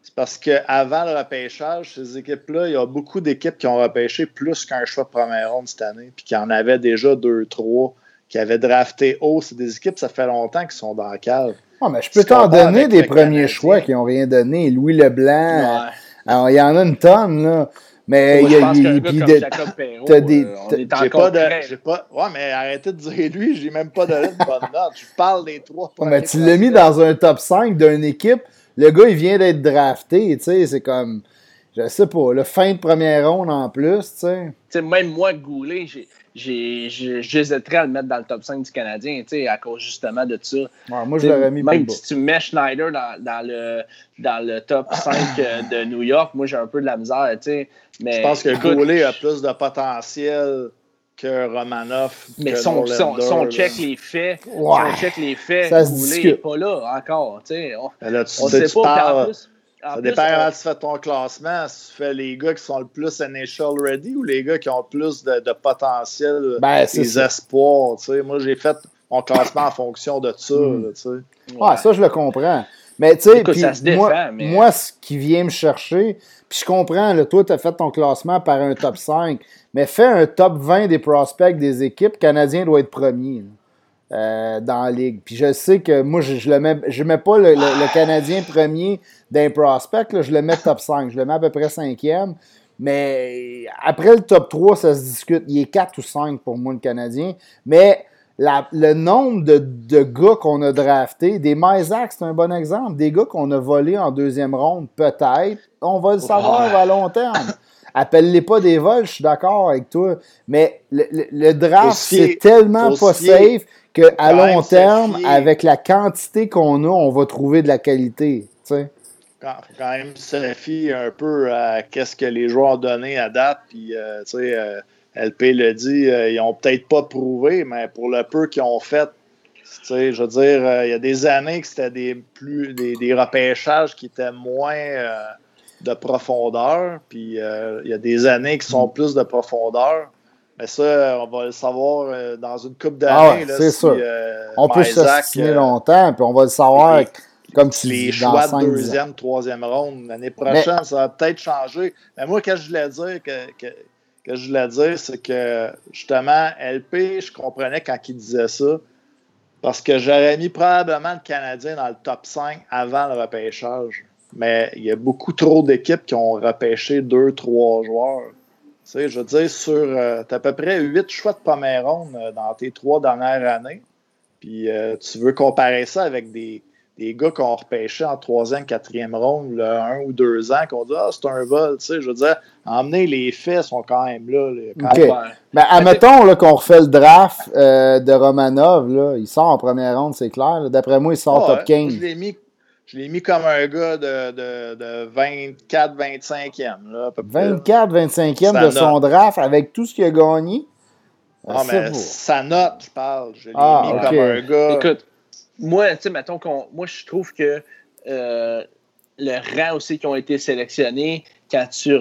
Speaker 3: c'est parce qu'avant le repêchage, ces équipes-là, il y a beaucoup d'équipes qui ont repêché plus qu'un choix de première ronde cette année, puis qui en avaient déjà deux, trois, qui avaient drafté haut. C'est des équipes, ça fait longtemps qu'ils sont dans le cave.
Speaker 1: Ah, mais je peux t'en donner des premiers choix qui n'ont rien donné. Louis Leblanc, alors, il y en a une tonne, là. Mais il y a
Speaker 2: des. des euh,
Speaker 3: j'ai pas de. J'ai pas. Ouais, mais arrêtez de dire lui, j'ai même pas donné de bonne note. Je parle des trois.
Speaker 1: mais tu l'as mis dans un top 5 d'une équipe. Le gars, il vient d'être drafté, tu sais, c'est comme. Je sais pas, le fin de première ronde en plus, tu
Speaker 2: sais. Même moi, Goulet, j'ai j'hésiterais à le mettre dans le top 5 du Canadien, à cause justement de ça.
Speaker 1: moi, je l'aurais mis
Speaker 2: Même si tu mets Schneider dans, dans, le, dans le top 5 euh, de New York, moi, j'ai un peu de la misère. Mais,
Speaker 3: je pense que Goulet a plus de potentiel que Romanoff.
Speaker 2: Mais si on, check les faits, si on check les faits, Goulet n'est pas là encore. On,
Speaker 3: là, tu, on sait pas. Ça dépend comment tu fais ton classement. Si tu fais les gars qui sont le plus NHL ready ou les gars qui ont plus de, potentiel, ben, des espoirs. Moi, j'ai fait mon classement en fonction de ça. Hmm.
Speaker 1: ouais. ça, je le comprends. Mais tu sais, moi, moi, ce qui vient me chercher, puis je comprends, là, toi, tu as fait ton classement par un top 5, mais fais un top 20 des prospects des équipes, Canadien doit être premier. Euh, dans la ligue. Puis je sais que moi, je ne mets, je mets pas le, Canadien premier d'un prospect, je le mets top 5. Je le mets à peu près cinquième. Mais après le top 3, ça se discute. Il est 4 ou 5 pour moi, le Canadien. Mais le nombre de, de gars qu'on a draftés, des Mysac, c'est un bon exemple. Des gars qu'on a volés en deuxième ronde, peut-être. On va le savoir à long terme. Appelle-les pas des vols, je suis d'accord avec toi. Mais le, draft, c'est tellement pas safe qu'à long terme, avec la quantité qu'on a, on va trouver de la qualité. Il
Speaker 3: faut quand même se fier un peu à qu'est-ce que les joueurs ont donné à date. Puis, euh, tu sais, euh, LP le dit, euh, ils n'ont peut-être pas prouvé, mais pour le peu qu'ils ont fait, je veux dire, il y a des années que c'était des, plus, des, des, repêchages qui étaient moins de profondeur, puis il y a des années qui sont mm. plus de profondeur. Mais ça, on va le savoir euh, dans une coupe d'années.
Speaker 1: Ah c'est sûr. Euh, on peut se euh, longtemps, puis on va le savoir comme tu
Speaker 3: Les choix de deuxième, troisième ronde, l'année prochaine, ça va peut-être changer. Mais moi, ce que je voulais dire, que, que, que je voulais dire, c'est que justement, LP, je comprenais quand il disait ça. Parce que j'aurais mis probablement le Canadien dans le top 5 avant le repêchage. Mais il y a beaucoup trop d'équipes qui ont repêché deux, trois joueurs sais, je veux dire, sur. Euh, as à peu près huit choix de première ronde euh, dans tes trois dernières années. Puis euh, tu veux comparer ça avec des, des gars qu'on repêché en troisième, quatrième ronde, là, un ou deux ans, qu'on dit Ah, c'est un vol. Tu sais, je veux dire, emmener les faits sont quand même là.
Speaker 1: Ben, admettons qu'on refait le draft de Romanov. Là, il sort en première ronde, c'est clair. D'après moi, il sort top 15.
Speaker 3: Je l'ai mis je l'ai mis comme un gars de, de, de 24-25e.
Speaker 1: 24-25e de son draft avec tout ce qu'il a gagné?
Speaker 3: Ah, mais sa note, je parle. Je l'ai ah, mis comme un gars.
Speaker 2: Écoute, moi, tu sais, mettons qu'on. Moi, je trouve que euh, le rang aussi qui ont été sélectionnés, quand tu,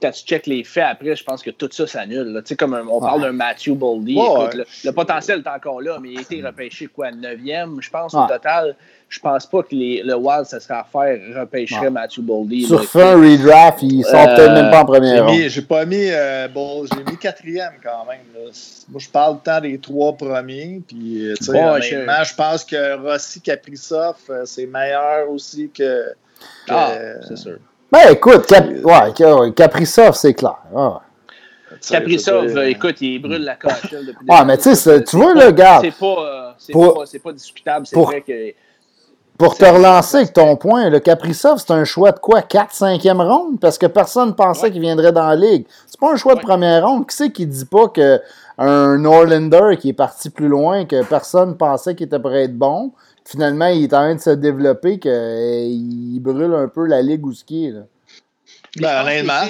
Speaker 2: quand tu checkes les faits après, je pense que tout ça s'annule. Tu sais, comme on parle d'un Matthew Boldy. écoute, le, potentiel est encore là, mais il a été repêché quoi, 9e, je pense, au total? Je pense pas que les, le Wild, ça serait à faire, repêcherait Matthew Boldy.
Speaker 1: Sur fin redraft, ils sont peut-être même pas en première
Speaker 3: J'ai pas mis, euh, bon, j'ai mis quatrième quand même. Moi, je parle tant des trois premiers. Puis, euh, je... pense que Rossi Kaprizov, euh, c'est meilleur aussi que.
Speaker 2: ah, c'est sûr.
Speaker 1: Ben écoute, Cap... ouais, Kaprizov, c'est clair. Ah.
Speaker 2: Kaprizov, écoute, il brûle la cachelle depuis
Speaker 1: Ah, mais tu sais, tu vois, le gars.
Speaker 2: C'est pas, pas, pas, discutable. C'est vrai que
Speaker 1: pour te relancer avec ton point, le Kaprizov, c'est un choix de quoi? 4 5e ronde? Parce que personne ne pensait qu'il viendrait dans la ligue. C'est pas un choix de première ronde. Qui c'est qui dit pas qu'un Norlander qui est parti plus loin, que personne pensait qu'il était prêt être bon, finalement, il est en train de se développer, qu'il brûle un peu la ligue où ce qui est. Là?
Speaker 3: Ben, honnêtement,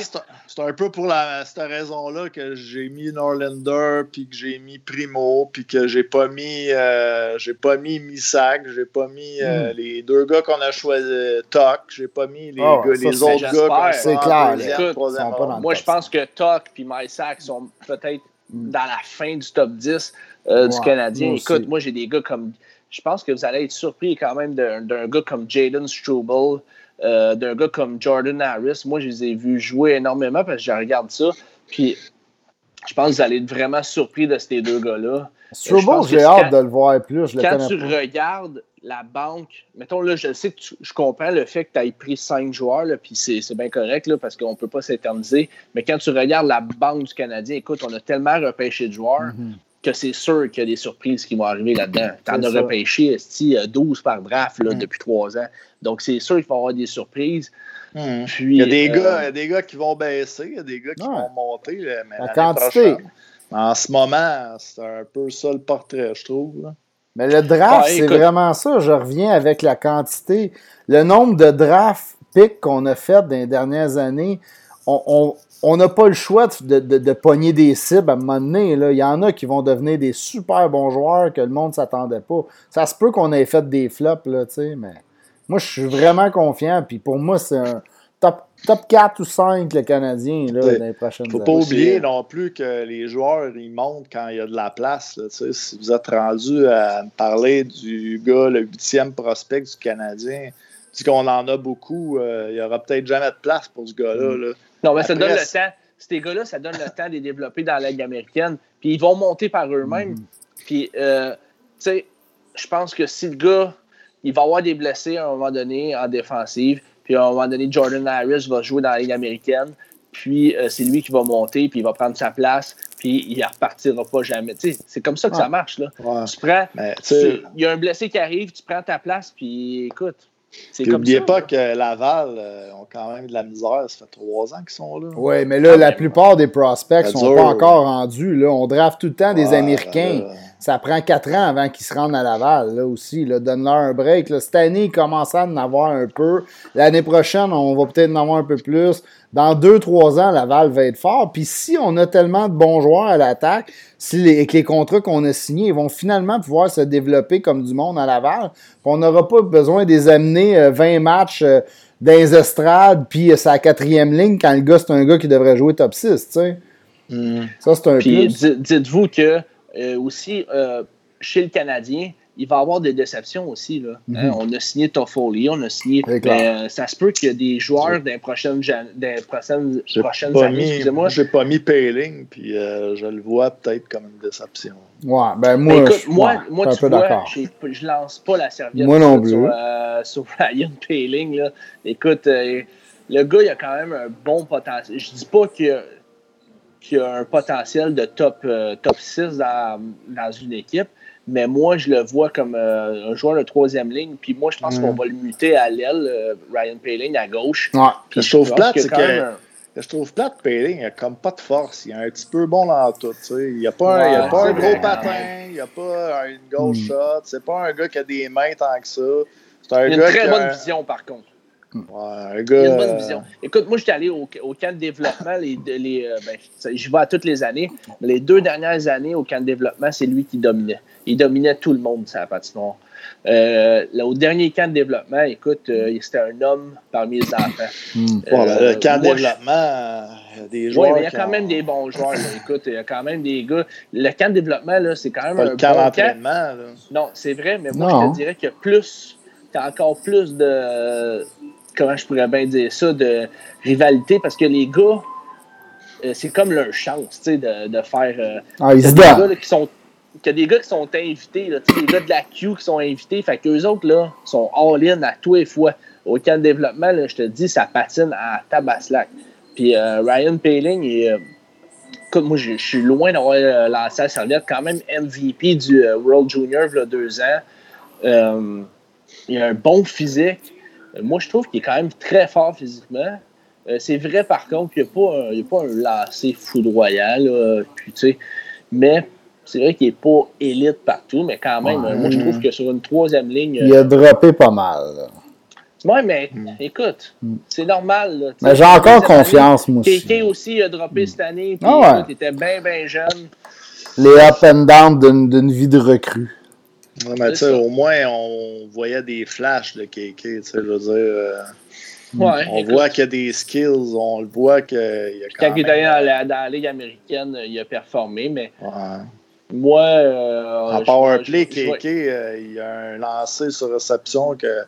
Speaker 3: c'est un peu pour la, cette raison-là que j'ai mis Norlander, puis que j'ai mis Primo, puis que j'ai pas mis euh, j'ai pas mis Misak, j'ai pas mis euh, hmm. les deux gars qu'on a choisi, Toc, j'ai pas mis les,
Speaker 2: oh,
Speaker 3: gars, les autres gars.
Speaker 1: C'est clair.
Speaker 2: moi, je pense que Toc puis Misak sont peut-être hmm. dans la fin du top 10 euh, du Canadien. Écoute, moi, j'ai des gars comme. Je pense que vous allez être surpris quand même d'un gars comme Jaden Struble. Euh, d'un gars comme Jordan Harris. Moi, je les ai vus jouer énormément parce que je regarde ça. Puis, je pense que vous allez être vraiment surpris de ces deux gars-là.
Speaker 1: Struble, j'ai hâte de le voir plus.
Speaker 2: quand tu regardes la banque, mettons là, je sais que je comprends le fait que tu aies pris cinq joueurs, puis c'est bien correct là, parce qu'on ne peut pas s'éterniser. Mais quand tu regardes la banque du Canadien, écoute, on a tellement repêché de joueurs. Mhm que c'est sûr qu'il y a des surprises qui vont arriver là-dedans. Tu en as repêché 12 par draft là, mm. depuis trois ans. Donc, c'est sûr qu'il va y avoir des surprises.
Speaker 3: Mm. Puis, il, y a des euh, gars, il y a des gars qui vont baisser, il y a des gars qui vont monter. Mais
Speaker 1: La quantité.
Speaker 3: en ce moment, c'est un peu ça le portrait, je trouve.
Speaker 1: Mais le draft, c'est vraiment ça. Je reviens avec la quantité. Le nombre de drafts pics qu'on a fait dans les dernières années, on, on n'a pas le choix de, de, pogner des cibles à un moment donné. Il y en a qui vont devenir des super bons joueurs que le monde ne s'attendait pas. Ça se peut qu'on ait fait des flops, là, mais moi, je suis vraiment confiant. Puis pour moi, c'est un top, top 4 ou 5, le Canadien, là, dans les prochaines
Speaker 3: Il ne faut pas oublier non plus que les joueurs, ils montent quand il y a de la place. si vous êtes rendu à me parler du gars, le huitième prospect du Canadien, si qu'on en a beaucoup, euh, il n'y aura peut-être jamais de place pour ce gars-là. Là.
Speaker 2: Non, mais ça donne le temps. Ces gars-là, ça donne le temps de les développer dans la Ligue américaine. Puis ils vont monter par eux-mêmes. Mm. Puis, euh, tu sais, je pense que si le gars, il va avoir des blessés à un moment donné en défensive, puis à un moment donné, Jordan Harris va jouer dans la Ligue américaine, puis euh, c'est lui qui va monter, puis il va prendre sa place, puis il ne repartira pas jamais. Tu sais, c'est comme ça que ça marche. Là. Tu prends, il y a un blessé qui arrive, tu prends ta place, puis écoute.
Speaker 3: N'oubliez pas que Laval euh, ont quand même de la misère. Ça fait trois ans qu'ils sont là.
Speaker 1: Oui, mais là, la plupart des prospects ne sont pas encore rendus. Là. On draft tout le temps des Américains. ça prend quatre ans avant qu'ils se rendent à Laval là aussi. Donne-leur un break. Cette année, ils commencent à en avoir un peu. L'année prochaine, on va peut-être en avoir un peu plus dans deux, trois ans, Laval va être fort. Puis si on a tellement de bons joueurs à l'attaque, si les, avec les contrats qu'on a signés, ils vont finalement pouvoir se développer comme du monde à Laval. on n'aura pas besoin de les amener 20 euh, matchs euh, dans les estrades, puis c'est la quatrième ligne quand le gars, c'est un gars qui devrait jouer top 6, tu sais.
Speaker 2: Hmm. Ça, c'est un puis Dites-vous que euh, aussi, chez le Canadien, il va y avoir des déceptions aussi. Là. Hein. Mhm. on a signé Toffoli, on a signé. Ben, ça se peut qu'il y a des joueurs des prochaines, des prochaines, prochaines années. Excusez-moi.
Speaker 3: J'ai pas mis Payling, puis euh, je le vois peut-être comme une déception.
Speaker 1: Ouais, ben moi,
Speaker 2: Écoute, je, moi, moi tu vois, je lance pas la serviette
Speaker 1: moi non plus. sur,
Speaker 2: euh, sur Ryan Payling. Là. Écoute, euh, le gars, il a quand même un bon potentiel. Je dis pas qu'il y a, un potentiel de top, top 6 dans, dans une équipe, mais moi, je le vois comme euh, un joueur de troisième ligne. Puis moi, je pense qu'on va le muter à l'aile, euh, Ryan Paling à gauche.
Speaker 3: Ouais. Puis je trouve plate, c'est que. Je trouve plate, Paling, il a comme pas de force. Il est un petit peu bon dans tout. Il n'a pas, un, a pas un gros patin, il n'a pas une gauche mm. shot. C'est pas un gars qui a des mains tant que ça.
Speaker 2: C'est un il a une très bonne vision, par contre.
Speaker 3: Ouais, un gars.
Speaker 2: Il a une bonne vision. Écoute, moi, j'étais allé au, au, camp de développement. Les, les, euh, ben, j'y vais à toutes les années. Mais les deux dernières années au camp de développement, c'est lui qui dominait. Il dominait tout le monde, sa patinoire. Euh, là, au dernier camp de développement, écoute, euh, c'était un homme parmi les enfants.
Speaker 3: Hmm. Euh, le camp de développement, il y a des joueurs.
Speaker 2: Oui, mais il y a quand même des bons joueurs. écoute, il y a quand même des gars. Le camp de développement, c'est quand même
Speaker 3: Pas
Speaker 2: un
Speaker 3: le camp
Speaker 2: bon
Speaker 3: d'entraînement.
Speaker 2: Non, c'est vrai, mais moi, je te dirais qu'il y a plus. Tu as encore plus de. Comment je pourrais bien dire ça? De rivalité parce que les gars. c'est comme leur chance, tu sais, de, de faire.
Speaker 1: ah, ils se
Speaker 2: des gars là, qui sont qu'il y a des gars qui sont invités, là, des gars de la Q qui sont invités, fait qu'eux autres, là, sont all-in à tous les fois. Au camp de développement, là, je te dis, ça patine à tabaslac. Puis euh, Ryan Paling, euh, écoute, moi, je suis loin d'avoir euh, lancé la serviette, quand même MVP du euh, World Junior, il y a deux ans. Euh, il a un bon physique. Moi, je trouve qu'il est quand même très fort physiquement. c'est vrai, par contre, qu'il n'y a, pas un lacet foudroyant, là, puis, mais c'est vrai qu'il n'est pas élite partout, mais quand même, ouais. moi, je trouve que sur une troisième ligne.
Speaker 1: Il a droppé pas mal.
Speaker 2: Oui, mais mm. écoute, mm. c'est normal. Là,
Speaker 1: mais j'ai encore confiance, moi aussi.
Speaker 2: KK aussi a droppé mm. cette année, puis ah ouais. il était bien, bien jeune.
Speaker 1: Les up and down d'une vie de recrue.
Speaker 3: Ouais, mais tu sais, au moins, on voyait des flashs de KK, tu sais, je veux dire. Euh...
Speaker 2: Ouais,
Speaker 3: on
Speaker 2: écoute,
Speaker 3: voit qu'il y a des skills, on le voit qu'il y a quand,
Speaker 2: quand il est allé dans la, dans la Ligue américaine, il a performé, mais
Speaker 3: ouais.
Speaker 2: moi. Euh,
Speaker 3: en powerplay, KK, euh, il y a un lancer sur réception que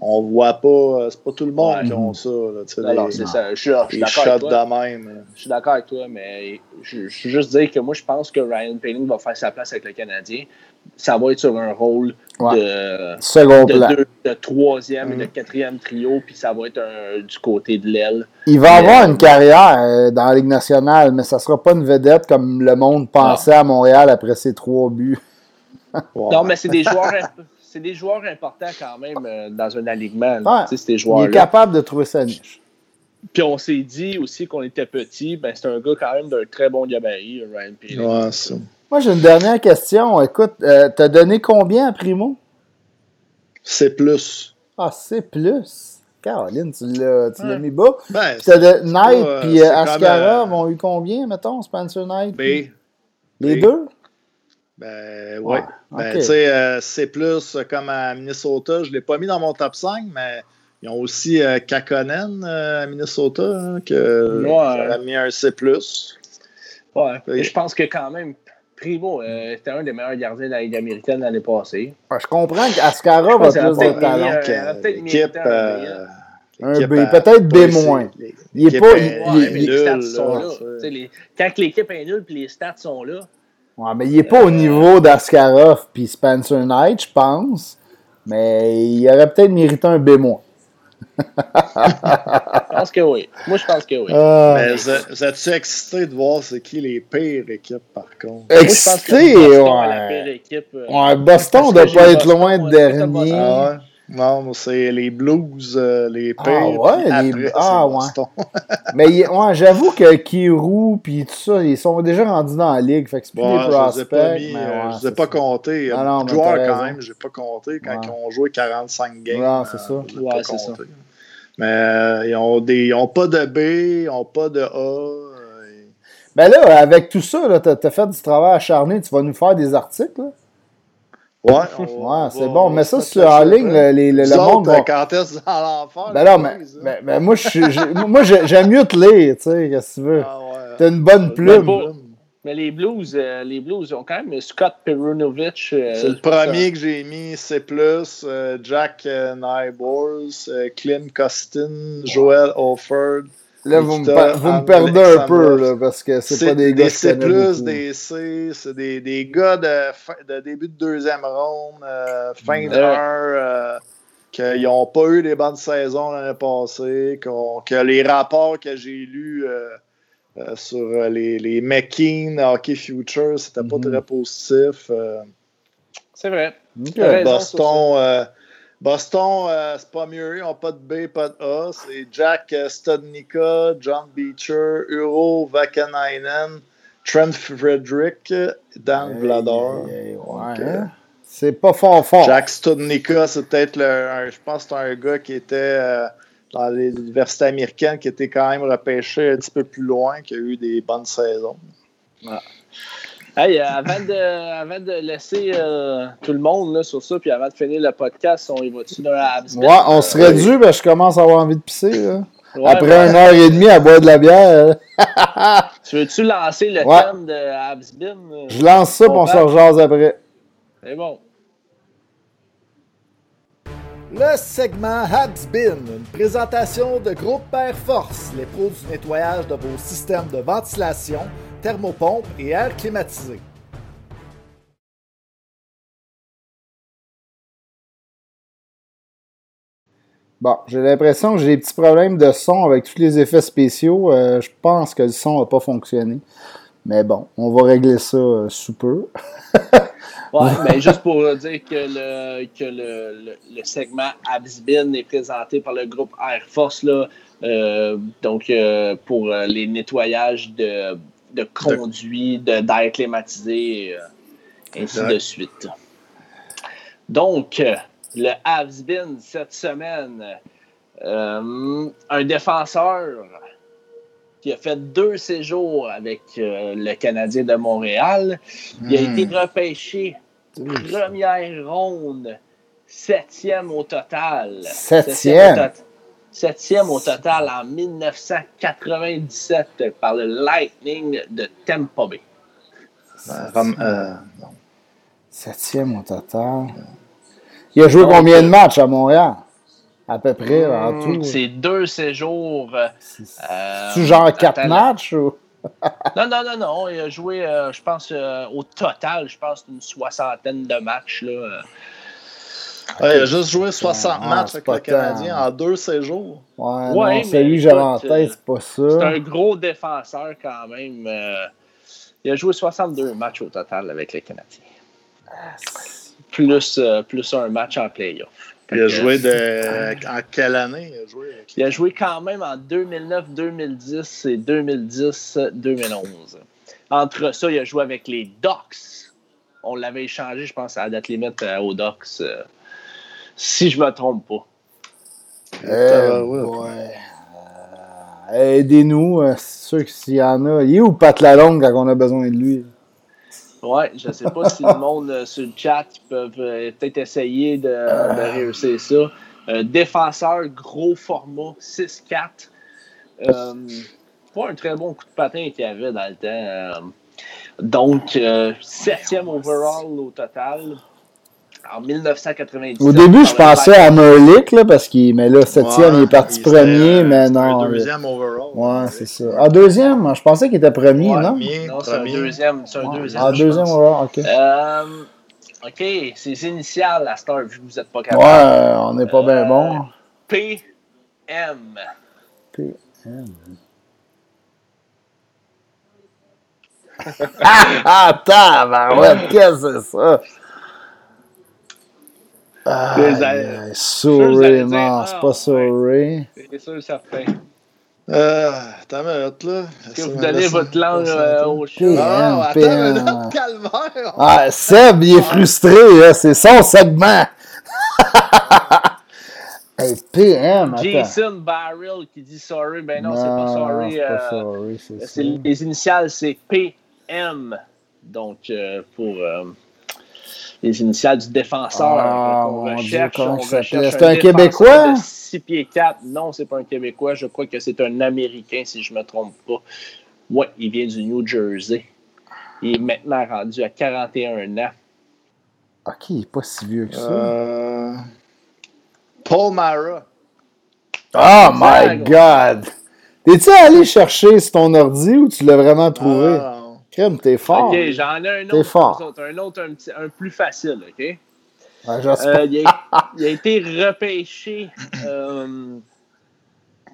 Speaker 3: on voit pas. C'est pas tout le monde qui ont ça. Là, tu sais,
Speaker 2: Alors,
Speaker 3: les-
Speaker 2: c'est ça. Je suis, je suis d'accord avec toi.
Speaker 3: même.
Speaker 2: Je suis d'accord avec toi, mais je, je veux juste dire que moi, je pense que Ryan Paling va faire sa place avec le Canadien. Ça va être sur un rôle
Speaker 1: Ouais.
Speaker 2: de,
Speaker 1: Second
Speaker 2: de,
Speaker 1: plan.
Speaker 2: deux- de troisième
Speaker 3: Mm.
Speaker 2: et de quatrième trio, puis ça va être un- du côté de l'aile.
Speaker 1: Il va
Speaker 2: Mais,
Speaker 1: avoir une carrière euh, dans la Ligue nationale, mais ça sera pas une vedette comme le monde pensait à Montréal après ses trois buts.
Speaker 2: Non, mais c'est des joueurs c'est des joueurs importants quand même euh, dans un alignement.
Speaker 1: Ouais.
Speaker 2: Tu sais, ces
Speaker 1: Il est capable de trouver sa niche.
Speaker 2: Puis on s'est dit aussi qu'on était petit, ben c'est un gars quand même d'un très bon gabarit, Ryan Paling.
Speaker 3: Ouais, ça.
Speaker 1: Moi, j'ai une dernière question. Écoute, euh, t'as donné combien à Primo?
Speaker 3: C'est plus.
Speaker 1: Ah, c'est plus. Caroline, tu l'as tu l'as
Speaker 2: Ouais.
Speaker 1: mis bas.
Speaker 3: Ben,
Speaker 1: Puis T'as de Knight
Speaker 3: euh,
Speaker 1: puis euh, Askarov
Speaker 3: euh,
Speaker 1: ont eu combien, mettons, Spencer Knight?
Speaker 3: B.
Speaker 1: Les
Speaker 3: B.
Speaker 1: deux?
Speaker 3: Ben, ouais.
Speaker 1: Ouais,
Speaker 3: Ben, tu sais, euh, c'est plus euh, comme à Minnesota. Je ne l'ai pas mis dans mon top 5, mais ils ont aussi euh, Kakonen euh, à Minnesota, hein, que
Speaker 2: Ouais.
Speaker 3: j'aurais mis un C.
Speaker 2: Ouais. Et je pense que quand même, Primo euh, était un des meilleurs gardiens de la Ligue américaine l'année passée.
Speaker 1: Ah, je comprends qu'Askarov a
Speaker 2: Je pense
Speaker 1: plus
Speaker 2: qu'il
Speaker 1: de
Speaker 2: a
Speaker 1: talent.
Speaker 2: Euh, a peut-être
Speaker 3: l'équipe.
Speaker 2: mérité un
Speaker 3: euh,
Speaker 1: Un
Speaker 3: l'équipe
Speaker 1: B. Il est pas-
Speaker 2: les stats sont
Speaker 3: là,
Speaker 2: Quand l'équipe est nulle puis les stats sont là,
Speaker 1: Ouais, mais il est pas au niveau d'Askarov puis Spencer Knight, je pense. Mais il aurait peut-être mérité un B-.
Speaker 2: je pense que oui. Moi, je pense que oui.
Speaker 1: Ah,
Speaker 3: Mais vous- êtes-tu excité de voir c'est qui les pires équipes, par contre?
Speaker 2: Moi, je pense que
Speaker 1: excité,
Speaker 2: Boston est la pire
Speaker 1: ouais.
Speaker 2: équipe. euh,
Speaker 1: Ouais, Boston doit pas être
Speaker 2: Boston,
Speaker 1: loin de dernier.
Speaker 3: Ah? Non, c'est les Blues, euh, les pires.
Speaker 1: Ah ouais,
Speaker 3: puis
Speaker 1: les-
Speaker 3: après,
Speaker 1: ah ouais.
Speaker 3: Boston.
Speaker 1: Mais ouais, j'avoue que Kirou puis tout ça, ils sont déjà rendus dans la ligue. Fait que c'est plus
Speaker 3: Ouais,
Speaker 1: des
Speaker 3: je les ai
Speaker 1: prospects.
Speaker 3: pas mis,
Speaker 1: mais
Speaker 3: euh,
Speaker 1: ouais,
Speaker 3: je les ai pas
Speaker 1: ça.
Speaker 3: comptés.
Speaker 1: Ah non, mais
Speaker 3: joueurs quand même, j'ai pas compté quand ils ont joué 45 games.
Speaker 1: Ouais, c'est
Speaker 3: euh,
Speaker 1: ça.
Speaker 2: Ouais, c'est ça.
Speaker 3: Mais euh, ils ont des, ils ont pas de B, ils ont pas de A. euh,
Speaker 1: Ben là, avec tout ça, t'as as fait du travail acharné. Tu vas nous faire des articles. Là?
Speaker 3: Ouais,
Speaker 1: Ouais, c'est bon.
Speaker 3: on
Speaker 1: Mais ça, sur
Speaker 3: mettre
Speaker 1: en ligne, le, le- le monde va...
Speaker 3: quand est-ce dans l'enfer?
Speaker 1: Ben non, mais, mais, mais moi, je suis- j'ai- moi j'ai- j'aime mieux te lire, tu sais, qu'est-ce que tu veux.
Speaker 3: Ah ouais.
Speaker 1: T'as une bonne plume.
Speaker 2: bon. Mais les Blues, euh, les Blues, ils ont quand même Scott Perunovic. euh,
Speaker 3: C'est le premier que j'ai mis, C+, euh, Jack euh, Nybors, euh, Clint Costin, Joel Offord.
Speaker 1: Là, vous me, vous perdez un peu, là, parce que c'est pas des gars que je
Speaker 3: C+,
Speaker 1: beaucoup.
Speaker 3: des C, c'est des, des gars de, fin- de début de deuxième ronde, euh, fin de
Speaker 2: Ouais.
Speaker 3: 1, euh, qu'ils n'ont pas eu des bonnes saisons l'année passée, qu'on- que les rapports que j'ai lus euh, euh, sur les, les McKean Hockey Future, c'était pas
Speaker 1: Mhm.
Speaker 3: très positif. euh.
Speaker 2: C'est vrai.
Speaker 3: Boston, Boston euh, c'est pas mieux. Ils n'ont pas de B, pas de A. C'est Jack euh, Studnicka, John Beecher, Uro Vakanainen, Trent Frederick, Dan
Speaker 1: Hey, ouais,
Speaker 3: Donc, euh,
Speaker 1: hein? C'est pas fort fort.
Speaker 3: Jack Studnicka, c'est peut-être le. un- je pense que c'est un gars qui était euh, dans les universités américaines qui étaient quand même repêché un petit peu plus loin, qui a eu des bonnes saisons.
Speaker 2: Hey, euh, avant, de, avant de laisser euh, tout le monde là, sur ça, puis avant de finir le podcast, on y va-tu dans la
Speaker 1: Ouais, on serait dû, mais je commence à avoir envie de pisser. Là. Après une heure et demie à boire de la bière.
Speaker 2: tu veux-tu lancer le thème de Habsbin?
Speaker 1: Je lance ça, pour on se rejase après.
Speaker 2: C'est bon.
Speaker 5: Le segment Habsbin, une présentation de Groupe Air Force, les pros du nettoyage de vos systèmes de ventilation, thermopompe et air climatisé.
Speaker 1: Bon, j'ai l'impression que j'ai des petits problèmes de son avec tous les effets spéciaux. Euh, je pense que le son n'a pas fonctionné. Mais bon, on va régler ça euh, sous peu.
Speaker 2: ouais, mais juste pour dire que le, que le, le, segment Absbin est présenté par le groupe Air Force, là, euh, donc pour les nettoyages de, de conduits, d'air climatisé, ainsi de suite. Donc, le Havsbin cette semaine. Euh, un défenseur qui a fait deux séjours avec euh, le Canadien de Montréal. Il a été hmm. repêché première ronde, septième au total.
Speaker 1: Septième?
Speaker 2: Septième au total en 1997 par le Lightning de Tampa Bay.
Speaker 1: Euh, septième au total. Il a joué combien de matchs à Montréal? À peu près, en hmm, tout.
Speaker 2: C'est deux séjours. Euh,
Speaker 1: c'est genre quatre matchs ou?
Speaker 2: non, non, non, non. Il a joué, euh, je pense, euh, au total, je pense, une soixantaine de matchs. Là.
Speaker 3: Il a juste joué 60 ah, matchs avec le Canadien en deux séjours.
Speaker 1: Ouais, ouais non, celui que j'avais en tête, c'est pas ça.
Speaker 2: C'est un gros défenseur quand même. il a joué 62 matchs au total avec les Canadiens. Ah, plus, euh, plus un match en playoff.
Speaker 3: Il a joué de. En quelle année il a joué?
Speaker 2: Il a joué quand même en 2009, 2010 et 2010, 2011. Entre ça, il a joué avec les Ducks. On l'avait échangé, je pense, à la date limite euh, aux Ducks. Euh, si je me trompe pas.
Speaker 1: ouais. Aidez-nous, c'est sûr que s'il y en a. Il est où Pat Lalonde quand on a besoin de lui?
Speaker 2: Ouais, je ne sais pas si le monde euh, sur le chat peut euh, peut-être essayer de, réussir ça. Euh, défenseur, gros format, 6-4. pas un très bon coup de patin qu'il y avait dans le temps. donc, septième overall au total en 1997.
Speaker 1: Au début, je pensais à Merlick, là, parce qu'il, mais là, septième, il est parti premier, mais non.
Speaker 3: Un deuxième overall.
Speaker 1: Ouais, c'est ça. En deuxième, je pensais qu'il était premier, non?
Speaker 2: non, c'est un deuxième. C'est un deuxième.
Speaker 1: En deuxième overall, ok.
Speaker 2: Euh, ok, c'est initial, la star, vu que vous n'êtes pas capable.
Speaker 1: Ouais, on n'est pas bien euh, bon.
Speaker 2: PM.
Speaker 1: PM. ah, ah, ouais, qu'est-ce que c'est ça? Ah, Souris, non, c'est pas Souris.
Speaker 2: C'est sûr, certain.
Speaker 3: Euh, attends une minute, là.
Speaker 2: Est-ce que vous donnez votre langue euh, au chat?
Speaker 3: Ah, attends une minute, calvaire!
Speaker 1: Ah, Seb, il est frustré, c'est son segment! hey, PM, attends.
Speaker 2: Jason Barrel qui dit sorry, ben non, c'est pas sorry. c'est pas euh, sorry, c'est Les initiales, c'est PM. Donc, euh, pour... Les initiales du défenseur
Speaker 1: ah, on recherche. C'est un, Québécois?
Speaker 2: 6 pieds 4. Non, c'est pas un Québécois. Je crois que c'est un Américain, si je ne me trompe pas. Oui, il vient du New Jersey. Il est maintenant rendu à 41 ans.
Speaker 1: OK, il n'est pas si vieux que ça.
Speaker 3: Euh, Paul Mara.
Speaker 1: Oh my God! T'es-tu allé chercher sur ton ordi ou tu l'as vraiment trouvé? Ah, t'es fort.
Speaker 2: Ok, j'en ai un autre. Fort. Un autre, un, petit, un plus facile, ok?
Speaker 1: euh,
Speaker 2: il, a, il, a, été repêché euh,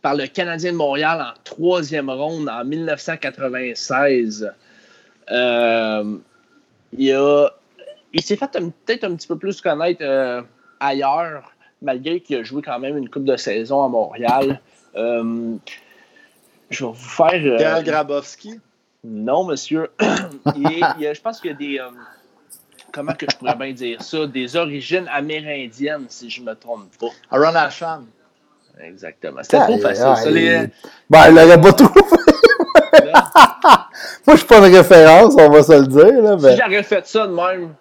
Speaker 2: par le Canadien de Montréal en troisième ronde en 1996. Euh, il a, il s'est fait peut-être un petit peu plus connaître euh, ailleurs, malgré qu'il a joué quand même une coupe de saison à Montréal. je vais vous faire.
Speaker 3: Pierre Grabowski.
Speaker 2: Non, monsieur. je pense qu'il y a des. Euh, comment que je pourrais bien dire ça? Des origines amérindiennes, si je ne me trompe pas.
Speaker 3: Aaron Asham.
Speaker 2: Exactement. C'était trop facile.
Speaker 1: Ah,
Speaker 2: ça,
Speaker 1: il-
Speaker 2: les-
Speaker 1: Ben, il l'aurait pas trouvé. Moi, je suis pas une référence, on va se le dire. Là,
Speaker 2: Si j'aurais fait ça de même.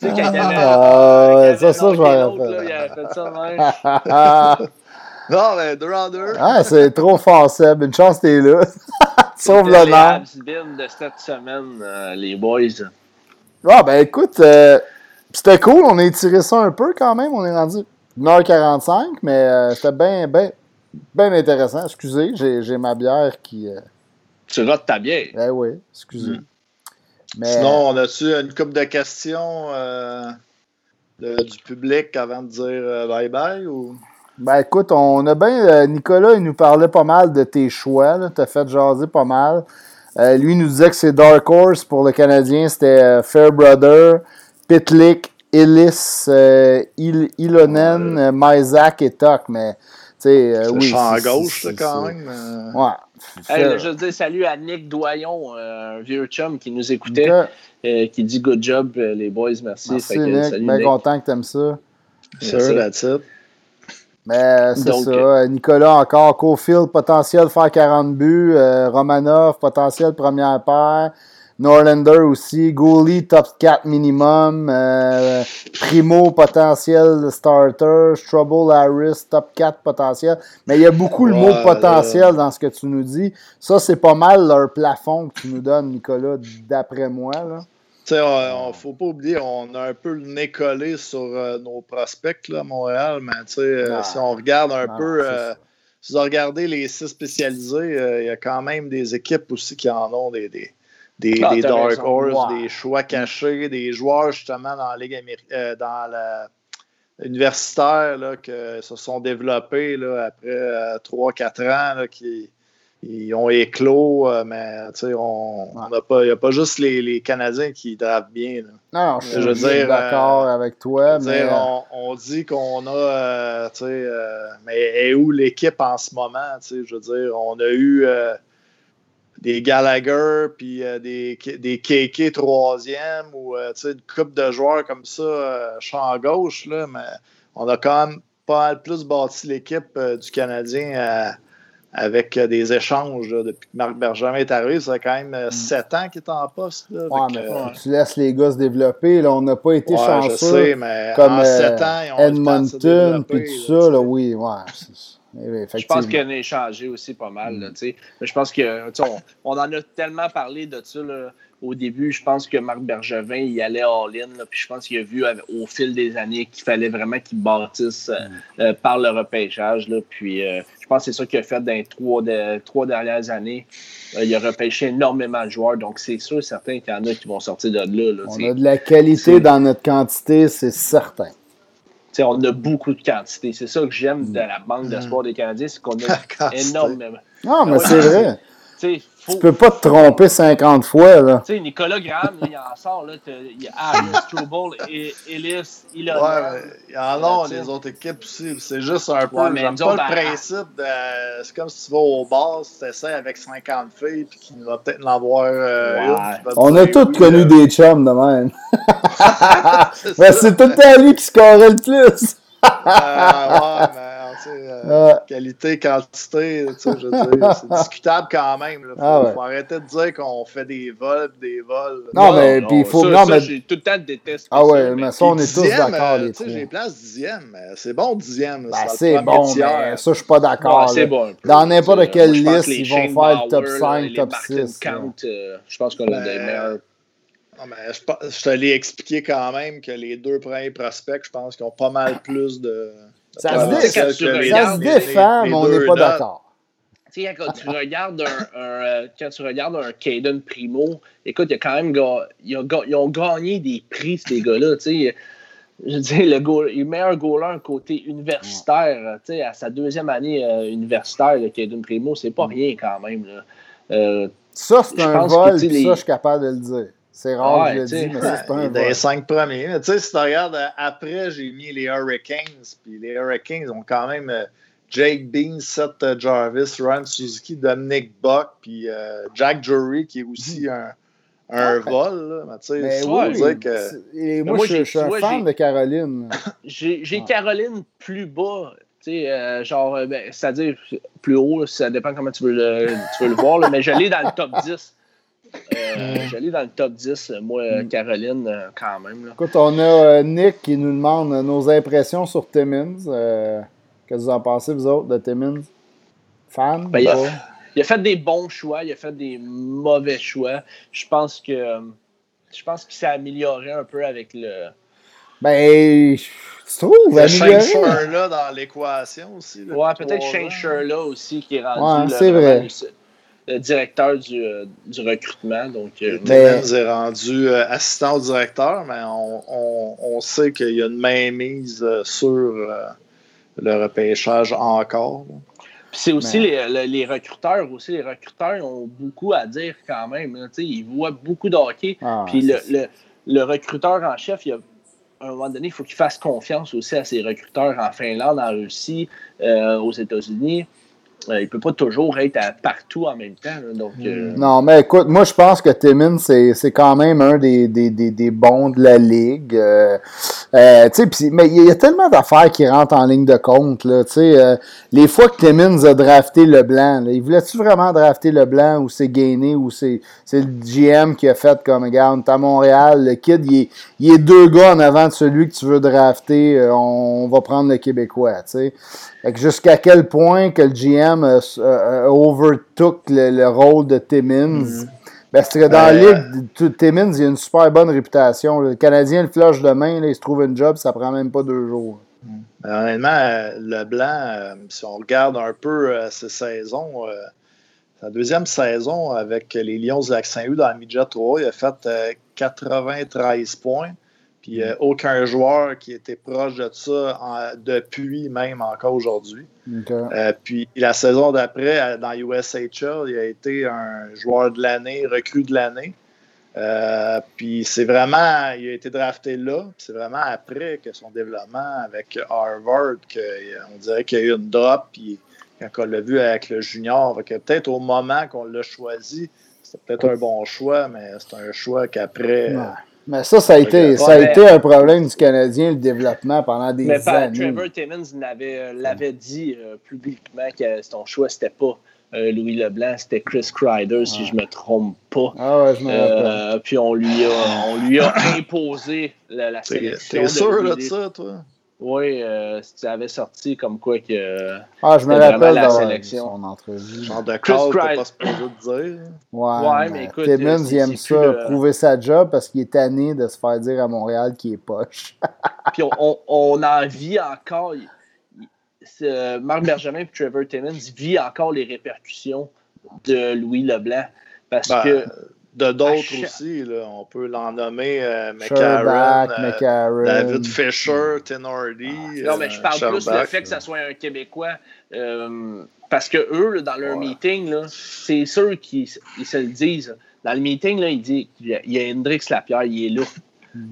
Speaker 2: Tu sais, quand il y avait-
Speaker 1: Ah,
Speaker 2: il
Speaker 1: ça, ça, je m'en rappelle.
Speaker 2: Il fait ça de même.
Speaker 3: Non, mais deux en deux.
Speaker 1: ah, c'est trop fort, Seb. Une chance, t'es là. Sauve l'honneur.
Speaker 2: De cette semaine, euh, les boys.
Speaker 1: Ah, ben écoute, euh, c'était cool. On a étiré ça un peu quand même. On est rendu 1h45, mais euh, c'était bien, bien, bien intéressant. Excusez, j'ai ma bière qui. euh,
Speaker 2: Tu rates ta bière.
Speaker 1: Eh oui, excusez.
Speaker 3: Mm.
Speaker 1: Mais,
Speaker 3: Sinon, on a-tu une couple de questions euh, de- du public avant de dire euh, bye-bye ou...
Speaker 1: Ben écoute, on a bien. euh, Nicolas, il nous parlait pas mal de tes choix. Tu as fait jaser pas mal. Euh, lui, il nous disait que c'est Dark Horse pour le Canadien. C'était euh, Fairbrother, Pitlick, Ellis, euh, Il- Ilonen, euh, Myzak et Tuck. Mais, tu sais, euh, oui. c'est-
Speaker 3: gauche, là, quand même.
Speaker 1: Ouais.
Speaker 2: Hey, je veux dire salut à Nick Doyon, euh, un vieux chum qui nous écoutait, euh, qui dit good job, les boys, merci.
Speaker 1: Merci,
Speaker 2: Fait que,
Speaker 1: Nick.
Speaker 2: salut,
Speaker 1: Bien
Speaker 2: Nick.
Speaker 1: content que tu aimes ça.
Speaker 3: Sure, that's it.
Speaker 1: Mais c'est
Speaker 2: Donc,
Speaker 1: ça. Euh, Nicolas encore. Cofield, potentiel faire 40 buts. Euh, Romanov, potentiel première paire. Norlander aussi. Goalie, top 4 minimum. Euh, Primo, potentiel starter. Trouble Harris, top 4 potentiel. Mais il y a beaucoup le mot potentiel dans ce que tu nous dis. Ça, c'est pas mal leur plafond que tu nous donnes, Nicolas, d'après moi. Là.
Speaker 3: Tu sais, on, on- faut pas oublier, on a un peu le nez collé sur euh, nos prospects là, à Montréal, mais tu sais, euh, si on regarde un
Speaker 1: Non,
Speaker 3: peu, euh, si vous regardez les six spécialisés, euh, il y a quand même des équipes aussi qui en ont des, des, des,
Speaker 2: Ah,
Speaker 3: des Dark. Horse, des choix cachés, des joueurs justement dans la Ligue Améri- euh, dans la universitaire là, que se sont développés là, après 3-4 ans là, qui ils ont éclos, euh, mais tu sais, on n'a pas, il n'y a pas juste les, les Canadiens qui dravent bien. là.
Speaker 1: Non, je suis
Speaker 3: Je dire,
Speaker 1: d'accord
Speaker 3: euh,
Speaker 1: avec toi. Mais,
Speaker 3: dire,
Speaker 1: euh,
Speaker 3: on, on dit qu'on a, euh, tu sais, euh, mais est où l'équipe en ce moment? tu sais, Je veux dire, on a eu des Gallagher, puis euh, des, des KK troisième, ou euh, tu sais, une coupe de joueurs comme ça, euh, champ gauche, là, mais on a quand même pas mal plus bâti l'équipe du Canadien avec euh, des échanges là, depuis que Marc Bergevin est arrivé. Ça fait quand même euh, sept ans qu'il est en poste. Là,
Speaker 1: Mm. Ouais,
Speaker 3: Fait
Speaker 1: mais
Speaker 3: que,
Speaker 1: faut que tu laisses les gars se développer. Là, on n'a pas été
Speaker 3: Ouais, je
Speaker 1: chanceux.
Speaker 3: sais, mais
Speaker 1: comme
Speaker 3: en
Speaker 1: euh,
Speaker 3: sept ans, ils ont eu le temps de se
Speaker 1: Edmonton,
Speaker 3: développer,
Speaker 1: puis tout
Speaker 3: là,
Speaker 1: ça, là, oui, ouais. c'est-
Speaker 2: Je pense qu'il y en a changé aussi pas mal. Mais je pense sais, on, on en a tellement parlé de ça là, au début. Je pense que Marc Bergevin, il allait all-in. Puis je pense qu'il a vu au fil des années qu'il fallait vraiment qu'il bâtisse euh,
Speaker 1: Mm.
Speaker 2: euh, par le repêchage. Là. Puis euh, je pense que c'est ça qu'il a fait dans les trois, de- trois dernières années. Euh, il a repêché énormément de joueurs. Donc c'est sûr, certain qu'il y en a qui vont sortir de là. là,
Speaker 1: On a de la qualité dans notre quantité, c'est certain.
Speaker 2: On a beaucoup de quantité. C'est ça que j'aime
Speaker 1: Mm.
Speaker 2: de la banque d'espoir des Canadiens, c'est qu'on a énormément.
Speaker 1: Non, mais
Speaker 2: Ouais,
Speaker 1: c'est
Speaker 2: c'est-
Speaker 1: vrai.
Speaker 2: Tu sais, faut,
Speaker 1: Tu peux pas te tromper 50 fois, là.
Speaker 2: Tu sais, Nicolas Graham, là, il en sort. Là, il y a Harris, Trouble, et Ellis, il a.
Speaker 3: Ouais, il y en a les autres équipes aussi. C'est juste un peu. J'aime pas le principe de. C'est comme si tu vas au bar, tu t'essaies avec 50 filles, puis qu'il va peut-être en avoir euh,
Speaker 2: Ouais.
Speaker 3: une
Speaker 1: On a tous
Speaker 3: oui,
Speaker 1: connu
Speaker 3: là.
Speaker 1: des chums de même.
Speaker 3: C'est ça.
Speaker 1: c'est tout le temps lui qui scorait le plus.
Speaker 3: Euh, ouais, mais euh,
Speaker 1: Ouais.
Speaker 3: qualité, quantité, tu sais, je veux dire, c'est discutable quand même. Il faut,
Speaker 1: Ah ouais.
Speaker 3: faut arrêter de dire qu'on fait des vols, des vols.
Speaker 1: Non, mais puis il faut.
Speaker 2: Ça,
Speaker 1: non,
Speaker 2: ça,
Speaker 1: mais.
Speaker 2: j'ai tout le temps détesté.
Speaker 1: Ah ouais,
Speaker 2: ça,
Speaker 1: mais ça, on est tous d'accord,
Speaker 3: euh. J'ai place dixième, mais c'est bon dixième.
Speaker 1: Ben, c'est bon, mais ça, je suis pas d'accord.
Speaker 2: Ouais, bon.
Speaker 1: Dans n'importe
Speaker 2: Euh,
Speaker 1: quelle
Speaker 2: pense
Speaker 1: liste, ils vont faire le top
Speaker 2: Bauer,
Speaker 1: 5,
Speaker 2: les
Speaker 1: top
Speaker 2: Martin
Speaker 1: 6,
Speaker 2: Count, euh, je pense qu'on a
Speaker 3: Ben,
Speaker 2: des meilleurs.
Speaker 3: Non, mais je, je te l'ai expliqué quand même que les deux premiers prospects, je pense qu'ils ont pas mal plus de.
Speaker 1: Ça se
Speaker 2: dé-
Speaker 3: que
Speaker 2: ça
Speaker 1: défend, mais on n'est pas d'accord.
Speaker 2: Tu sais, quand tu regardes un, un, euh, quand tu regardes un Caden Primo, écoute, il y a quand même ga- il a ga- ils ont gagné des prix, ces gars-là. Tu sais, je veux dire, le, goal, le meilleur goaler côté universitaire, tu sais, à sa deuxième année euh, universitaire, le Caden Primo, c'est pas rien quand même. Là. Euh,
Speaker 1: Ça, c'est un
Speaker 2: que,
Speaker 1: vol,
Speaker 2: les-
Speaker 1: ça, je suis capable de le dire. C'est rare
Speaker 2: Ouais,
Speaker 1: que je le
Speaker 2: tu sais.
Speaker 1: dis, mais ça, c'est
Speaker 3: Il
Speaker 1: un
Speaker 3: les cinq premiers. Mais tu sais, si tu regardes, euh, après, j'ai mis les Hurricanes. Puis les Hurricanes ont quand même euh, Jake Bean, Seth euh, Jarvis, Ryan Suzuki, Dominic Buck, puis euh, Jack Jury, qui est aussi un, un
Speaker 1: Ouais.
Speaker 3: vol. Là. Mais tu sais,
Speaker 1: Mais oui,
Speaker 3: dire que.
Speaker 1: et moi,
Speaker 2: moi,
Speaker 1: je, suis un fan de Caroline.
Speaker 2: J'ai j'ai
Speaker 1: Ouais.
Speaker 2: Caroline plus bas sais, genre, ben, c'est-à-dire plus haut, ça dépend comment tu veux le, tu veux le voir, mais je l'ai dans le top 10. Je l'ai dans le top 10, moi, mm. Caroline, quand même.
Speaker 1: Écoute, on a Nick qui nous demande nos impressions sur Timmins. Qu'est-ce que vous en pensez, vous autres, de Timmins? Fan?
Speaker 2: Ben, il, a, il, a, fait des bons choix, il a fait des mauvais choix. Je pense que je pense qu'il s'est amélioré un peu avec le.
Speaker 1: Ben, tu trouves
Speaker 3: Il y a Shane là dans l'équation aussi.
Speaker 2: ouais, peut-être Shane là aussi qui est rendu le, le, directeur du, euh, du recrutement. Donc,
Speaker 3: euh, est rendu euh, assistant au directeur, mais on, on, on sait qu'il y a une mainmise sur le repêchage encore.
Speaker 2: C'est aussi les, les, recruteurs, aussi les recruteurs ont beaucoup à dire quand même. ils voient beaucoup de hockey. Ah, puis le, le, le, recruteur en chef, il a, à un moment donné, il faut qu'il fasse confiance aussi à ses recruteurs en Finlande, en Russie, euh, aux États-Unis. Euh, il ne peut pas toujours être partout en même temps. donc, euh,
Speaker 1: Non, mais écoute, moi je pense que Timmins, c'est quand même un des, des, des, bons de la ligue. Euh, mais il y a tellement d'affaires qui rentrent en ligne de compte. Là, les fois que Timmins a drafté le blanc, il voulait-tu vraiment drafter le blanc ou c'est gainé ou c'est le GM qui a fait comme, regarde, à Montréal, le kid, il est, il est, deux gars en avant de celui que tu veux drafter, on, va prendre le Québécois. sais jusqu'à quel point que le GM overtook le, rôle de Timmins? Parce que dans la ligue, Timmins, il a une super bonne réputation. Le Canadien, le flush de main, il se trouve une job, ça prend même pas deux jours.
Speaker 3: Ben, honnêtement, euh, Leblanc, euh, si on regarde un peu euh, ses saisons, sa deuxième saison avec les Lions de Lac-Saint-Hugh dans la midget 3, il a fait 93 points. Puis il n'y a aucun joueur qui était proche de ça depuis même encore aujourd'hui. Euh, puis la saison d'après, dans USHL, il a été un joueur de l'année, recrue de l'année. Euh, puis c'est vraiment, il a été drafté là. C'est vraiment après que son développement avec Harvard, qu'on dirait qu'il y a eu une drop. Puis quand on l'a vu avec le junior, peut-être au moment qu'on l'a choisi, c'était peut-être un bon choix, mais c'est un choix qu'après.
Speaker 1: Mais ça, ça a, été, ça a été un problème du Canadien, le développement pendant des mais années.
Speaker 2: Trevor Timmons euh, l'avait dit euh, publiquement que son choix, c'était pas euh, Louis Leblanc, c'était Chris Kreider, si je me trompe pas.
Speaker 1: Ah ouais, je me rappelle.
Speaker 2: puis on lui a, on lui a imposé la, la sélection.
Speaker 3: T'es sûr de ça, toi?
Speaker 2: Oui, euh, tu avais sorti comme quoi que.
Speaker 1: Ah, je me rappelle la sélection. son entrevue.
Speaker 3: Genre de Chris Cry... pas supposé dire.
Speaker 1: Ouais, ouais mais, écoute. Timmons, il aime ça, prouver sa job parce qu'il est tanné de se faire dire à Montréal qu'il est poche.
Speaker 2: Puis on, on, en vit encore. Marc Bergevin et Trevor Timmons vit encore les répercussions de Louis Leblanc. Parce ben, que
Speaker 3: de d'autres aussi. Là. On peut l'en nommer euh, McCarron, euh, David Fisher, Tim Hardy.
Speaker 2: non, mais je parle plus du fait que ça soit un Québécois. Euh, parce que eux, dans leur meeting, c'est sûr qu'ils se le disent. Dans le meeting, là, il dit il y a Hendrix Lapierre, il est là.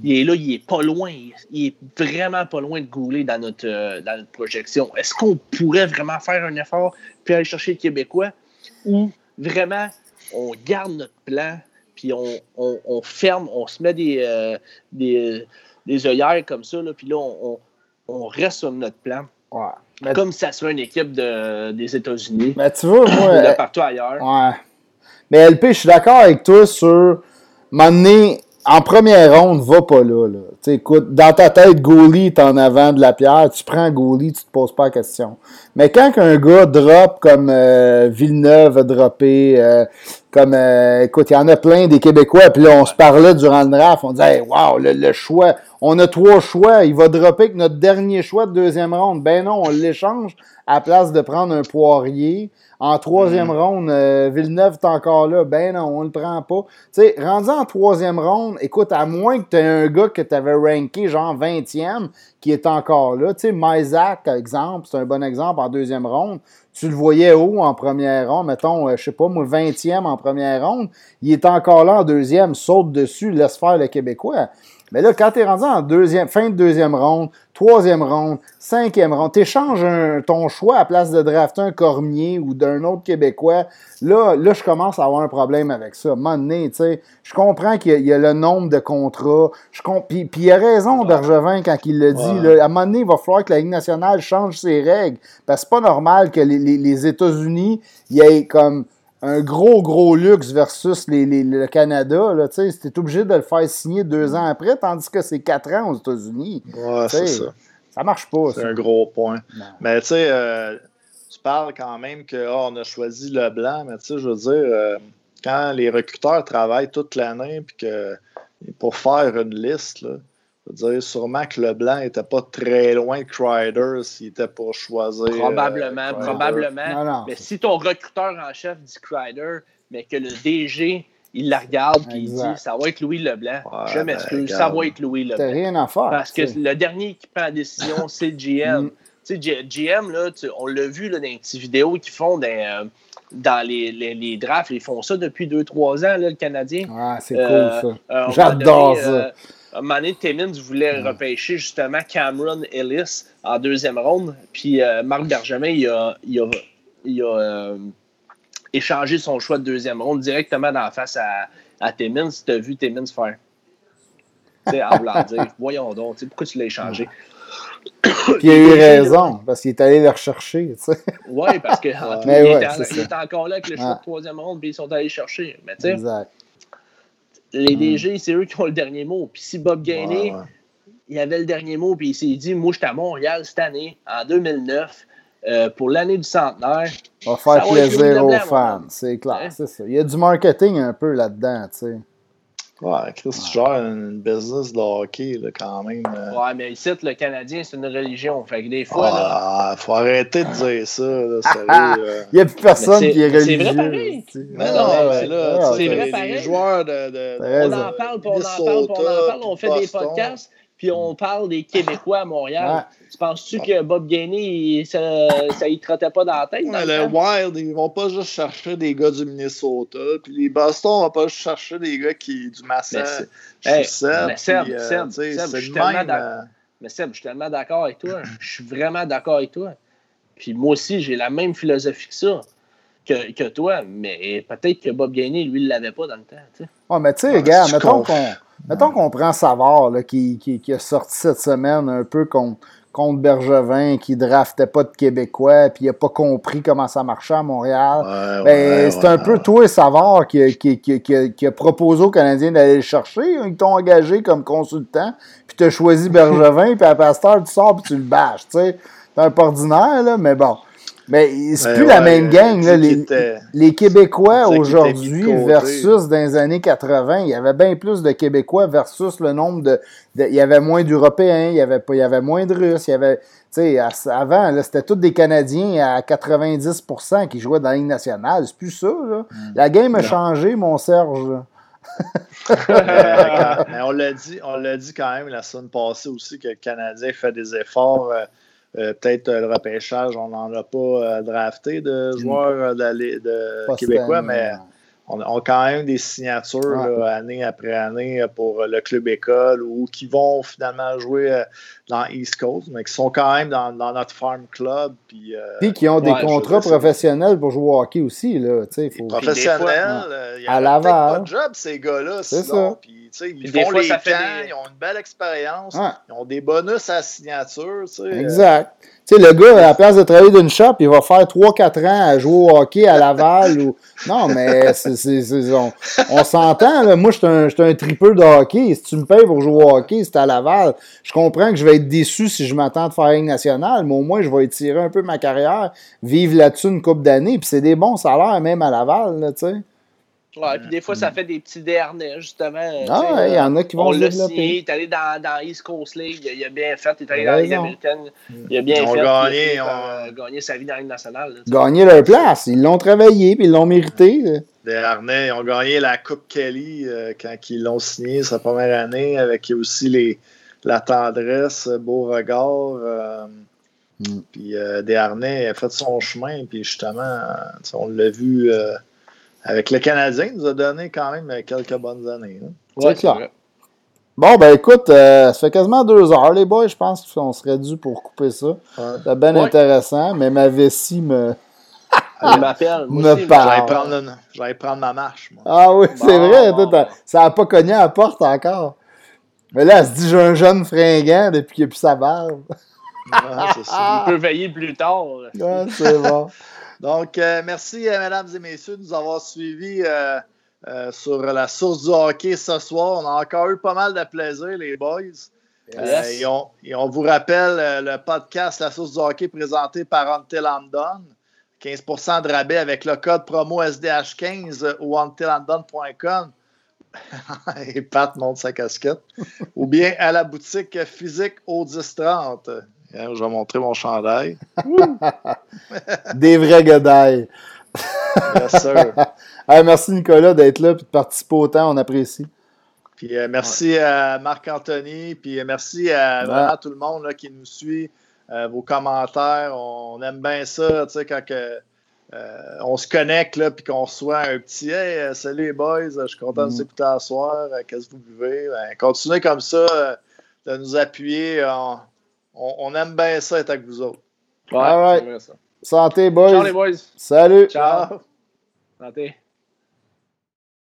Speaker 2: Il est là, il est pas loin. Il est vraiment pas loin de gouler dans notre, dans notre projection. Est-ce qu'on pourrait vraiment faire un effort puis aller chercher le Québécois ou vraiment on garde notre plan puis on, ferme, on se met des, euh, des, des, œillères comme ça, là, puis là, on, reste sur notre plan. Comme ça serait une équipe de, des États-Unis.
Speaker 1: Mais tu vois, moi.
Speaker 2: de partout ailleurs.
Speaker 1: Ouais. Mais LP, je suis d'accord avec toi sur. M'amener en première ronde, va pas là. là. écoute, dans ta tête, Goalie est en avant de la pierre. Tu prends Goalie, tu te poses pas la question. Mais quand un gars drop comme euh, Villeneuve a droppé, euh, comme euh, écoute, il y en a plein des Québécois, puis là, on se parlait durant le draft, on disait Wow, le, choix, on a trois choix, il va dropper que notre dernier choix de deuxième ronde. Ben non, on l'échange à place de prendre un poirier. En troisième mm. ronde, euh, Villeneuve est encore là. Ben non, on le prend pas. Tu sais, rendu en troisième ronde, écoute, à moins que tu aies un gars que tu avais ranké genre 20e qui est encore là. Tu sais, Mysac, exemple, c'est un bon exemple en deuxième ronde. Tu le voyais haut en première ronde, mettons, euh, je sais pas, moi, 20e en première ronde. Il est encore là en deuxième, saute dessus, laisse faire le Québécois. Mais là, quand tu es rendu en deuxième, fin de deuxième ronde, troisième ronde, cinquième ronde, tu échanges ton choix à place de drafter un Cormier ou d'un autre Québécois. Là, là, je commence à avoir un problème avec ça. À un moment donné, je comprends qu'il y, a le nombre de contrats. Je puis, il a raison, Bergevin, quand il le dit. à un moment donné, il va falloir que la Ligue nationale change ses règles. Parce que c'est pas normal que les, les, les États-Unis, il y ait comme un gros, gros luxe versus les, le Canada. Tu es obligé de le faire signer deux ans après, tandis que c'est quatre ans aux États-Unis.
Speaker 3: Ouais, c'est ça.
Speaker 1: Ça marche pas.
Speaker 3: C'est un gros point. Mais tu sais, euh, tu parles quand même qu'on ah, a choisi le blanc, mais tu sais, je veux dire, euh, quand les recruteurs travaillent toute l'année, puis que pour faire une liste, là, je veux dire, sûrement que Leblanc n'était pas très loin de Crider s'il était pour choisir.
Speaker 2: Probablement, euh, probablement. Mais si ton recruteur en chef dit Crider, mais que le DG, il la regarde et il dit ça va être Louis Leblanc. je ben, m'excuse, ça va être Louis Leblanc.
Speaker 1: T'as rien à faire.
Speaker 2: Parce que le dernier qui prend la décision, c'est le GM. Mm. Tu sais, GM, là, on l'a vu là, dans les petites vidéos qu'ils font dans, euh, dans les, les, drafts. Ils font ça depuis 2-3 ans, là, le Canadien.
Speaker 1: Ah, c'est euh, cool ça. J'adore ça
Speaker 2: un moment donné, Timmins voulait repêcher justement Cameron Ellis en deuxième ronde. Puis euh, Marc Bergevin, il a, il a, euh, échangé son choix de deuxième ronde directement dans la face à, à Timmins. Tu as vu Timmins faire. sais, en voulant dire, voyons donc, pourquoi tu l'as échangé?
Speaker 1: Puis il a eu raison, parce qu'il est allé le rechercher.
Speaker 2: Oui, parce qu'il est, encore là avec le choix de troisième ronde, puis ils sont allés chercher. Mais, exact les DG, hmm. c'est eux qui ont le dernier mot. Puis si Bob Gainey, il avait le dernier mot, puis il s'est dit Moi, je suis à Montréal cette année, en 2009, euh, pour l'année du centenaire.
Speaker 1: On va faire plaisir aux fans, c'est clair, c'est ça. Il y a du marketing un peu là-dedans, tu sais.
Speaker 3: Ouais, Chris, tu gères une business de hockey, là, quand même. Euh.
Speaker 2: Ouais, mais ici, le Canadien, c'est une religion. Fait que des fois. Ah,
Speaker 3: faut arrêter de dire ça, là, sérieux.
Speaker 1: Il n'y a plus personne qui est religieux.
Speaker 2: C'est vrai pareil.
Speaker 3: Mais non, mais là,
Speaker 2: c'est vrai pareil.
Speaker 3: Les joueurs de. de,
Speaker 2: on en parle, on en parle, on en parle, on fait des podcasts puis on parle des Québécois à Montréal. Tu penses-tu que Bob Gainey, ça, ça y trottait pas dans la tête? Dans
Speaker 3: le, Wild, ils vont pas juste chercher des gars du Minnesota. Puis les Boston vont pas juste chercher des gars qui, du Massa.
Speaker 2: Mais Seb, Seb, Seb, je suis tellement d'accord. Mais Seb, je suis tellement d'accord avec toi. Je suis vraiment d'accord avec toi. Puis moi aussi, j'ai la même philosophie que ça. Que, que toi, mais peut-être que Bob Gainey, lui, il l'avait pas dans le temps.
Speaker 1: Tu Oh, mais tu sais, regarde, mettons qu'on Mettons qu'on prend Savard, là, qui, qui, qui, a sorti cette semaine un peu contre, contre Bergevin, qui draftait pas de Québécois, puis il n'a pas compris comment ça marchait à Montréal. ben, c'est un peu toi et Savard qui, qui, qui, a proposé aux Canadiens d'aller le chercher. Ils t'ont engagé comme consultant, puis tu as choisi Bergevin, puis à Pasteur, tu sors, puis tu le bâches. C'est un peu ordinaire, là, mais bon. Mais c'est plus la même gang. Là, les, les, Québécois aujourd'hui versus dans les années 80, il y avait bien plus de Québécois versus le nombre de. il y avait moins d'Européens, il y avait, il y avait moins de Russes, il y avait. avant, c'était tous des Canadiens à 90% qui jouaient dans la Ligue nationale. C'est plus ça. Là. Hmm. La game a changé, mon Serge.
Speaker 3: mais, on l'a dit, on l'a dit quand même la semaine passée aussi que le Canadien fait des efforts. Euh, euh, peut-être euh, le repêchage, on n'en a pas euh, drafté de joueurs de, québécois, mais on a quand même des signatures année après année pour le club école ou qui vont finalement jouer dans East Coast, mais qui sont quand même dans, notre farm club. Puis,
Speaker 1: qui ont des contrats professionnels pour jouer au hockey aussi. Là,
Speaker 3: faut... Professionnels, il y a
Speaker 1: à Laval.
Speaker 3: pas de job, ces gars-là. C'est ça. Ils font les temps, ils ont une belle expérience, ils ont des bonus à signature.
Speaker 1: Exact. Tu sais, le gars, à la place de travailler d'une shop, il va faire 3-4 ans à jouer au hockey à Laval. ou... Non, mais c'est, on, on s'entend. Moi, je suis un, un tripeur de hockey. Si tu me payes pour jouer au hockey, c'est à Laval. Je comprends que je vais être déçu si je m'attends de faire une nationale, mais au moins, je vais étirer un peu ma carrière, vivre là-dessus une couple d'années. Puis c'est des bons salaires, même à Laval, tu sais.
Speaker 2: Ouais, puis des fois, ça fait des petits derniers, justement.
Speaker 1: Ah, il y en a qui vont
Speaker 2: le développer. il est allé dans, dans East Coast League, il a bien fait, il est allé dans la Ligue américaine, il a bien
Speaker 3: ils
Speaker 2: fait.
Speaker 3: Ont gagné,
Speaker 2: il a gagné sa vie dans la Ligue nationale.
Speaker 1: gagné leur place, ils l'ont travaillé, puis ils l'ont mérité.
Speaker 3: Des Harnais, ils ont gagné la Coupe Kelly euh, quand ils l'ont signé sa première année, avec aussi les, la tendresse, beau regard. Euh, mm. Puis euh, Desharnais a fait son chemin, puis justement, on l'a vu avec le Canadien, il nous a donné quand même quelques bonnes années.
Speaker 1: c'est clair. Bon, ben écoute, euh, ça fait quasiment deux heures, les boys. Je pense qu'on serait dû pour couper ça. C'est bien intéressant, mais ma vessie me.
Speaker 2: Elle m'appelle.
Speaker 1: me
Speaker 3: parle. J'allais prendre, ma marche. Moi.
Speaker 1: Ah oui, c'est vrai. ça n'a pas cogné à la porte encore. Mais là, elle se dit j'ai un jeune fringant depuis qu'il a plus sa barbe.
Speaker 2: c'est ça. Il peut veiller plus tard.
Speaker 1: c'est bon.
Speaker 3: Donc, euh, merci, euh, mesdames et messieurs, de nous avoir suivis. Euh, sur la source du hockey ce soir. On a encore eu pas mal de plaisir, les boys. Euh, et, on, vous rappelle le podcast La source du hockey présenté par Until London. 15% de rabais avec le code promo SDH15 ou untilandon.com. et Pat monte sa casquette. ou bien à la boutique physique au 1030. Je vais montrer mon chandail.
Speaker 1: Des vrais godailles.
Speaker 3: Yes, sir.
Speaker 1: merci Nicolas d'être là et de participer autant, on apprécie.
Speaker 3: Puis euh, merci à Marc-Anthony, puis euh, merci à tout le monde qui nous suit, euh, vos commentaires. On aime bien ça, tu sais, quand on se connecte, là, puis qu'on reçoit un petit Hey, salut les boys, je suis content de vous mm. écouter ce soir, qu'est-ce que vous buvez? Ben, continuez comme ça, de nous appuyer. On, aime bien ça être avec vous autres.
Speaker 1: Ouais, Santé, boys.
Speaker 2: Ciao les boys.
Speaker 1: Salut.
Speaker 3: Ciao.
Speaker 2: Santé.